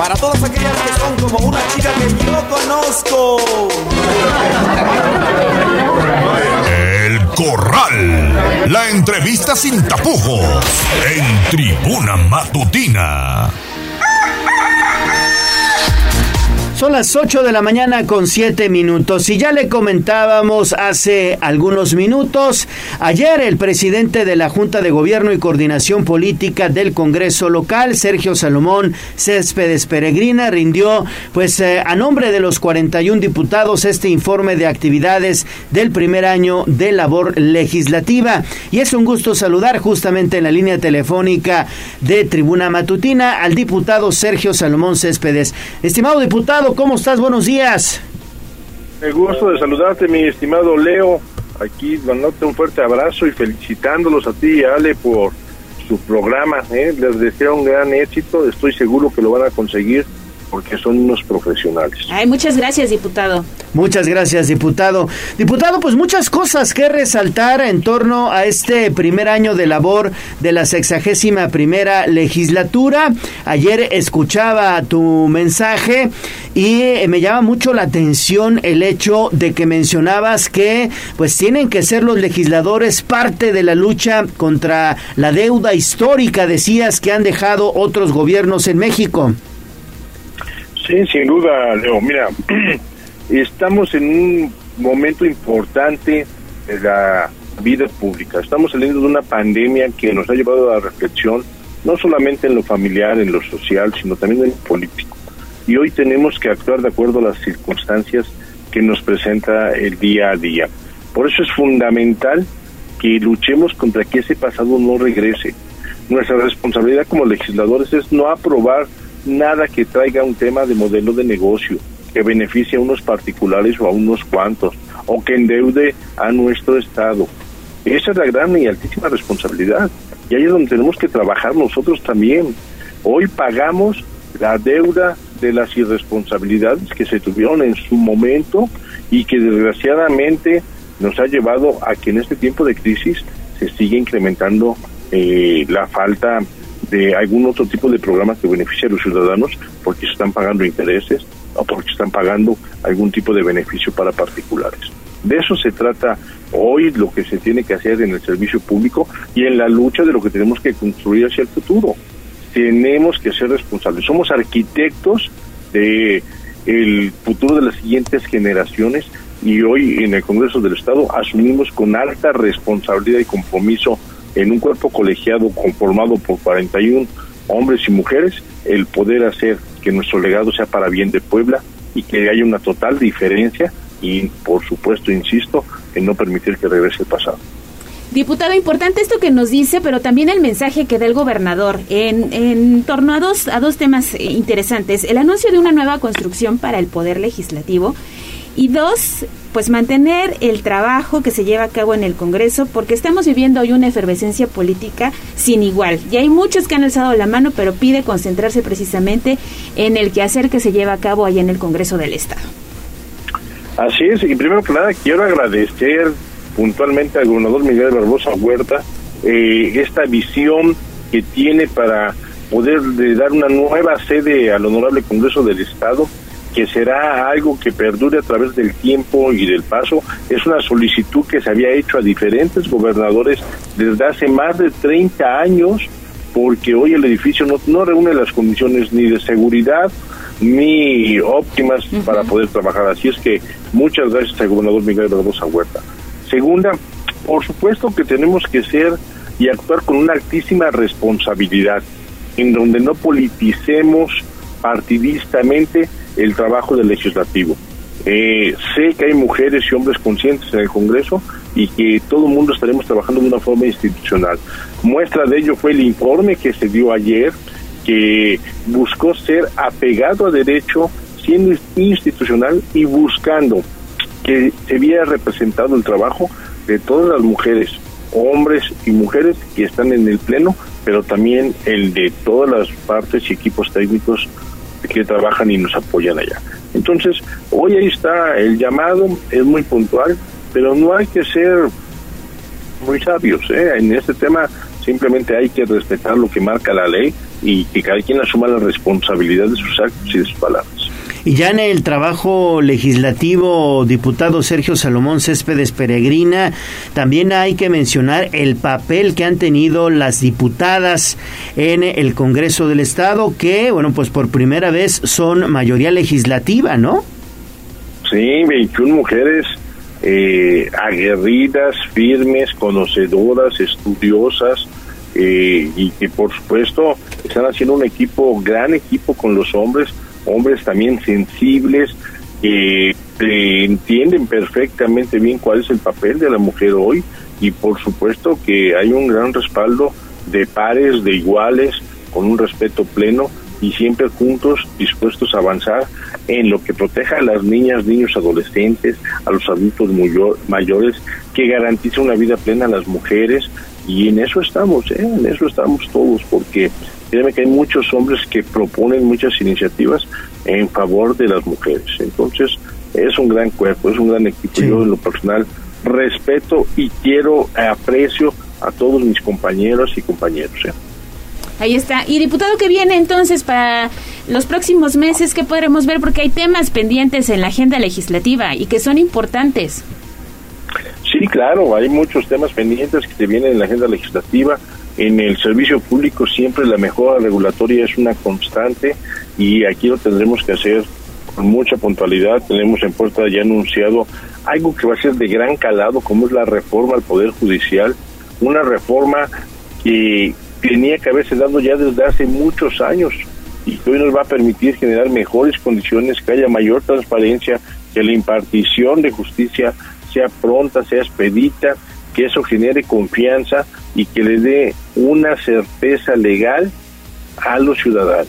para todas aquellas que son como una chica que yo conozco. El Corral. La entrevista sin tapujos. En Tribuna Matutina. Son las 8 de la mañana con 7 minutos y ya le comentábamos hace algunos minutos, ayer el presidente de la Junta de Gobierno y Coordinación Política del Congreso local, Sergio Salomón Céspedes Peregrina, rindió pues eh, a nombre de los 41 diputados este informe de actividades del primer año de labor legislativa. Y es un gusto saludar justamente en la línea telefónica de Tribuna Matutina al diputado Sergio Salomón Céspedes. Estimado diputado, ¿cómo estás? Buenos días. El gusto de saludarte, mi estimado Leo. Aquí dándote un fuerte abrazo y felicitándolos a ti y a Ale por su programa. ¿eh? Les deseo un gran éxito. Estoy seguro que lo van a conseguir porque son unos profesionales. Ay, muchas gracias, diputado. Muchas gracias, diputado. Diputado, pues muchas cosas que resaltar en torno a este primer año de labor de la sexagésima primera legislatura. Ayer escuchaba tu mensaje y eh, me llama mucho la atención el hecho de que mencionabas que pues tienen que ser los legisladores parte de la lucha contra la deuda histórica, decías que han dejado otros gobiernos en México. Sí, sin duda, Leo. Mira, estamos en un momento importante de la vida pública. Estamos saliendo de una pandemia que nos ha llevado a la reflexión, no solamente en lo familiar, en lo social, sino también en lo político. Y hoy tenemos que actuar de acuerdo a las circunstancias que nos presenta el día a día. Por eso es fundamental que luchemos contra que ese pasado no regrese. Nuestra responsabilidad como legisladores es no aprobar nada que traiga un tema de modelo de negocio que beneficie a unos particulares o a unos cuantos, o que endeude a nuestro Estado. Esa es la gran y altísima responsabilidad. Y ahí es donde tenemos que trabajar nosotros también. Hoy pagamos la deuda de las irresponsabilidades que se tuvieron en su momento y que desgraciadamente nos ha llevado a que en este tiempo de crisis se siga incrementando eh, la falta de algún otro tipo de programas que beneficie a los ciudadanos porque se están pagando intereses o porque están pagando algún tipo de beneficio para particulares. De eso se trata hoy lo que se tiene que hacer en el servicio público y en la lucha de lo que tenemos que construir hacia el futuro. Tenemos que ser responsables. Somos arquitectos de el futuro de las siguientes generaciones y hoy en el Congreso del Estado asumimos con alta responsabilidad y compromiso en un cuerpo colegiado conformado por 41 hombres y mujeres el poder hacer que nuestro legado sea para bien de Puebla y que haya una total diferencia y por supuesto, insisto, en no permitir que regrese el pasado. Diputado, importante esto que nos dice, pero también el mensaje que da el gobernador en, en torno a dos, a dos temas eh, interesantes. El anuncio de una nueva construcción para el Poder Legislativo y dos, pues mantener el trabajo que se lleva a cabo en el Congreso, porque estamos viviendo hoy una efervescencia política sin igual. Y hay muchos que han alzado la mano, pero pide concentrarse precisamente en el quehacer que se lleva a cabo ahí en el Congreso del Estado. Así es, y primero que nada quiero agradecer puntualmente al gobernador Miguel Barbosa Huerta eh, esta visión que tiene para poder de dar una nueva sede al honorable Congreso del Estado que será algo que perdure a través del tiempo y del paso. Es una solicitud que se había hecho a diferentes gobernadores desde hace más de 30 años, porque hoy el edificio no, no reúne las condiciones ni de seguridad ni óptimas para poder trabajar. Así es que muchas gracias al gobernador Miguel Barbosa Huerta. Segunda, por supuesto que tenemos que ser y actuar con una altísima responsabilidad, en donde no politicemos partidistamente el trabajo del legislativo. Eh, sé que hay mujeres y hombres conscientes en el Congreso y que todo el mundo estaremos trabajando de una forma institucional. Muestra de ello fue el informe que se dio ayer, que buscó ser apegado a derecho, siendo institucional y buscando que se viera representado el trabajo de todas las mujeres, hombres y mujeres que están en el Pleno, pero también el de todas las partes y equipos técnicos que trabajan y nos apoyan allá. Entonces, hoy ahí está el llamado, es muy puntual, pero no hay que ser muy sabios. ¿eh? En este tema simplemente hay que respetar lo que marca la ley y que cada quien asuma la responsabilidad de sus actos y de sus palabras. Y ya en el trabajo legislativo, diputado Sergio Salomón Céspedes Peregrina, también hay que mencionar el papel que han tenido las diputadas en el Congreso del Estado, que, bueno, pues por primera vez son mayoría legislativa, ¿no? Sí, 21 mujeres eh, aguerridas, firmes, conocedoras, estudiosas, eh, y que por supuesto están haciendo un equipo, gran equipo con los hombres, hombres también sensibles, que entienden perfectamente bien cuál es el papel de la mujer hoy y por supuesto que hay un gran respaldo de pares, de iguales, con un respeto pleno y siempre juntos dispuestos a avanzar en lo que proteja a las niñas, niños, adolescentes, a los adultos mayo- mayores, que garantice una vida plena a las mujeres y en eso estamos, ¿eh? en eso estamos todos, porque créeme que hay muchos hombres que proponen muchas iniciativas en favor de las mujeres. Entonces, es un gran cuerpo, es un gran equipo. Yo, en lo personal, respeto y quiero, aprecio a todos mis compañeros y compañeros. ¿eh? Ahí está. Y diputado, ¿qué viene entonces para los próximos meses? ¿Qué podremos ver? Porque hay temas pendientes en la agenda legislativa y que son importantes. Sí, claro, hay muchos temas pendientes que se vienen en la agenda legislativa. En el servicio público siempre la mejora regulatoria es una constante y aquí lo tendremos que hacer con mucha puntualidad. Tenemos en puerta ya anunciado algo que va a ser de gran calado, como es la reforma al Poder Judicial, una reforma que tenía que haberse dado ya desde hace muchos años y que hoy nos va a permitir generar mejores condiciones, que haya mayor transparencia, que la impartición de justicia sea pronta, sea expedita, que eso genere confianza y que le dé una certeza legal a los ciudadanos.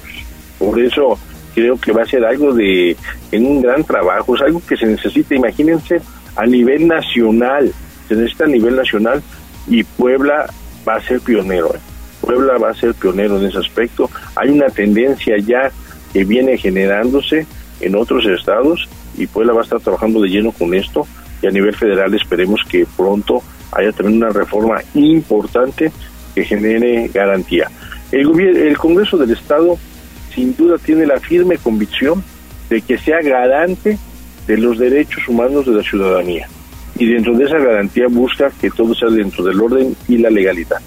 Por eso creo que va a ser algo de en un gran trabajo, es algo que se necesita, imagínense, a nivel nacional, se necesita a nivel nacional y Puebla va a ser pionero. ¿eh? Puebla va a ser pionero en ese aspecto. Hay una tendencia ya que viene generándose en otros estados y Puebla va a estar trabajando de lleno con esto y a nivel federal esperemos que pronto haya también una reforma importante que genere garantía. El, gobier- el Congreso del Estado sin duda tiene la firme convicción de que sea garante de los derechos humanos de la ciudadanía y dentro de esa garantía busca que todo sea dentro del orden y la legalidad.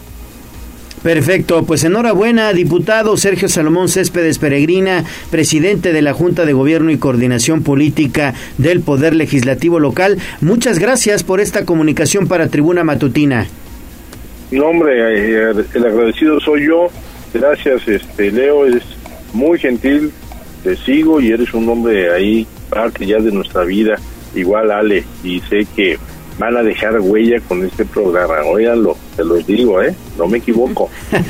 Perfecto, pues enhorabuena, diputado Sergio Salomón Céspedes Peregrina, presidente de la Junta de Gobierno y Coordinación Política del Poder Legislativo Local. Muchas gracias por esta comunicación para Tribuna Matutina. No, hombre, eh, el agradecido soy yo. Gracias, este Leo, es muy gentil, te sigo y eres un hombre ahí, parte ya de nuestra vida, igual Ale, y sé que van a dejar huella con este programa. Óiganlo, te los digo, ¿eh? No me equivoco.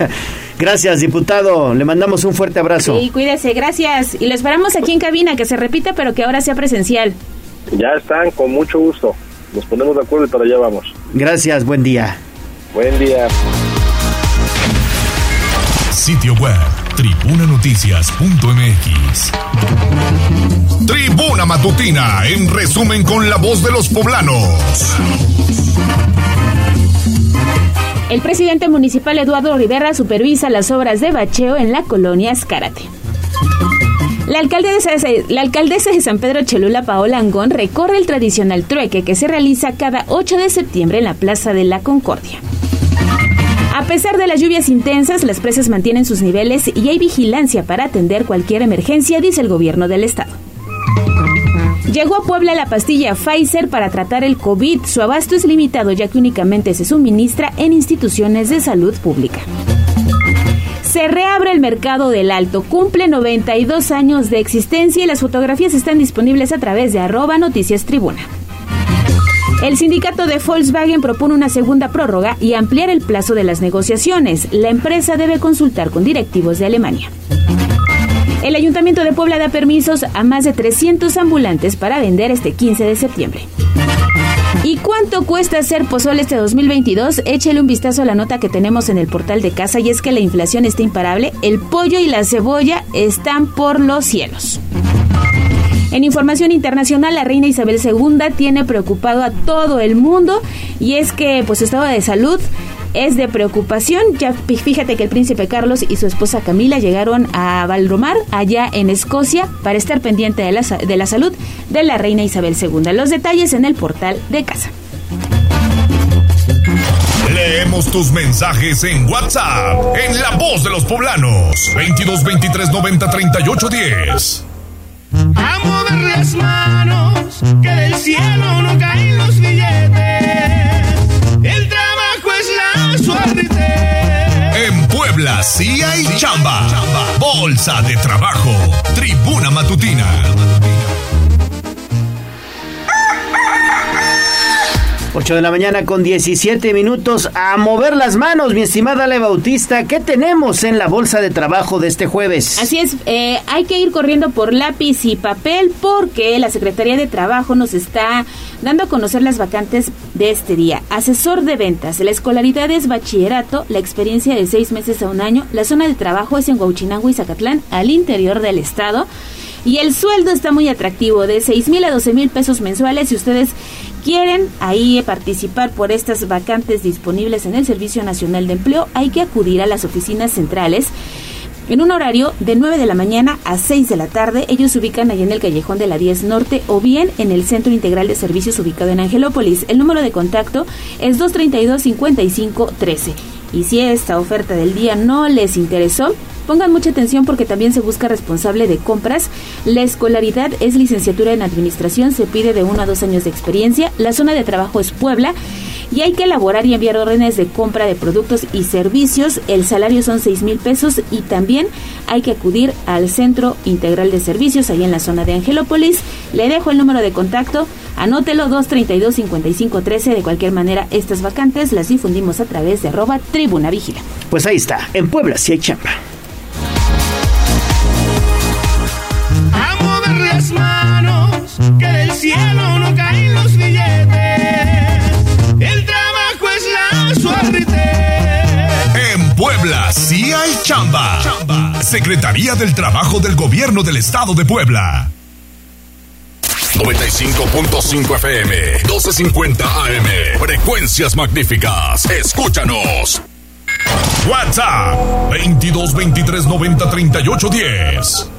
Gracias, diputado. Le mandamos un fuerte abrazo. Sí, cuídese, gracias. Y lo esperamos aquí en cabina, que se repita, pero que ahora sea presencial. Ya están, con mucho gusto. Nos ponemos de acuerdo y para allá vamos. Gracias, buen día. Buen día. Sitio web tribunanoticias.mx. Tribuna Matutina, en resumen con la voz de los poblanos. El presidente municipal Eduardo Rivera supervisa las obras de bacheo en la colonia Escárate. La alcaldesa, de San Pedro Cholula, Paola Angón, recorre el tradicional trueque que se realiza cada 8 de septiembre en la Plaza de la Concordia. A pesar de las lluvias intensas, las presas mantienen sus niveles y hay vigilancia para atender cualquier emergencia, dice el gobierno del estado. Llegó a Puebla la pastilla Pfizer para tratar el COVID. Su abasto es limitado ya que únicamente se suministra en instituciones de salud pública. Se reabre el mercado del alto, cumple 92 años de existencia y las fotografías están disponibles a través de arroba noticias tribuna. El sindicato de Volkswagen propone una segunda prórroga y ampliar el plazo de las negociaciones. La empresa debe consultar con directivos de Alemania. El Ayuntamiento de Puebla da permisos a más de 300 ambulantes para vender este 15 de septiembre. ¿Y cuánto cuesta hacer pozole este 2022? Échele un vistazo a la nota que tenemos en el portal de casa y es que la inflación está imparable, el pollo y la cebolla están por los cielos. En información internacional, la reina Isabel II tiene preocupado a todo el mundo y es que pues su estado de salud es de preocupación. Ya fíjate que el príncipe Carlos y su esposa Camila llegaron a Valromar, allá en Escocia, para estar pendiente de la, de la salud de la reina Isabel II. Los detalles en el portal de casa. Leemos tus mensajes en WhatsApp, en La Voz de los Poblanos, 22 23 90 38 10. A mover las manos, que del cielo no caen los billetes. El suerte. En Puebla sí hay chamba. Bolsa de trabajo. Tribuna Matutina. 8 de la mañana con 17 minutos a mover las manos, mi estimada Ale Bautista. ¿Qué tenemos en la bolsa de trabajo de este jueves? Así es, eh, hay que ir corriendo por lápiz y papel porque la Secretaría de Trabajo nos está dando a conocer las vacantes de este día. Asesor de ventas, la escolaridad es bachillerato, la experiencia de seis meses a un año, la zona de trabajo es en Huachinango y Zacatlán, al interior del estado. Y el sueldo está muy atractivo, de 6 mil a 12 mil pesos mensuales. Si ustedes quieren ahí participar por estas vacantes disponibles en el Servicio Nacional de Empleo, hay que acudir a las oficinas centrales. En un horario de 9 de la mañana a 6 de la tarde, ellos se ubican allá en el callejón de la 10 Norte o bien en el Centro Integral de Servicios ubicado en Angelópolis. El número de contacto es 232-5513. Y si esta oferta del día no les interesó, Pongan mucha atención porque también se busca responsable de compras. La escolaridad es licenciatura en administración, se pide de uno a dos años de experiencia. La zona de trabajo es Puebla y hay que elaborar y enviar órdenes de compra de productos y servicios. El salario son seis mil pesos y también hay que acudir al Centro Integral de Servicios ahí en la zona de Angelópolis. Le dejo el número de contacto. Anótelo 232-5513. De cualquier manera, estas vacantes las difundimos a través de arroba tribuna vigila. Pues ahí está, en Puebla sí hay chamba. A mover las manos, que del cielo no caen los billetes. Suerte. En Puebla sí hay chamba. Secretaría del Trabajo del Gobierno del Estado de Puebla. 95.5 FM, 1250 AM. Frecuencias magníficas. Escúchanos. WhatsApp 22 23 90 38 10.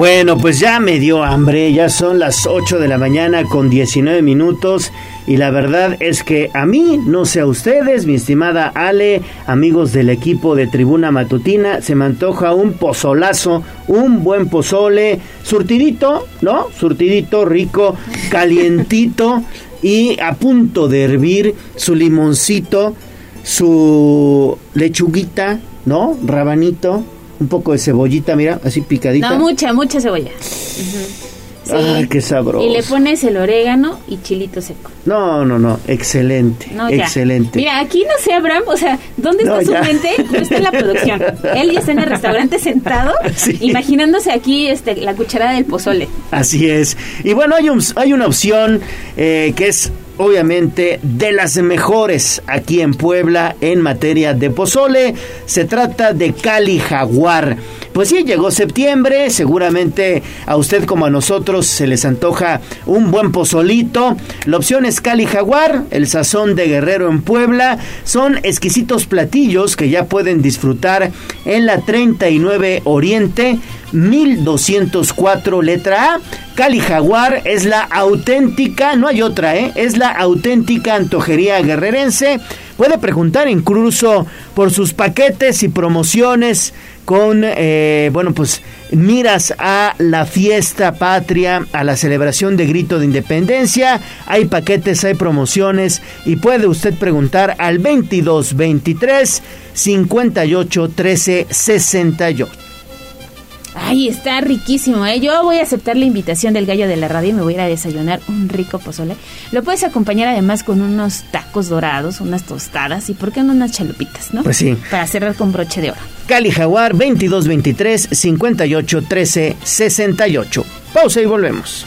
Bueno, pues ya me dio hambre, ya son las 8 de la mañana con 19 minutos y la verdad es que a mí, no sé a ustedes, mi estimada Ale, amigos del equipo de Tribuna Matutina, se me antoja un pozolazo, un buen pozole, surtidito, ¿no? Surtidito, rico, calientito y a punto de hervir su limoncito, su lechuguita, ¿no? Rabanito, un poco de cebollita, mira, así picadita. No, mucha, mucha cebolla. Sí. Ay, qué sabroso. Y le pones el orégano y chilito seco. No, no, no, excelente, No, excelente. Mira, aquí no sé, Abraham, o sea, ¿dónde está su mente? No está en la producción. Él ya está en el restaurante sentado, imaginándose aquí este, la cucharada del pozole. Así es. Y bueno, hay, un- hay una opción eh, que es obviamente de las mejores aquí en Puebla en materia de pozole. Se trata de Cali Jaguar. Pues sí, llegó septiembre, seguramente a usted como a nosotros se les antoja un buen pozolito. La opción es Cali Jaguar, el sazón de Guerrero en Puebla. Son exquisitos platillos que ya pueden disfrutar en la 39 Oriente. 1204 letra A. Cali Jaguar es la auténtica, no hay otra, ¿eh? Es la auténtica antojería guerrerense. Puede preguntar incluso por sus paquetes y promociones con, eh, bueno, pues miras a la fiesta patria, a la celebración de grito de independencia. Hay paquetes, hay promociones y puede usted preguntar al 22 23 58 13 68. Ay, está riquísimo, ¿eh? Yo voy a aceptar la invitación del gallo de la radio y me voy a ir a desayunar un rico pozole. Lo puedes acompañar además con unos tacos dorados, unas tostadas y, ¿por qué no unas chalupitas, no? Pues sí. Para cerrar con broche de oro. Cali Jaguar 22 23 58 13 68. Pausa y volvemos.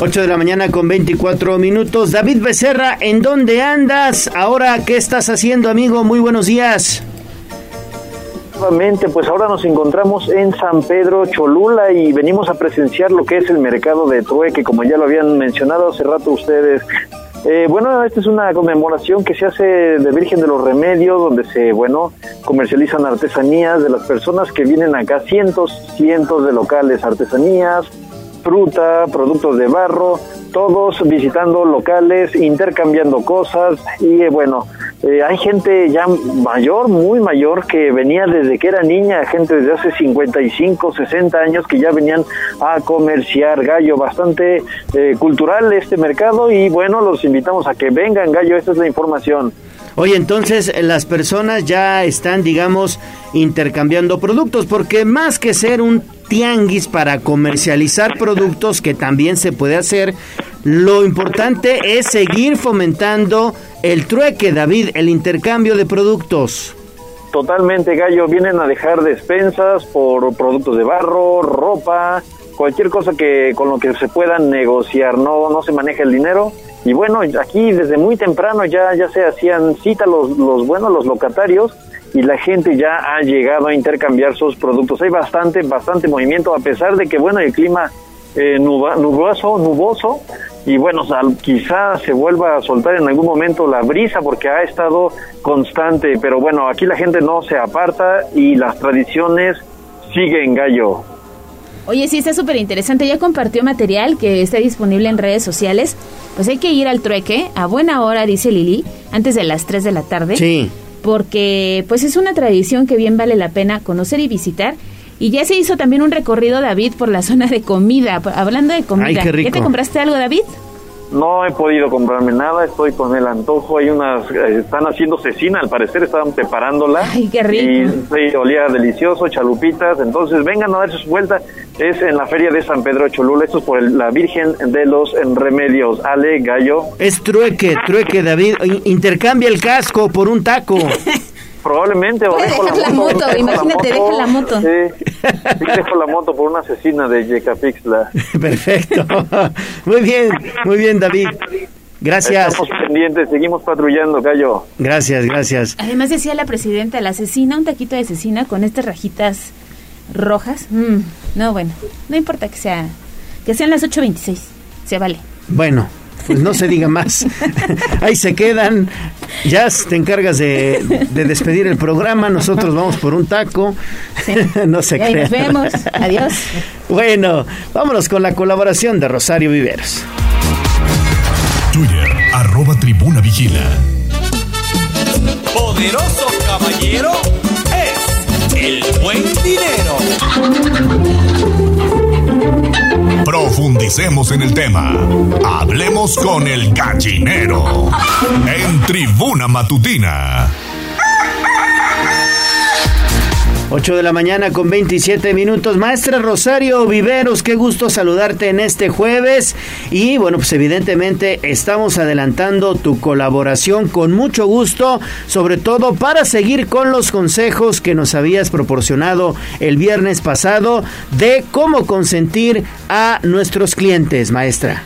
8 de la mañana con 24 minutos. David Becerra, ¿en dónde andas? Ahora, ¿qué estás haciendo, amigo? Muy buenos días. Nuevamente, pues ahora nos encontramos en San Pedro Cholula y venimos a presenciar lo que es el mercado de trueque, como ya lo habían mencionado hace rato ustedes. Eh, bueno, esta es una conmemoración que se hace de Virgen de los Remedios, donde se, bueno, comercializan artesanías de las personas que vienen acá, cientos, cientos de locales, artesanías, fruta, productos de barro, todos visitando locales, intercambiando cosas y eh, bueno, eh, hay gente ya mayor, muy mayor, que venía desde que era niña, gente desde hace 55, 60 años que ya venían a comerciar gallo, bastante eh, cultural este mercado y bueno, los invitamos a que vengan gallo, esta es la información. Oye, entonces eh, las personas ya están, digamos, intercambiando productos, porque más que ser un tianguis para comercializar productos, que también se puede hacer, lo importante es seguir fomentando el trueque, David, el intercambio de productos. Totalmente, Gallo. Vienen a dejar despensas por productos de barro, ropa, cualquier cosa que con lo que se pueda negociar. No, no se maneja el dinero. Y bueno, aquí desde muy temprano ya, ya se hacían cita los, los buenos, los locatarios, y la gente ya ha llegado a intercambiar sus productos. Hay bastante, bastante movimiento, a pesar de que, bueno, el clima eh, nuba- nuboso, nuboso, y bueno, quizá se vuelva a soltar en algún momento la brisa porque ha estado constante, pero bueno, aquí la gente no se aparta y las tradiciones siguen gallo. Oye, sí, está súper interesante. Ya compartió material que está disponible en redes sociales. Pues hay que ir al trueque a buena hora, dice Lili, antes de las 3 de la tarde. Sí. Porque pues es una tradición que bien vale la pena conocer y visitar. Y ya se hizo también un recorrido, David, por la zona de comida. Hablando de comida. Ay, qué rico. ¿Ya te compraste algo, David? No he podido comprarme nada, estoy con el antojo. Hay unas, eh, están haciendo cecina, al parecer estaban preparándola. Ay, qué rico. Y sí, olía delicioso, chalupitas. Entonces vengan a darse su vuelta. Es en la feria de San Pedro Cholula. Esto es por el- la Virgen de los Remedios. Ale, Gallo. Es trueque, trueque, David. In- Intercambia el casco por un taco. Probablemente, o dejo dejar la moto, imagínate, deja la moto. Sí, sí, dejo la moto por una asesina de Yecapixtla. Perfecto. Muy bien, muy bien, David. Gracias. Estamos pendientes, seguimos patrullando, Gallo. Gracias, gracias. Además decía la presidenta, la cecina, un taquito de cecina con estas rajitas rojas. Mm, no, bueno, no importa que sea que sean las 8.26, se vale. Bueno, pues no se diga más. Ahí se quedan. Ya te encargas de, de despedir el programa. Nosotros vamos por un taco. No se Y ahí nos crean. vemos. Adiós. Bueno, vámonos con la colaboración de Rosario Viveros. Twitter, arroba tribuna vigila. Poderoso caballero es el buen dinero. Profundicemos en el tema. Hablemos con el gallinero. En tribuna matutina. 8 de la mañana con 27 minutos. Maestra Rosario Viveros, qué gusto saludarte en este jueves. Y bueno, pues evidentemente estamos adelantando tu colaboración con mucho gusto, sobre todo para seguir con los consejos que nos habías proporcionado el viernes pasado de cómo consentir a nuestros clientes, maestra.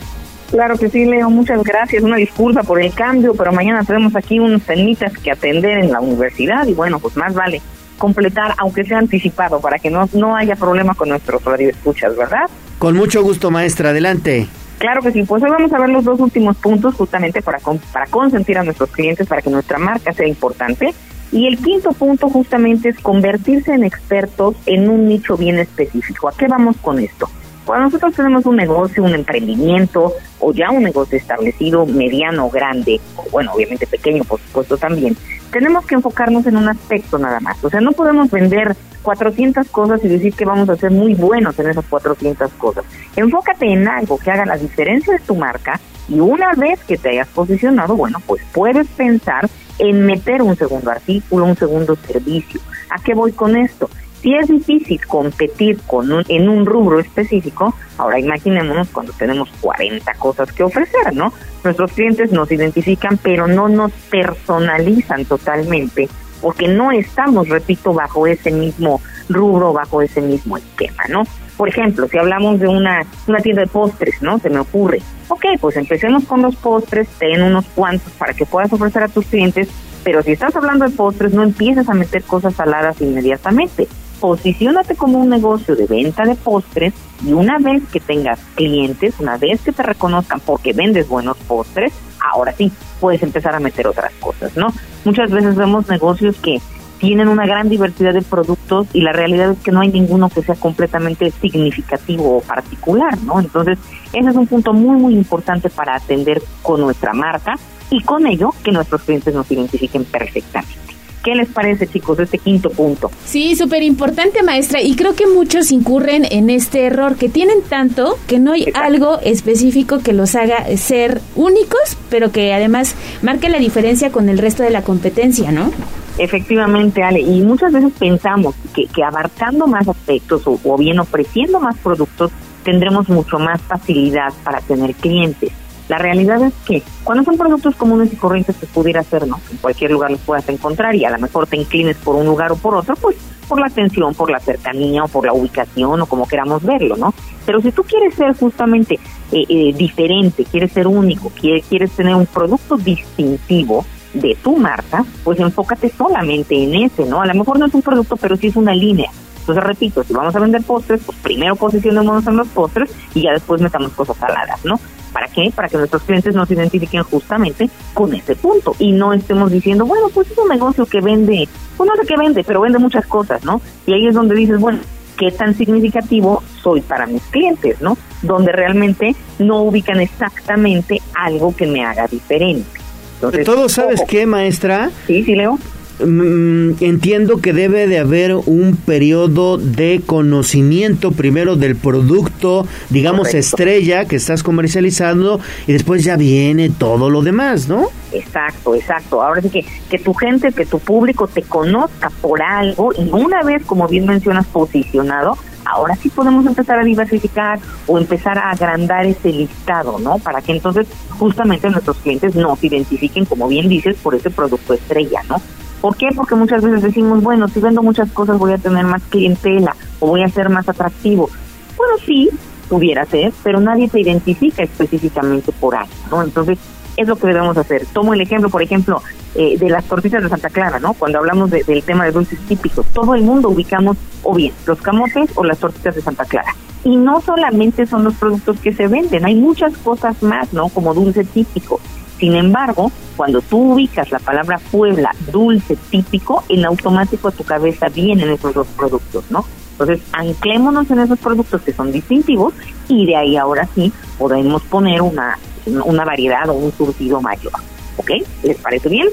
Claro que sí, Leo, muchas gracias. Una disculpa por el cambio, pero mañana tenemos aquí unos temitas que atender en la universidad y bueno, pues más vale completar, aunque sea anticipado, para que no, no haya problema con nuestros radioescuchas, ¿verdad? Con mucho gusto, maestra, adelante. Claro que sí, pues hoy vamos a ver los dos últimos puntos justamente para, con- para consentir a nuestros clientes, para que nuestra marca sea importante. Y el quinto punto justamente es convertirse en expertos en un nicho bien específico. ¿A qué vamos con esto? Cuando nosotros tenemos un negocio, un emprendimiento o ya un negocio establecido, mediano, grande, o bueno, obviamente pequeño, por supuesto también, tenemos que enfocarnos en un aspecto nada más. O sea, no podemos vender 400 cosas y decir que vamos a ser muy buenos en esas 400 cosas. Enfócate en algo que haga la diferencia de tu marca y una vez que te hayas posicionado, bueno, pues puedes pensar en meter un segundo artículo, un segundo servicio. ¿A qué voy con esto? Si es difícil competir con un- en un rubro específico, ahora imaginémonos cuando tenemos 40 cosas que ofrecer, ¿no? Nuestros clientes nos identifican, pero no nos personalizan totalmente, porque no estamos, repito, bajo ese mismo rubro, bajo ese mismo esquema, ¿no? Por ejemplo, si hablamos de una, una tienda de postres, ¿no? Se me ocurre. Ok, pues empecemos con los postres, ten unos cuantos para que puedas ofrecer a tus clientes, pero si estás hablando de postres, no empieces a meter cosas saladas inmediatamente. Posiciónate como un negocio de venta de postres y una vez que tengas clientes, una vez que te reconozcan porque vendes buenos postres, ahora sí puedes empezar a meter otras cosas, ¿no? Muchas veces vemos negocios que tienen una gran diversidad de productos y la realidad es que no hay ninguno que sea completamente significativo o particular, ¿no? Entonces, ese es un punto muy, muy importante para atender con nuestra marca y con ello que nuestros clientes nos identifiquen perfectamente. ¿Qué les parece, chicos, este quinto punto? Sí, súper importante, maestra. Y creo que muchos incurren en este error, que tienen tanto que no hay algo específico que los haga ser únicos, pero que además marque la diferencia con el resto de la competencia, ¿no? Efectivamente, Ale, y muchas veces pensamos que, que abarcando más aspectos o, o bien ofreciendo más productos, tendremos mucho más facilidad para tener clientes. La realidad es que cuando son productos comunes y corrientes que pudiera ser, ¿no? En cualquier lugar los puedas encontrar y a lo mejor te inclines por un lugar o por otro, pues por la atención, por la cercanía o por la ubicación o como queramos verlo, ¿no? Pero si tú quieres ser justamente eh, eh, diferente, quieres ser único, quieres, quieres tener un producto distintivo de tu marca, pues enfócate solamente en ese, ¿no? A lo mejor no es un producto, pero sí es una línea. Entonces, repito, si vamos a vender postres, pues primero posicionémonos en los postres y ya después metamos cosas saladas, ¿no? ¿Para qué? Para que nuestros clientes nos identifiquen justamente con ese punto y no estemos diciendo, bueno, pues es un negocio que vende, pues no sé qué vende, pero vende muchas cosas, ¿no? Y ahí es donde dices, bueno, qué tan significativo soy para mis clientes, ¿no? Donde realmente no ubican exactamente algo que me haga diferente. Entonces, Todo sabes ojo. qué, maestra. Sí, sí, Leo. Mm, entiendo que debe de haber un periodo de conocimiento primero del producto, digamos Correcto. estrella que estás comercializando y después ya viene todo lo demás, ¿no? Exacto, exacto. Ahora sí que, que tu gente, que tu público te conozca por algo y una vez, como bien mencionas, posicionado, ahora sí podemos empezar a diversificar o empezar a agrandar ese listado, ¿no? Para que entonces justamente nuestros clientes nos identifiquen, como bien dices, por ese producto estrella, ¿no? ¿Por qué? Porque muchas veces decimos, bueno, si vendo muchas cosas voy a tener más clientela o voy a ser más atractivo. Bueno, sí, pudiera ser, pero nadie te identifica específicamente por algo, ¿no? Entonces, es lo que debemos hacer. Tomo el ejemplo, por ejemplo, eh, de las tortitas de Santa Clara, ¿no? Cuando hablamos de- del tema de dulces típicos, todo el mundo ubicamos o bien los camotes o las tortitas de Santa Clara. Y no solamente son los productos que se venden, hay muchas cosas más, ¿no? Como dulce típico. Sin embargo, cuando tú ubicas la palabra Puebla, dulce típico, en automático a tu cabeza vienen esos dos productos, ¿no? Entonces, anclémonos en esos productos que son distintivos y de ahí ahora sí podemos poner una, una variedad o un surtido mayor. ¿Ok? ¿Les parece bien?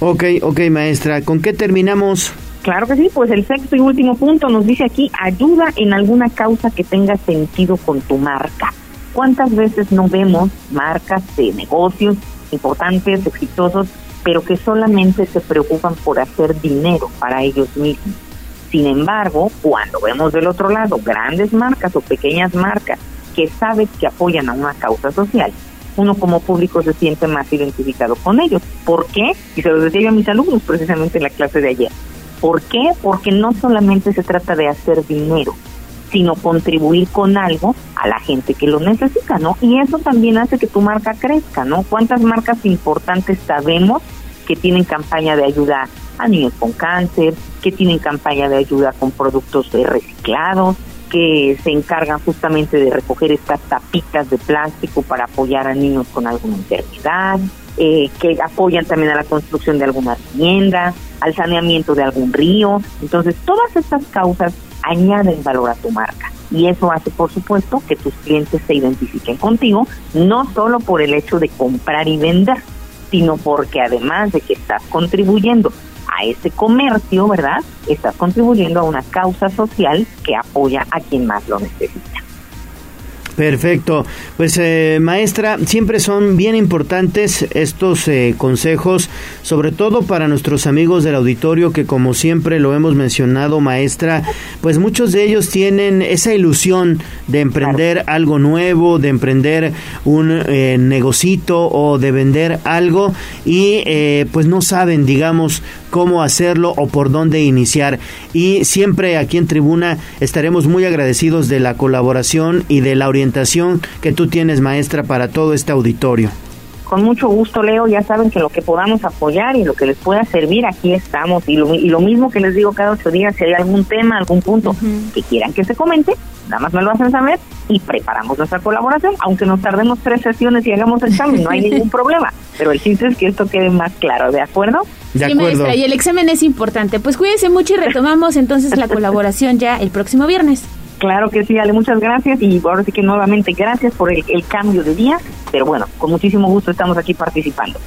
Ok, ok, maestra. ¿Con qué terminamos? Claro que sí, pues el sexto y último punto nos dice aquí, ayuda en alguna causa que tenga sentido con tu marca. ¿Cuántas veces no vemos marcas de negocios importantes, exitosos, pero que solamente se preocupan por hacer dinero para ellos mismos? Sin embargo, cuando vemos del otro lado grandes marcas o pequeñas marcas que sabes que apoyan a una causa social, uno como público se siente más identificado con ellos. ¿Por qué? Y se lo decía yo a mis alumnos precisamente en la clase de ayer. ¿Por qué? Porque no solamente se trata de hacer dinero, sino contribuir con algo a la gente que lo necesita, ¿no? Y eso también hace que tu marca crezca, ¿no? ¿Cuántas marcas importantes sabemos que tienen campaña de ayuda a niños con cáncer, que tienen campaña de ayuda con productos reciclados, que se encargan justamente de recoger estas tapitas de plástico para apoyar a niños con alguna enfermedad, eh, que apoyan también a la construcción de alguna vivienda, al saneamiento de algún río. Entonces, todas estas causas añaden valor a tu marca. Y eso hace, por supuesto, que tus clientes se identifiquen contigo, no solo por el hecho de comprar y vender, sino porque además de que estás contribuyendo a ese comercio, ¿verdad? Estás contribuyendo a una causa social que apoya a quien más lo necesita. Perfecto. Pues eh, maestra, siempre son bien importantes estos eh, consejos, sobre todo para nuestros amigos del auditorio que como siempre lo hemos mencionado, maestra, pues muchos de ellos tienen esa ilusión de emprender algo nuevo, de emprender un eh, negocito o de vender algo y eh, pues no saben, digamos, cómo hacerlo o por dónde iniciar. Y siempre aquí en Tribuna estaremos muy agradecidos de la colaboración y de la orientación que tú tienes, maestra, para todo este auditorio. Con mucho gusto, Leo. Ya saben que lo que podamos apoyar y lo que les pueda servir, aquí estamos. Y lo, y lo mismo que les digo cada ocho días, si hay algún tema, algún punto que quieran que se comente, nada más me lo hacen saber y preparamos nuestra colaboración, aunque nos tardemos tres sesiones y hagamos el examen, no hay ningún problema. Pero el chiste es que esto quede más claro, ¿de acuerdo? Sí, maestra, y el examen es importante. Pues cuídense mucho y retomamos entonces la colaboración ya el próximo viernes. Claro que sí, Ale, muchas gracias y ahora sí que nuevamente gracias por el, el cambio de día, pero bueno, con muchísimo gusto estamos aquí participando.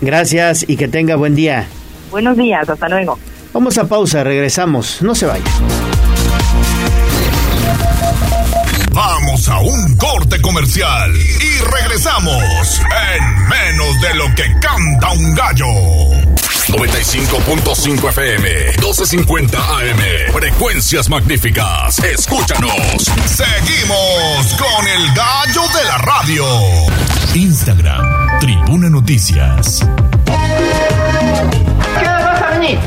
Gracias y que tenga buen día. Buenos días, hasta luego. Vamos a pausa, regresamos. No se vaya. Vamos a un corte comercial y regresamos en menos de lo que canta un gallo. 95.5 FM, 12.50 AM, frecuencias magníficas. Escúchanos. Seguimos con el gallo de la radio. Instagram, Tribuna Noticias. ¿Qué vas a venir?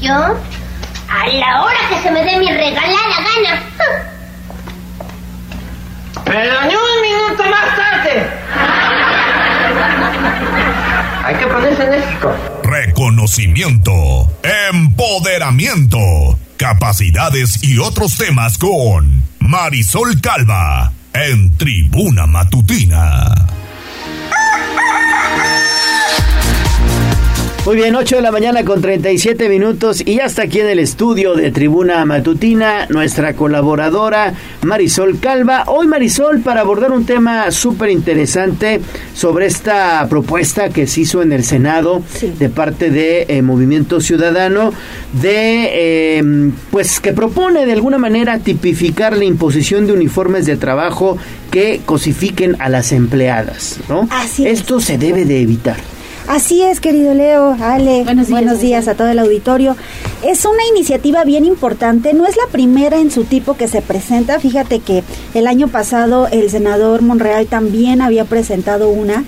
¿Yo? A la hora que se me dé mi regalada gana. Pero ni un minuto más tarde. Hay que ponerse enérgico. Reconocimiento, empoderamiento, capacidades y otros temas con Marisol Calva en Tribuna Matutina. Muy bien, 8 de la mañana con 37 minutos y ya está aquí en el estudio de Tribuna Matutina nuestra colaboradora Marisol Calva. Hoy Marisol para abordar un tema súper interesante sobre esta propuesta que se hizo en el Senado de parte de eh, Movimiento Ciudadano de eh, pues que propone de alguna manera tipificar la imposición de uniformes de trabajo que cosifiquen a las empleadas, ¿no? Así es. Esto se debe de evitar. Así es, querido Leo, Ale, buenos días, a todo el auditorio. Es una iniciativa bien importante, no es la primera en su tipo que se presenta. Fíjate que el año pasado el senador Monreal también había presentado una,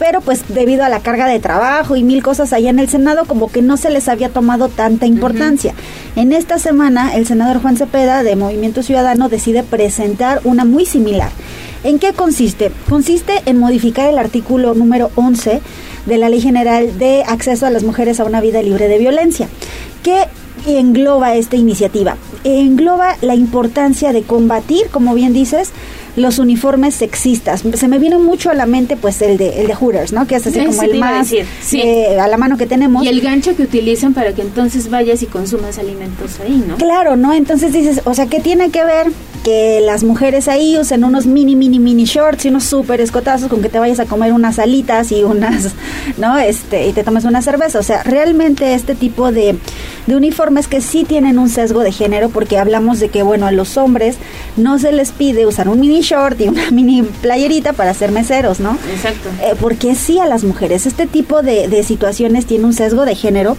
pero pues debido a la carga de trabajo y mil cosas allá en el Senado, como que no se les había tomado tanta importancia. En esta semana, el senador Juan Cepeda de Movimiento Ciudadano decide presentar una muy similar. ¿En qué consiste? Consiste en modificar el artículo número 11 de la Ley General de Acceso a las Mujeres a una Vida Libre de Violencia, que engloba esta iniciativa. Engloba la importancia de combatir, como bien dices, los uniformes sexistas. Se me viene mucho a la mente pues el de el de Hooters, ¿no? Que es así como el a más sí. eh, a la mano que tenemos. Y el gancho que utilizan para que entonces vayas y consumas alimentos ahí, ¿no? Claro, ¿no? Entonces dices, o sea, ¿qué tiene que ver que las mujeres ahí usen unos mini, mini, mini shorts y unos súper escotazos con que te vayas a comer unas alitas y unas, ¿no? Este, y te tomes una cerveza. O sea, realmente este tipo de, de uniformes que sí tienen un sesgo de género porque hablamos de que, bueno, a los hombres no se les pide usar un mini short y una mini playerita para ser meseros, ¿no? Exacto. Eh, porque sí a las mujeres. Este tipo de, de situaciones tiene un sesgo de género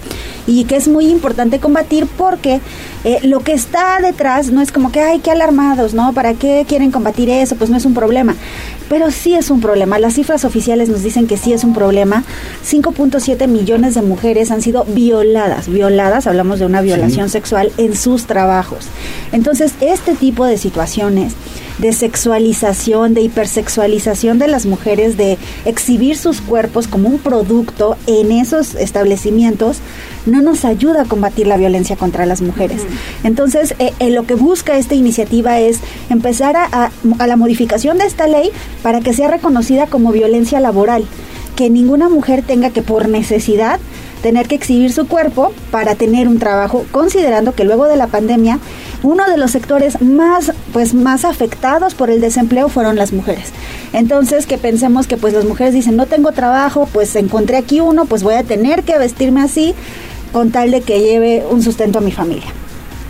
y que es muy importante combatir porque eh, lo que está detrás no es como que, ay, qué alarmados, ¿no? ¿Para qué quieren combatir eso? Pues no es un problema. Pero sí es un problema. Las cifras oficiales nos dicen que sí es un problema. 5.7 millones de mujeres han sido violadas. Violadas, hablamos de una violación sexual en sus trabajos. Entonces, este tipo de situaciones de sexualización, de hipersexualización de las mujeres, de exhibir sus cuerpos como un producto en esos establecimientos, no nos ayuda a combatir la violencia contra las mujeres. Entonces, eh, eh, lo que busca esta iniciativa es empezar a, a- a la modificación de esta ley para que sea reconocida como violencia laboral, que ninguna mujer tenga que por necesidad tener que exhibir su cuerpo para tener un trabajo, considerando que luego de la pandemia uno de los sectores más pues más afectados por el desempleo fueron las mujeres. Entonces, que pensemos que pues las mujeres dicen, "No tengo trabajo, pues encontré aquí uno, pues voy a tener que vestirme así con tal de que lleve un sustento a mi familia."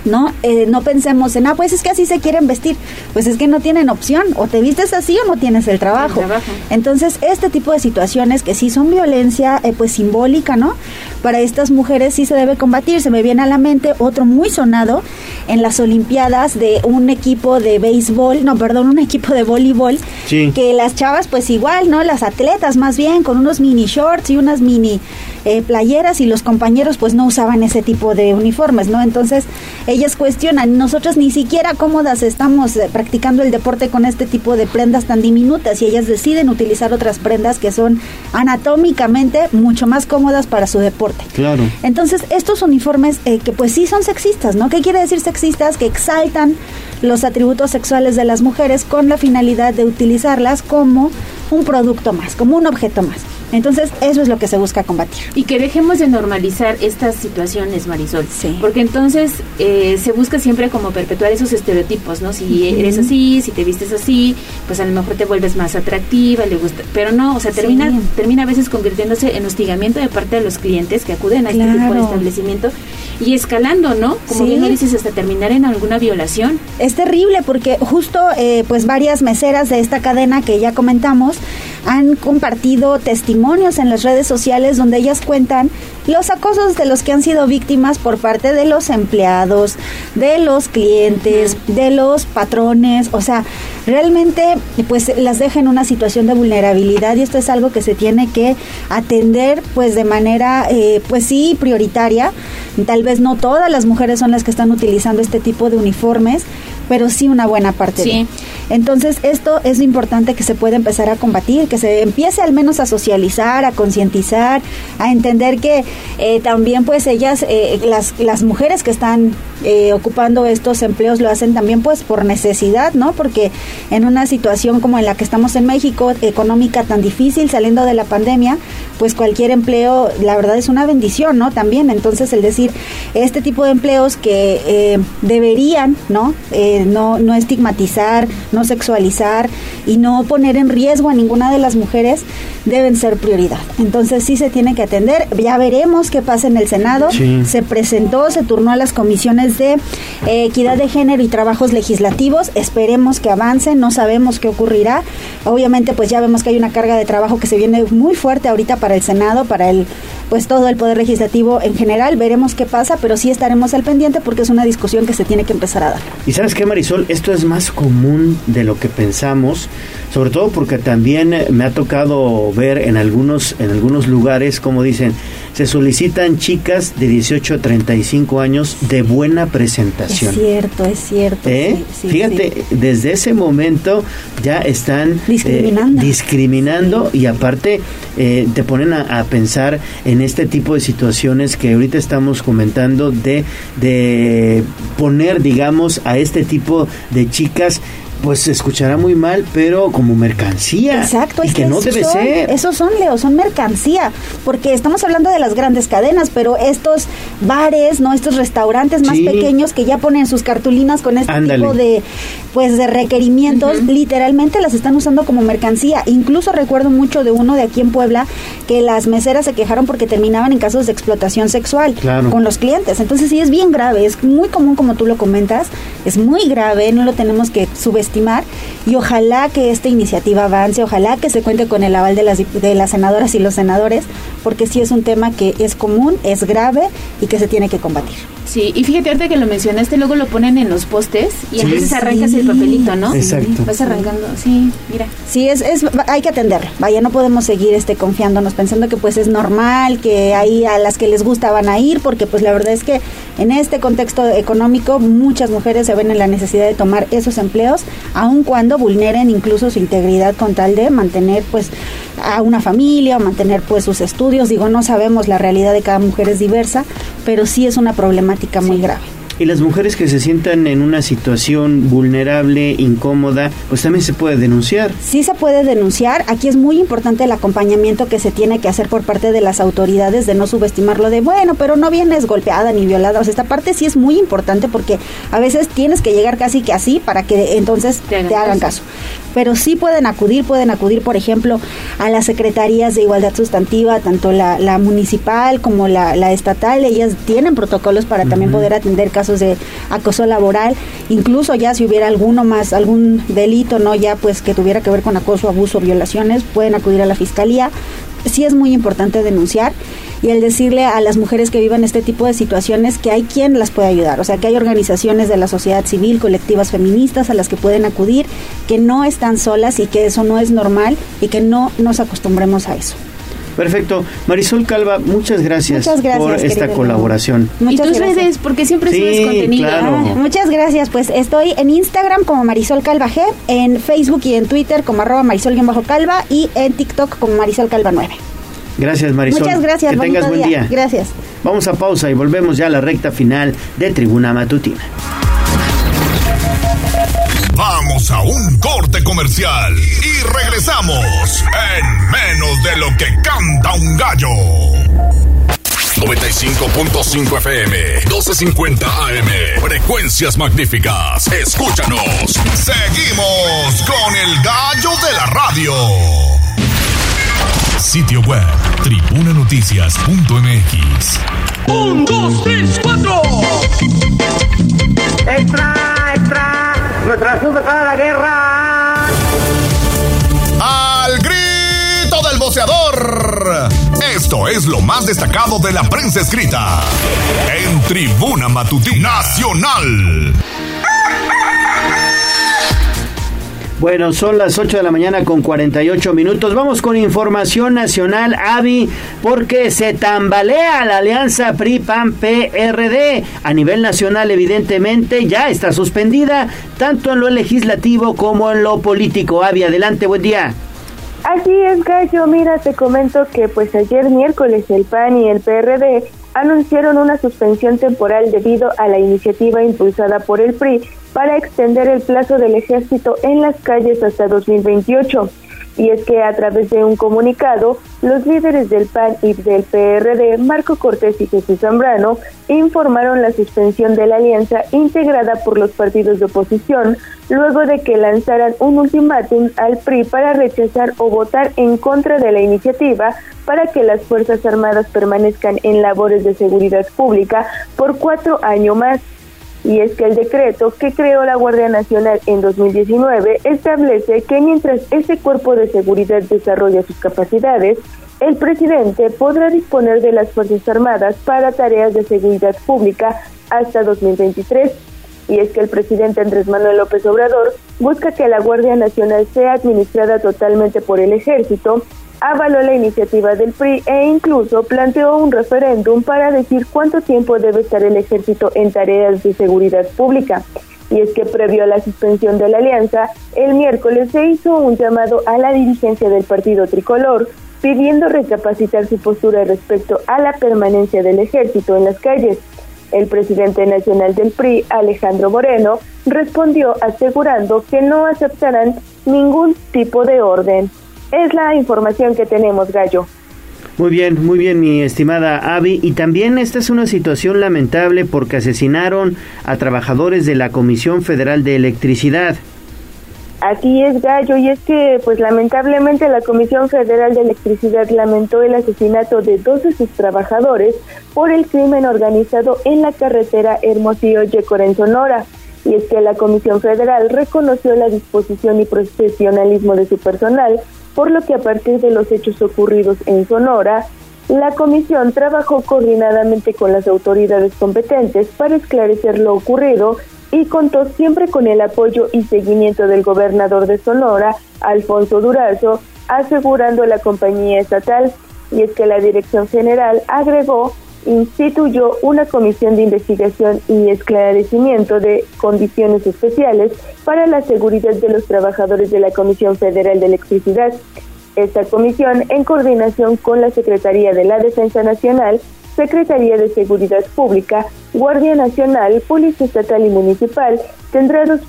¿No? Eh, no pensemos en, ah, pues es que así se quieren vestir. Pues es que no tienen opción. O te vistes así o no tienes el trabajo. Entonces, este tipo de situaciones que sí son violencia, eh, pues simbólica, ¿no? Para estas mujeres sí se debe combatir. Se me viene a la mente otro muy sonado en las Olimpiadas de un equipo de béisbol, no, perdón, un equipo de voleibol. Sí. Que las chavas, pues igual, ¿no? Las atletas más bien, con unos mini shorts y unas mini eh, playeras y los compañeros pues no usaban ese tipo de uniformes, ¿no? Entonces, ellas cuestionan, nosotros ni siquiera cómodas estamos eh, practicando el deporte con este tipo de prendas tan diminutas y ellas deciden utilizar otras prendas que son anatómicamente mucho más cómodas para su deporte. Claro. Entonces, estos uniformes eh, que pues sí son sexistas, ¿no? ¿Qué quiere decir sexistas? Que exaltan los atributos sexuales de las mujeres con la finalidad de utilizarlas como un producto más, como un objeto más. Entonces, eso es lo que se busca combatir. Y que dejemos de normalizar estas situaciones, Marisol. Porque entonces eh, se busca siempre como perpetuar esos estereotipos, ¿no? Si eres así, si te vistes así, pues a lo mejor te vuelves más atractiva, le gusta. Pero no, o sea, termina, Sí. termina a veces convirtiéndose en hostigamiento de parte de los clientes que acuden a este tipo de establecimiento y escalando, ¿no? Como Sí. bien lo dices, hasta terminar en alguna violación. Es terrible porque justo eh, pues varias meseras de esta cadena que ya comentamos han compartido testimonios en las redes sociales donde ellas cuentan los acosos de los que han sido víctimas por parte de los empleados, de los clientes, de los patrones, o sea, realmente pues las deja en una situación de vulnerabilidad y esto es algo que se tiene que atender pues de manera eh, pues sí prioritaria. Tal vez no todas las mujeres son las que están utilizando este tipo de uniformes, pero sí una buena parte. Sí. de. Entonces esto es lo importante que se puede empezar a combatir, que se empiece al menos a socializar, a concientizar, a entender que eh, también pues ellas, eh, las, las mujeres que están eh, ocupando estos empleos lo hacen también pues por necesidad, ¿no? Porque en una situación como en la que estamos en México, económica tan difícil, saliendo de la pandemia, pues cualquier empleo, la verdad es una bendición, ¿no? También, entonces el decir, este tipo de empleos que eh, deberían, ¿no? Eh, no, no estigmatizar, no sexualizar y no poner en riesgo a ninguna de las mujeres, deben ser prioridad. Entonces sí se tiene que atender, ya veremos qué pasa en el Senado, Sí. se presentó, se turnó a las comisiones de eh, equidad de género y trabajos legislativos. Esperemos que avancen, no sabemos qué ocurrirá. Obviamente, pues ya vemos que hay una carga de trabajo que se viene muy fuerte ahorita para el Senado, para el pues todo el poder legislativo en general. Veremos qué pasa, pero sí estaremos al pendiente porque es una discusión que se tiene que empezar a dar. Y sabes qué, Marisol, esto es más común de lo que pensamos, sobre todo porque también me ha tocado ver en algunos, en algunos lugares, como dicen, se solicitan chicas de 18 a 35 años de buena presentación. Es cierto, es cierto. ¿Eh? sí, sí, Fíjate, sí. desde ese momento ya están eh, Discriminando. discriminando y aparte eh, te ponen a, a pensar en este tipo de situaciones que ahorita estamos comentando de, de poner, digamos, a este tipo de chicas pues se escuchará muy mal, pero como mercancía. Exacto, y es que, no debe son, ser. Esos son, Leo, son mercancía, porque estamos hablando de las grandes cadenas, pero estos bares, no, estos restaurantes más Sí. pequeños que ya ponen sus cartulinas con este Ándale. tipo de, pues, de requerimientos, literalmente las están usando como mercancía. Incluso recuerdo mucho de uno de aquí en Puebla que las meseras se quejaron porque terminaban en casos de explotación sexual Claro. con los clientes. Entonces sí es bien grave, es muy común como tú lo comentas, es muy grave, no lo tenemos que subestimar y ojalá que esta iniciativa avance, ojalá que se cuente con el aval de las, de las senadoras y los senadores, porque sí es un tema que es común, es grave y que se tiene que combatir. Sí, y fíjate ahorita que lo mencionaste, luego lo ponen en los postes y Sí. entonces arrancas Sí. el papelito, ¿no? Exacto. Vas arrancando, sí, mira. Sí, es, es, hay que atenderlo. Vaya, no podemos seguir este confiándonos pensando que pues es normal, que ahí a las que les gusta van a ir, porque pues la verdad es que en este contexto económico muchas mujeres se ven en la necesidad de tomar esos empleos, aun cuando vulneren incluso su integridad con tal de mantener pues a una familia o mantener pues sus estudios. Digo, no sabemos la realidad de cada mujer es diversa, pero sí es una problemática muy grave. Y las mujeres que se sientan en una situación vulnerable, incómoda, pues también se puede denunciar. Sí se puede denunciar. Aquí es muy importante el acompañamiento que se tiene que hacer por parte de las autoridades de no subestimarlo de, bueno, pero no vienes golpeada ni violada. O sea, esta parte sí es muy importante porque a veces tienes que llegar casi que así para que entonces te hagan, caso. Pero sí pueden acudir, pueden acudir, por ejemplo, a las secretarías de igualdad sustantiva, tanto la, la municipal como la, la estatal. Ellas tienen protocolos para también poder atender casos de acoso laboral, incluso ya si hubiera alguno más, algún delito, no ya pues que tuviera que ver con acoso, abuso, violaciones, pueden acudir a la fiscalía. Sí es muy importante denunciar y el decirle a las mujeres que vivan este tipo de situaciones que hay quien las puede ayudar, o sea, que hay organizaciones de la sociedad civil, colectivas feministas a las que pueden acudir, que no están solas y que eso no es normal y que no nos acostumbremos a eso. Perfecto. Marisol Calva, muchas gracias, Muchas gracias, por esta querido colaboración. y Muchas tus gracias. redes, porque siempre Sí, subes contenido. claro. Ah, muchas gracias. Pues estoy en Instagram como Marisol Calva G, en Facebook y en Twitter como arroba Marisol-Calva y en TikTok como Marisol Calva 9. Gracias, Marisol. Muchas gracias. Que tengas buen día. Gracias. Vamos a pausa y volvemos ya a la recta final de Tribuna Matutina. Vamos a un corte comercial y regresamos en menos de lo que canta un gallo. 95.5 FM, 1250 AM, frecuencias magníficas. Escúchanos. Seguimos con el gallo de la radio. Sitio web, tribunanoticias.mx. Un, dos, tres, cuatro. Extra, extra. Nuestra para la guerra. Al grito del boceador. Esto es lo más destacado de la prensa escrita en Tribuna Matutina Nacional. Bueno, son las 8 de la mañana con 48 minutos. Vamos con información nacional, Avi, porque se tambalea la alianza PRI-PAN-PRD. A nivel nacional, evidentemente, ya está suspendida, tanto en lo legislativo como en lo político. Avi, adelante, buen día. Así es, Gallo. Mira, te comento que pues ayer miércoles el PAN y el PRD anunciaron una suspensión temporal debido a la iniciativa impulsada por el PRI para extender el plazo del ejército en las calles hasta 2028. Y es que a través de un comunicado, los líderes del PAN y del PRD, Marco Cortés y Jesús Zambrano, informaron la suspensión de la alianza integrada por los partidos de oposición, luego de que lanzaran un ultimátum al PRI para rechazar o votar en contra de la iniciativa para que las Fuerzas Armadas permanezcan en labores de seguridad pública por cuatro años más. Y es que el decreto que creó la Guardia Nacional en 2019 establece que mientras ese cuerpo de seguridad desarrolla sus capacidades, el presidente podrá disponer de las Fuerzas Armadas para tareas de seguridad pública hasta 2023. Y es que el presidente Andrés Manuel López Obrador busca que la Guardia Nacional sea administrada totalmente por el ejército avaló la iniciativa del PRI e incluso planteó un referéndum para decir cuánto tiempo debe estar el ejército en tareas de seguridad pública. Y es que previo a la suspensión de la alianza, el miércoles se hizo un llamado a la dirigencia del partido tricolor pidiendo recapacitar su postura respecto a la permanencia del ejército en las calles. El presidente nacional del PRI, Alejandro Moreno, respondió asegurando que no aceptarán ningún tipo de orden. Es la información que tenemos, Gallo. Muy bien, muy bien, mi estimada Avi. Y también esta es una situación lamentable porque asesinaron a trabajadores de la Comisión Federal de Electricidad. Aquí es Gallo y es que pues lamentablemente la Comisión Federal de Electricidad lamentó el asesinato de dos de sus trabajadores por el crimen organizado en la carretera Hermosillo-Yecora en Sonora. Y es que la Comisión Federal reconoció la disposición y profesionalismo de su personal, por lo que a partir de los hechos ocurridos en Sonora, la comisión trabajó coordinadamente con las autoridades competentes para esclarecer lo ocurrido y contó siempre con el apoyo y seguimiento del gobernador de Sonora, Alfonso Durazo, asegurando la compañía estatal. Y es que la Dirección General agregó instituyó una comisión de investigación y esclarecimiento de condiciones especiales para la seguridad de los trabajadores de la Comisión Federal de Electricidad. Esta comisión, en coordinación con la Secretaría de la Defensa Nacional, Secretaría de Seguridad Pública, Guardia Nacional, Policía Estatal y Municipal, tendrá dos,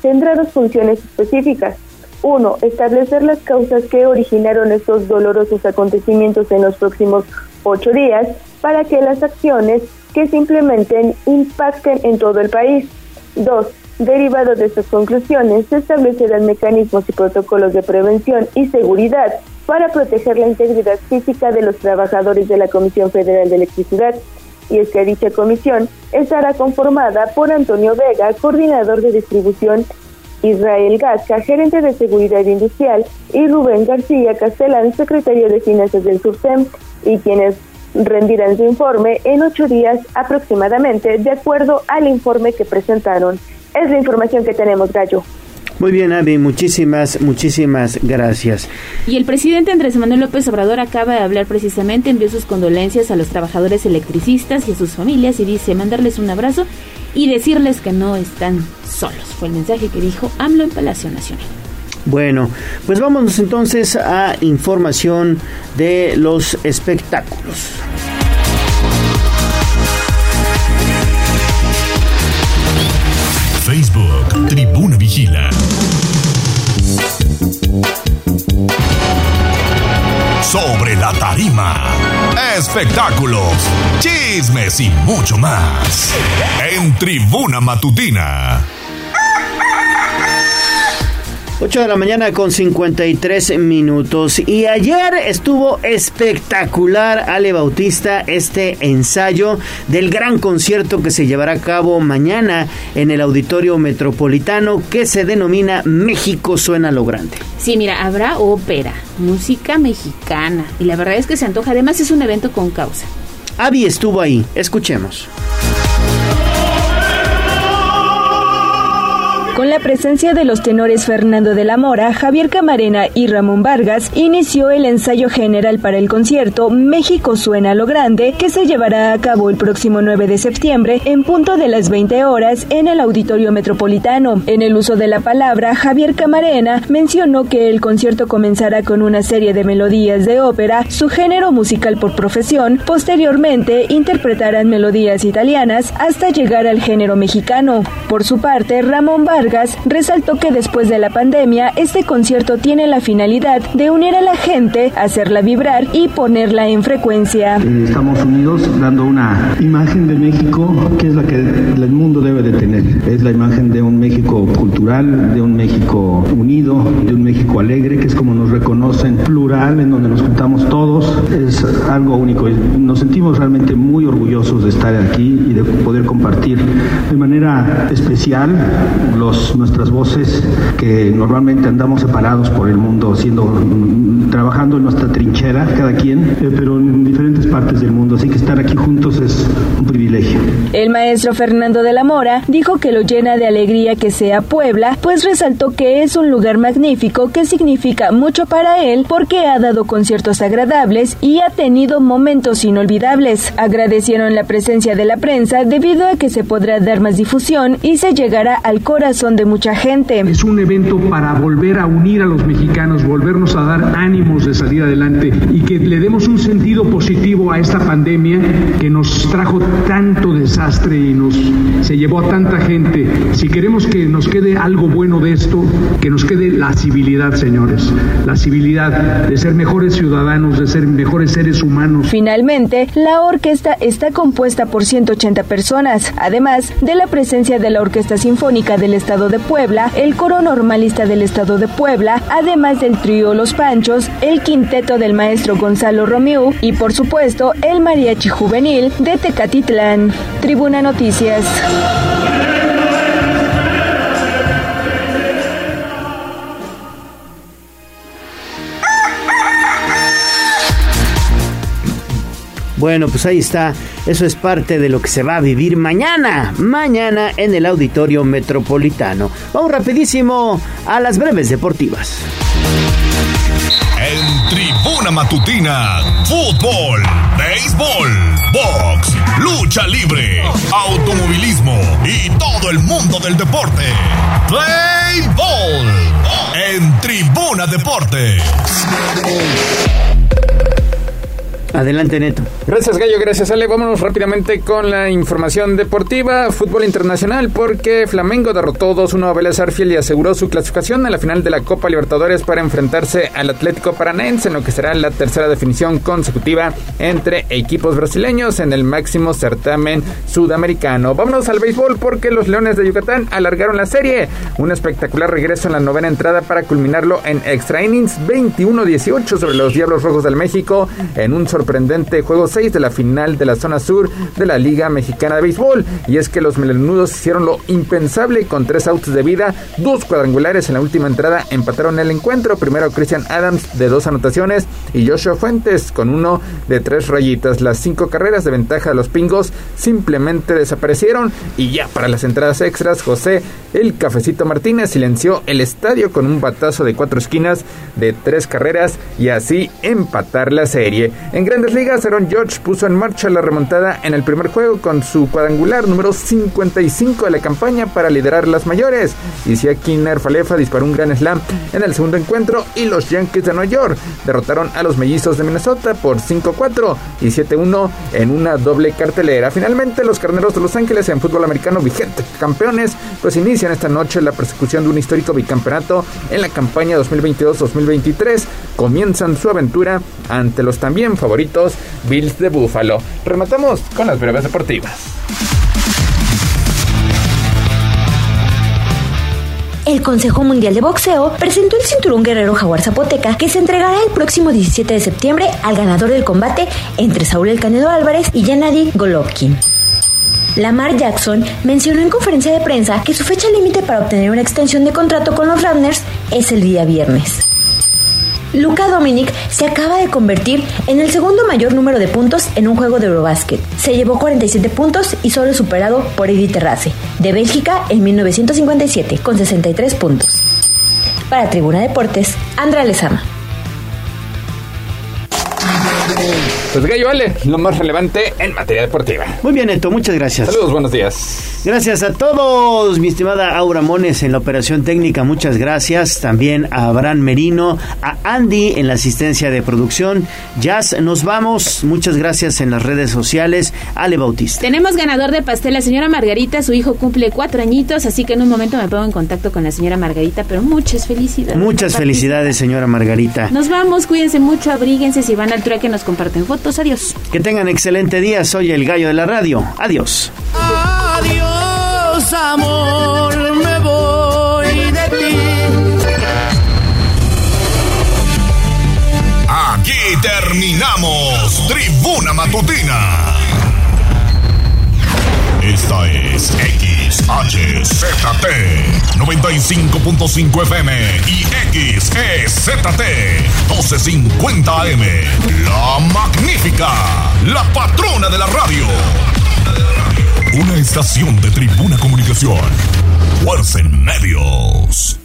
tendrá dos funciones específicas. Uno, establecer las causas que originaron estos dolorosos acontecimientos en los próximos ocho días para que las acciones que se implementen impacten en todo el país. Dos, derivado de estas conclusiones, se establecerán mecanismos y protocolos de prevención y seguridad para proteger la integridad física de los trabajadores de la Comisión Federal de Electricidad. Y es que dicha comisión estará conformada por Antonio Vega, coordinador de distribución Israel Gasca, gerente de seguridad industrial, y Rubén García Castellán, secretario de Finanzas del SURSEM, y quienes rendirán su informe en ocho días aproximadamente, de acuerdo al informe que presentaron. Es la información que tenemos, Gallo. Muy bien, Avi, muchísimas, muchísimas gracias. Y el presidente Andrés Manuel López Obrador acaba de hablar precisamente, envió sus condolencias a los trabajadores electricistas y a sus familias y dice mandarles un abrazo y decirles que no están solos. Fue el mensaje que dijo AMLO en Palacio Nacional. Bueno, pues vámonos entonces a información de los espectáculos. Facebook, Tribuna Vigila. Sobre la tarima, espectáculos, chismes y mucho más. En Tribuna Matutina. 8 de la mañana con 53 minutos. Y ayer estuvo espectacular Ale Bautista este ensayo del gran concierto que se llevará a cabo mañana en el Auditorio Metropolitano que se denomina México Suena lo Grande. Sí, mira, habrá ópera, música mexicana y la verdad es que se antoja. Además es un evento con causa. Avi estuvo ahí. Escuchemos. Con la presencia de los tenores Fernando de la Mora, Javier Camarena y Ramón Vargas, inició el ensayo general para el concierto México Suena lo Grande, que se llevará a cabo el próximo 9 de septiembre en punto de las 20 horas en el Auditorio Metropolitano. En el uso de la palabra, Javier Camarena mencionó que el concierto comenzará con una serie de melodías de ópera, su género musical por profesión, posteriormente interpretarán melodías italianas hasta llegar al género mexicano. Por su parte, Ramón Vargas resaltó que después de la pandemia, este concierto tiene la finalidad de unir a la gente, hacerla vibrar y ponerla en frecuencia. Eh, Estamos unidos dando una imagen de México que es la que el mundo debe de tener. Es la imagen de un México cultural, de un México unido, de un México alegre, que es como nos reconocen, plural, en donde nos juntamos todos. Es algo único. Nos sentimos realmente muy orgullosos de estar aquí y de poder compartir de manera especial los nuestras voces que normalmente andamos separados por el mundo, siendo mm, trabajando en nuestra trinchera, cada quien, eh, pero en diferentes partes del mundo. Así que estar aquí juntos es un privilegio. El maestro Fernando de la Mora dijo que lo llena de alegría que sea Puebla, pues resaltó que es un lugar magnífico que significa mucho para él porque ha dado conciertos agradables y ha tenido momentos inolvidables. Agradecieron la presencia de la prensa debido a que se podrá dar más difusión y se llegará al corazón de mucha gente. Es un evento para volver a unir a los mexicanos, volvernos a dar ánimos de salir adelante y que le demos un sentido positivo a esta pandemia que nos trajo tanto desastre y nos se llevó a tanta gente. Si queremos que nos quede algo bueno de esto, que nos quede la civilidad, señores, la civilidad de ser mejores ciudadanos, de ser mejores seres humanos. Finalmente, la orquesta está compuesta por 180 personas, además de la presencia de la Orquesta Sinfónica del Estado de Puebla, el Coro Normalista del Estado de Puebla, además del trío Los Panchos, el quinteto del maestro Gonzalo Romeu y por supuesto el Mariachi Juvenil de Tecatitlán. Tribuna Noticias. Bueno, pues ahí está. Eso es parte de lo que se va a vivir mañana. Mañana en el Auditorio Metropolitano. Vamos rapidísimo a las breves deportivas. En Tribuna Matutina, fútbol, béisbol, box, lucha libre, automovilismo y todo el mundo del deporte. Play Ball en Tribuna Deportes. Adelante, Neto. Gracias, Gallo. Gracias, Ale. Vámonos rápidamente con la información deportiva. Fútbol internacional, porque Flamengo derrotó 2-1 a Vélez Arfiel y aseguró su clasificación a la final de la Copa Libertadores para enfrentarse al Atlético Paranaense en lo que será la tercera definición consecutiva entre equipos brasileños en el máximo certamen sudamericano. Vámonos al béisbol, porque los Leones de Yucatán alargaron la serie. Un espectacular regreso en la novena entrada para culminarlo en extra innings 21-18 sobre los Diablos Rojos del México en un sorprendente sorprendente juego 6 de la final de la zona sur de la Liga Mexicana de Béisbol. Y es que los melenudos hicieron lo impensable con tres outs de vida, dos cuadrangulares en la última entrada empataron el encuentro. Primero Christian Adams de dos anotaciones y Joshua Fuentes con uno de tres rayitas. Las cinco carreras de ventaja de los pingos simplemente desaparecieron y ya para las entradas extras José el cafecito Martínez silenció el estadio con un batazo de cuatro esquinas de tres carreras y así empatar la serie. En grandes ligas, Aaron George puso en marcha la remontada en el primer juego con su cuadrangular número 55 de la campaña para liderar las mayores. Y si Nerf Falefa disparó un gran slam en el segundo encuentro y los Yankees de Nueva York derrotaron a los mellizos de Minnesota por 5-4 y 7-1 en una doble cartelera. Finalmente, los carneros de Los Ángeles en fútbol americano vigente campeones, pues inician esta noche la persecución de un histórico bicampeonato en la campaña 2022-2023. Comienzan su aventura ante los también favoritos Bills de Buffalo. Rematamos con las breves deportivas. el Consejo Mundial de Boxeo presentó el cinturón guerrero jaguar zapoteca que se entregará el próximo 17 de septiembre al ganador del combate entre Saúl El Canedo Álvarez y Yanadi Golovkin. Lamar Jackson mencionó en conferencia de prensa que su fecha límite para obtener una extensión de contrato con los Ratners es el día viernes. Luca Dominic se acaba de convertir en el segundo mayor número de puntos en un juego de Eurobasket. Se llevó 47 puntos y solo superado por Edith Terrace, de Bélgica en 1957, con 63 puntos. Para Tribuna Deportes, Andrea Lezama. Pues Gallo Ale, lo más relevante en materia deportiva. Muy bien, Neto, muchas gracias. Saludos, buenos días. Gracias a todos, mi estimada Aura Mones en la operación técnica, muchas gracias. También a Abraham Merino, a Andy en la asistencia de producción. Jazz, nos vamos. Muchas gracias en las redes sociales. Ale Bautista. Tenemos ganador de pastel, la señora Margarita. Su hijo cumple cuatro añitos, así que en un momento me pongo en contacto con la señora Margarita, pero muchas felicidades. Muchas felicidades, señora Margarita. Nos vamos, cuídense mucho, abríguense. Si van al trueque, nos comparten fotos. Adiós. Que tengan excelente día. Soy el gallo de la radio. Adiós. Adiós, amor, me voy de ti. Aquí terminamos Tribuna Matutina. Esta es XHZT 95.5 FM y XEZT 1250 AM. La magnífica, la patrona de la radio. Una estación de Tribuna Comunicación. Fuerza en medios.